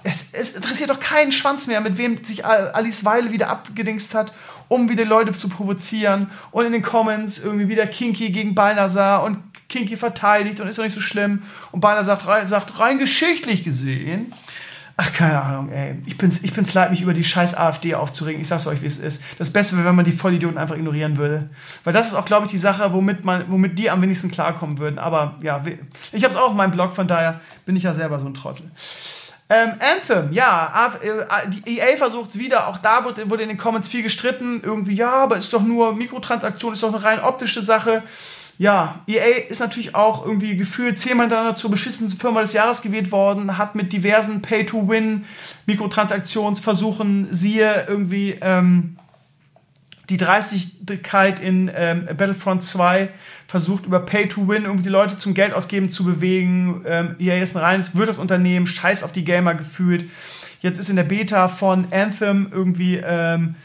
es, es, interessiert doch keinen Schwanz mehr, mit wem sich Alice Weile wieder abgedingst hat, um wieder Leute zu provozieren. Und in den Comments irgendwie wieder Kinky gegen Balnasar und Kinky verteidigt und ist doch nicht so schlimm. Und Balnasar sagt, sagt rein geschichtlich gesehen. Ach, keine Ahnung, ey. Ich bin's, ich bin's leid, mich über die scheiß AfD aufzuregen. Ich sag's euch, wie es ist. Das Beste wäre, wenn man die Vollidioten einfach ignorieren würde. Weil das ist auch, glaube ich, die Sache, womit, man, womit die am wenigsten klarkommen würden. Aber ja, ich hab's auch auf meinem Blog, von daher bin ich ja selber so ein Trottel. Ähm, Anthem, ja, äh, die EA versucht es wieder, auch da wurde, wurde in den Comments viel gestritten, irgendwie, ja, aber ist doch nur Mikrotransaktion, ist doch eine rein optische Sache. Ja, EA ist natürlich auch irgendwie gefühlt zehnmal hintereinander zur beschissensten Firma des Jahres gewählt worden, hat mit diversen Pay-to-Win Mikrotransaktionsversuchen, siehe irgendwie, ähm, die Dreistigkeit in ähm, Battlefront 2 versucht über Pay to Win irgendwie die Leute zum Geld ausgeben zu bewegen. Ähm, EA ist ein reines Wirtschaftsunternehmen, scheiß auf die Gamer gefühlt. Jetzt ist in der Beta von Anthem irgendwie ähm,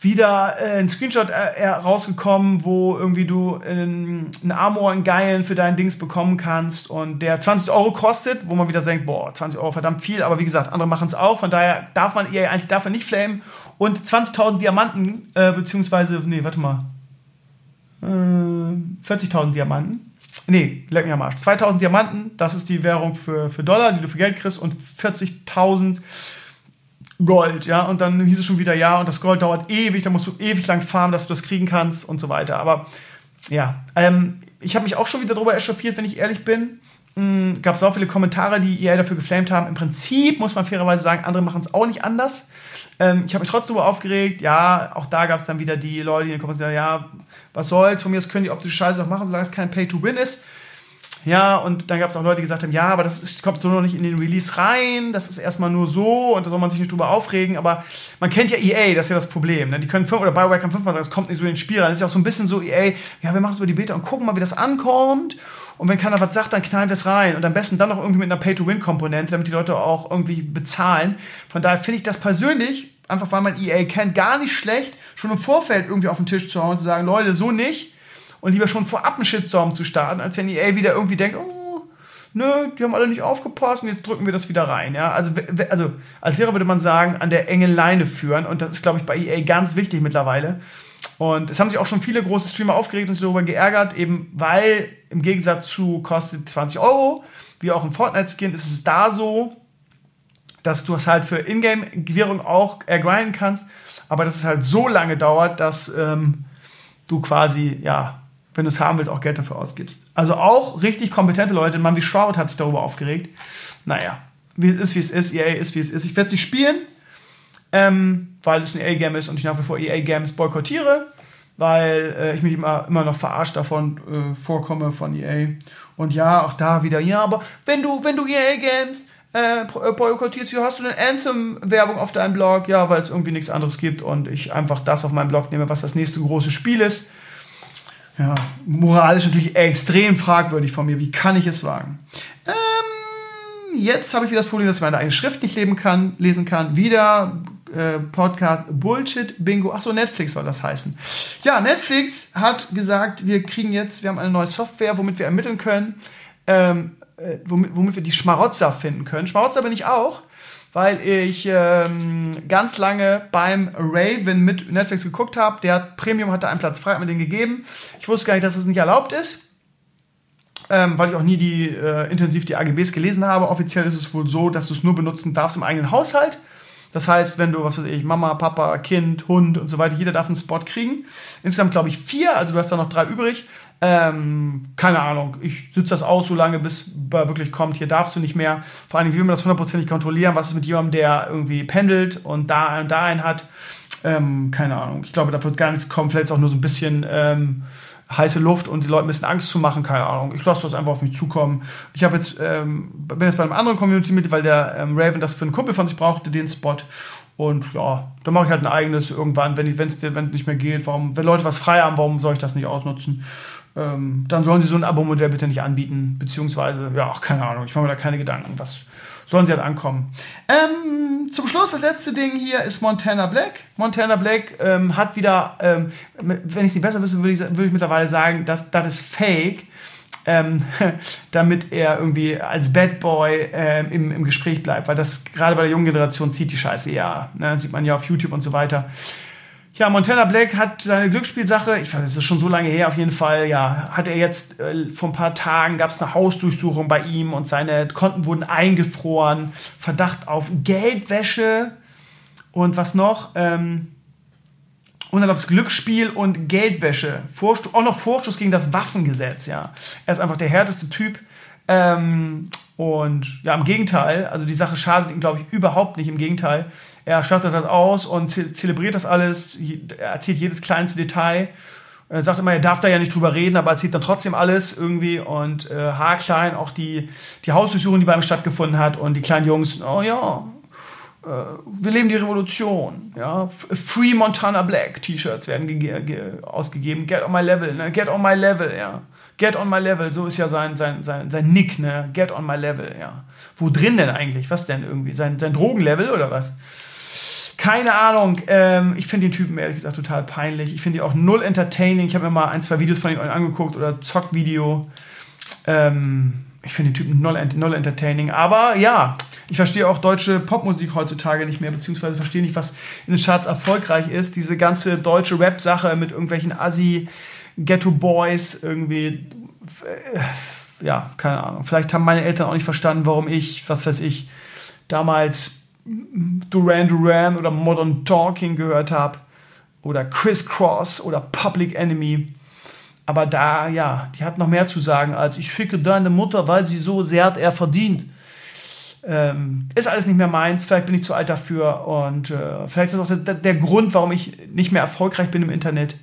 wieder äh, ein Screenshot äh, rausgekommen, wo irgendwie du einen, einen Armor, einen Geilen für dein Dings bekommen kannst und der 20 Euro kostet, wo man wieder denkt, boah, 20 Euro verdammt viel, aber wie gesagt, andere machen es auch, von daher darf man EA eigentlich dafür nicht flamen und 20.000 Diamanten, äh, beziehungsweise, nee, warte mal, äh, 40.000 Diamanten. Nee, leck mich am Arsch. 2000 Diamanten, das ist die Währung für, für Dollar, die du für Geld kriegst, und 40.000 Gold, ja. Und dann hieß es schon wieder, ja, und das Gold dauert ewig, da musst du ewig lang farmen, dass du das kriegen kannst und so weiter. Aber ja, ähm, ich habe mich auch schon wieder darüber echauffiert, wenn ich ehrlich bin. Mhm, Gab es auch viele Kommentare, die EA dafür geflamed haben. Im Prinzip muss man fairerweise sagen, andere machen es auch nicht anders. Ähm, ich habe mich trotzdem aufgeregt. Ja, auch da gab es dann wieder die Leute, die in den Kommentaren sagen, ja, was soll's, von mir aus können die optische Scheiße auch machen, solange es kein Pay-to-Win ist. Ja, und dann gab es auch Leute, die gesagt haben, ja, aber das ist, kommt so noch nicht in den Release rein, das ist erstmal nur so und da soll man sich nicht drüber aufregen, aber man kennt ja EA, das ist ja das Problem. Ne? Die können fünf, oder Bioware kann fünfmal sagen, es kommt nicht so in den Spiel rein. Das ist ja auch so ein bisschen so EA, ja, wir machen es über die Beta und gucken mal, wie das ankommt. Und wenn keiner was sagt, dann knallen wir es rein. Und am besten dann noch irgendwie mit einer Pay-to-Win-Komponente, damit die Leute auch irgendwie bezahlen. Von daher finde ich das persönlich, einfach weil man EA kennt, gar nicht schlecht, schon im Vorfeld irgendwie auf den Tisch zu hauen und zu sagen, Leute, so nicht und lieber schon vorab einen Shitstorm zu starten, als wenn EA wieder irgendwie denkt, oh, nö, die haben alle nicht aufgepasst und jetzt drücken wir das wieder rein. Ja? Also, also als Lehrer würde man sagen, an der engen Leine führen und das ist, glaube ich, bei EA ganz wichtig mittlerweile. Und es haben sich auch schon viele große Streamer aufgeregt und sich darüber geärgert, eben weil im Gegensatz zu kostet 20 Euro, wie auch im Fortnite-Skin, ist es da so, dass du es halt für Ingame-Währung auch ergrinden kannst, aber dass es halt so lange dauert, dass ähm, du quasi, ja, wenn du es haben willst, auch Geld dafür ausgibst. Also auch richtig kompetente Leute. Ein Mann wie Shroud hat sich darüber aufgeregt. Naja, wie es ist, wie es ist. EA ist, wie es ist. Ich werde sie spielen, ähm, weil es ein EA-Game ist und ich nach wie vor EA-Games boykottiere, weil äh, ich mich immer, immer noch verarscht davon äh, vorkomme von EA. Und ja, auch da wieder, ja, aber wenn du, wenn du EA-Games äh, äh, boykottierst, wieso hast du eine Anthem-Werbung auf deinem Blog? Ja, weil es irgendwie nichts anderes gibt und ich einfach das auf meinem Blog nehme, was das nächste große Spiel ist. Ja, moralisch natürlich extrem fragwürdig von mir. Wie kann ich es wagen? Ähm, jetzt habe ich wieder das Problem, dass ich meine eigene Schrift nicht leben kann, lesen kann. Wieder äh, Podcast Bullshit Bingo. Achso, Netflix soll das heißen. Ja, Netflix hat gesagt, wir kriegen jetzt, wir haben eine neue Software, womit wir ermitteln können, ähm, äh, womit, womit wir die Schmarotzer finden können. Schmarotzer bin ich auch weil ich ähm, ganz lange beim Raven mit Netflix geguckt habe. Der Premium hatte einen Platz frei, hat mir den gegeben. Ich wusste gar nicht, dass das nicht erlaubt ist. Ähm, weil ich auch nie die, äh, intensiv die AGBs gelesen habe. Offiziell ist es wohl so, dass du es nur benutzen darfst im eigenen Haushalt. Das heißt, wenn du, was weiß ich, Mama, Papa, Kind, Hund und so weiter, jeder darf einen Spot kriegen. Insgesamt glaube ich vier, also du hast da noch drei übrig. Ähm, keine Ahnung, ich sitze das aus so lange, bis wirklich kommt, hier darfst du nicht mehr. Vor allem, wie will man das hundertprozentig kontrollieren? Was ist mit jemandem, der irgendwie pendelt und da und da einen hat? Ähm, keine Ahnung. Ich glaube, da wird gar nichts kommen. Vielleicht ist auch nur so ein bisschen ähm, heiße Luft und die Leute ein bisschen Angst zu machen. Keine Ahnung. Ich lasse das einfach auf mich zukommen. Ich habe jetzt, ähm, bin jetzt bei einem anderen Community mit, weil der ähm, Raven das für einen Kumpel von sich brauchte, den Spot. Und ja, dann mache ich halt ein eigenes irgendwann, wenn es nicht mehr geht. Warum, wenn Leute was frei haben, warum soll ich das nicht ausnutzen? ähm, dann sollen sie so ein Abo-Modell bitte nicht anbieten. Beziehungsweise, ja, auch keine Ahnung, ich mache mir da keine Gedanken. Was sollen sie halt ankommen? Ähm, zum Schluss, das letzte Ding hier ist Montana Black. Montana Black ähm, hat wieder, ähm, wenn ich es nicht besser wüsste, würde ich, würd ich mittlerweile sagen, dass das ist fake. Ähm, damit er irgendwie als Bad Boy ähm, im, im Gespräch bleibt, weil das gerade bei der jungen Generation zieht die Scheiße ja. Ne? Das sieht man ja auf YouTube und so weiter. Ja, Montana Black hat seine Glücksspielsache, ich weiß, das ist schon so lange her auf jeden Fall, ja, hat er jetzt äh, vor ein paar Tagen gab es eine Hausdurchsuchung bei ihm und seine Konten wurden eingefroren, Verdacht auf Geldwäsche und was noch? Ähm, unerlaubtes Glücksspiel und Geldwäsche. Vorstoß, auch noch Vorstoß gegen das Waffengesetz, ja. Er ist einfach der härteste Typ. Ähm, und ja, im Gegenteil, also die Sache schadet ihm, glaube ich, überhaupt nicht. Im Gegenteil, er schlachtet das aus und ze zelebriert das alles, er erzählt jedes kleinste Detail. Er sagt immer, er darf da ja nicht drüber reden, aber erzählt dann trotzdem alles irgendwie und äh, haarklein auch die, die Hausdurchsuchung, die bei ihm stattgefunden hat und die kleinen Jungs, oh ja, äh, wir leben die Revolution. Ja? Free Montana Black T-Shirts werden ausgegeben. Get on my level, ne? Get on my level, ja. Get on my level, so ist ja sein, sein, sein, sein Nick, ne? Get on my level, ja. Wo drin denn eigentlich? Was denn irgendwie? Sein, sein Drogenlevel oder was? Keine Ahnung. Ähm, ich finde den Typen ehrlich gesagt total peinlich. Ich finde ihn auch null entertaining. Ich habe mir mal ein, zwei Videos von ihm angeguckt oder Zockvideo. Ähm, ich finde den Typen null, null entertaining. Aber ja, ich verstehe auch deutsche Popmusik heutzutage nicht mehr, beziehungsweise verstehe nicht, was in den Charts erfolgreich ist. Diese ganze deutsche Rap-Sache mit irgendwelchen Assi- Ghetto Boys irgendwie, äh, ja, keine Ahnung. Vielleicht haben meine Eltern auch nicht verstanden, warum ich, was weiß ich, damals Duran Duran oder Modern Talking gehört habe oder Criss Cross oder Public Enemy. Aber da, ja, die hat noch mehr zu sagen als ich ficke deine Mutter, weil sie so sehr hat er verdient. Ähm, ist alles nicht mehr meins, vielleicht bin ich zu alt dafür und äh, vielleicht ist das auch der, der Grund, warum ich nicht mehr erfolgreich bin im Internet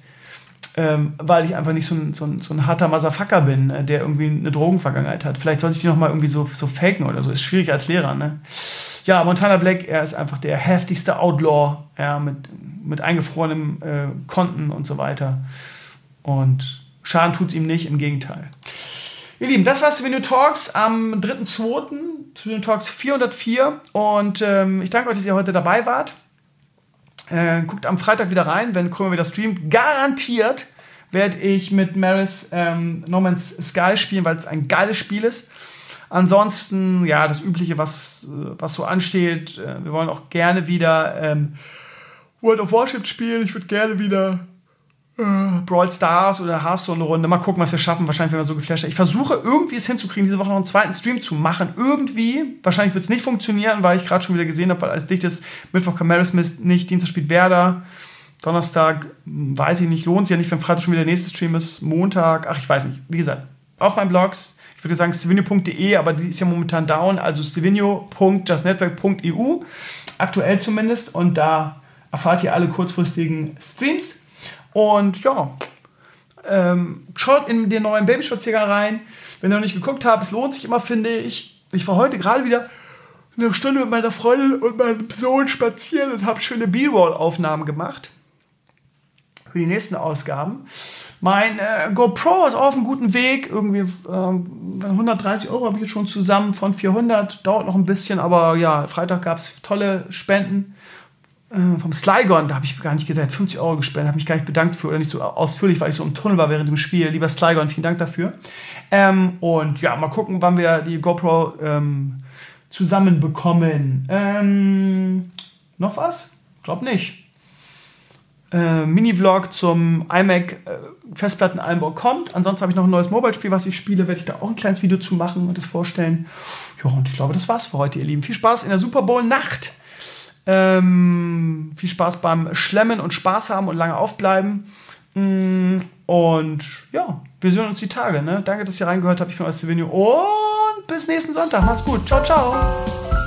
ähm, weil ich einfach nicht so ein, so ein, so ein harter Motherfucker bin, äh, der irgendwie eine Drogenvergangenheit hat. Vielleicht sollte ich die nochmal irgendwie so, so faken oder so. Ist schwierig als Lehrer, ne? Ja, Montana Black, er ist einfach der heftigste Outlaw, ja, mit, mit eingefrorenem äh, Konten und so weiter. Und Schaden tut es ihm nicht, im Gegenteil. Ihr Lieben, das war Souvenir Talks am 3.2. Souvenir Talks 404. Und ähm, ich danke euch, dass ihr heute dabei wart. Äh, guckt am Freitag wieder rein, wenn Krömer wieder streamt. Garantiert werde ich mit Maris ähm, No Man's Sky spielen, weil es ein geiles Spiel ist. Ansonsten, ja, das Übliche, was, äh, was so ansteht. Äh, wir wollen auch gerne wieder ähm, World of Warship spielen. Ich würde gerne wieder äh, Brawl Stars oder Hearthstone eine Runde. Mal gucken, was wir schaffen. Wahrscheinlich, wenn wir so geflasht sind. Ich versuche irgendwie es hinzukriegen, diese Woche noch einen zweiten Stream zu machen. Irgendwie. Wahrscheinlich wird es nicht funktionieren, weil ich gerade schon wieder gesehen habe, weil als dicht ist, Mittwoch Camara Smith nicht, Dienstag spielt Werder. Donnerstag, hm, weiß ich nicht, lohnt sich ja nicht, wenn Freitag schon wieder der nächste Stream ist. Montag, ach, ich weiß nicht. Wie gesagt, auf meinen Blogs, ich würde sagen stevenio.de, aber die ist ja momentan down, also stevenio.justnetwork.eu, aktuell zumindest. Und da erfahrt ihr alle kurzfristigen Streams. Und ja, ähm, schaut in den neuen Babyspaziergang rein. Wenn ihr noch nicht geguckt habt, es lohnt sich immer, finde ich. Ich war heute gerade wieder eine Stunde mit meiner Freundin und meinem Sohn spazieren und habe schöne B-Roll-Aufnahmen gemacht. Für die nächsten Ausgaben. Mein äh, GoPro ist auf einem guten Weg. Irgendwie äh, 130 Euro habe ich jetzt schon zusammen von 400. Dauert noch ein bisschen, aber ja, Freitag gab es tolle Spenden äh, vom Slygon, da habe ich gar nicht gesagt, 50 Euro gespendet, habe mich gar nicht bedankt für oder nicht so ausführlich, weil ich so im Tunnel war während dem Spiel. Lieber Slygon, vielen Dank dafür. Ähm, und ja, mal gucken, wann wir die GoPro ähm, zusammenbekommen. Ähm, noch was? Glaub nicht. Äh, Mini-Vlog zum iMac äh, Festplatteneinbau kommt. Ansonsten habe ich noch ein neues Mobile-Spiel, was ich spiele. Werde ich da auch ein kleines Video zu machen und das vorstellen. Ja, und ich glaube, das war's für heute, ihr Lieben. Viel Spaß in der Super Bowl-Nacht. Ähm, viel Spaß beim Schlemmen und Spaß haben und lange aufbleiben. Mm, und ja, wir sehen uns die Tage. Ne? Danke, dass ihr reingehört habt. Ich bin euer Stevenio und bis nächsten Sonntag. Macht's gut. Ciao, ciao.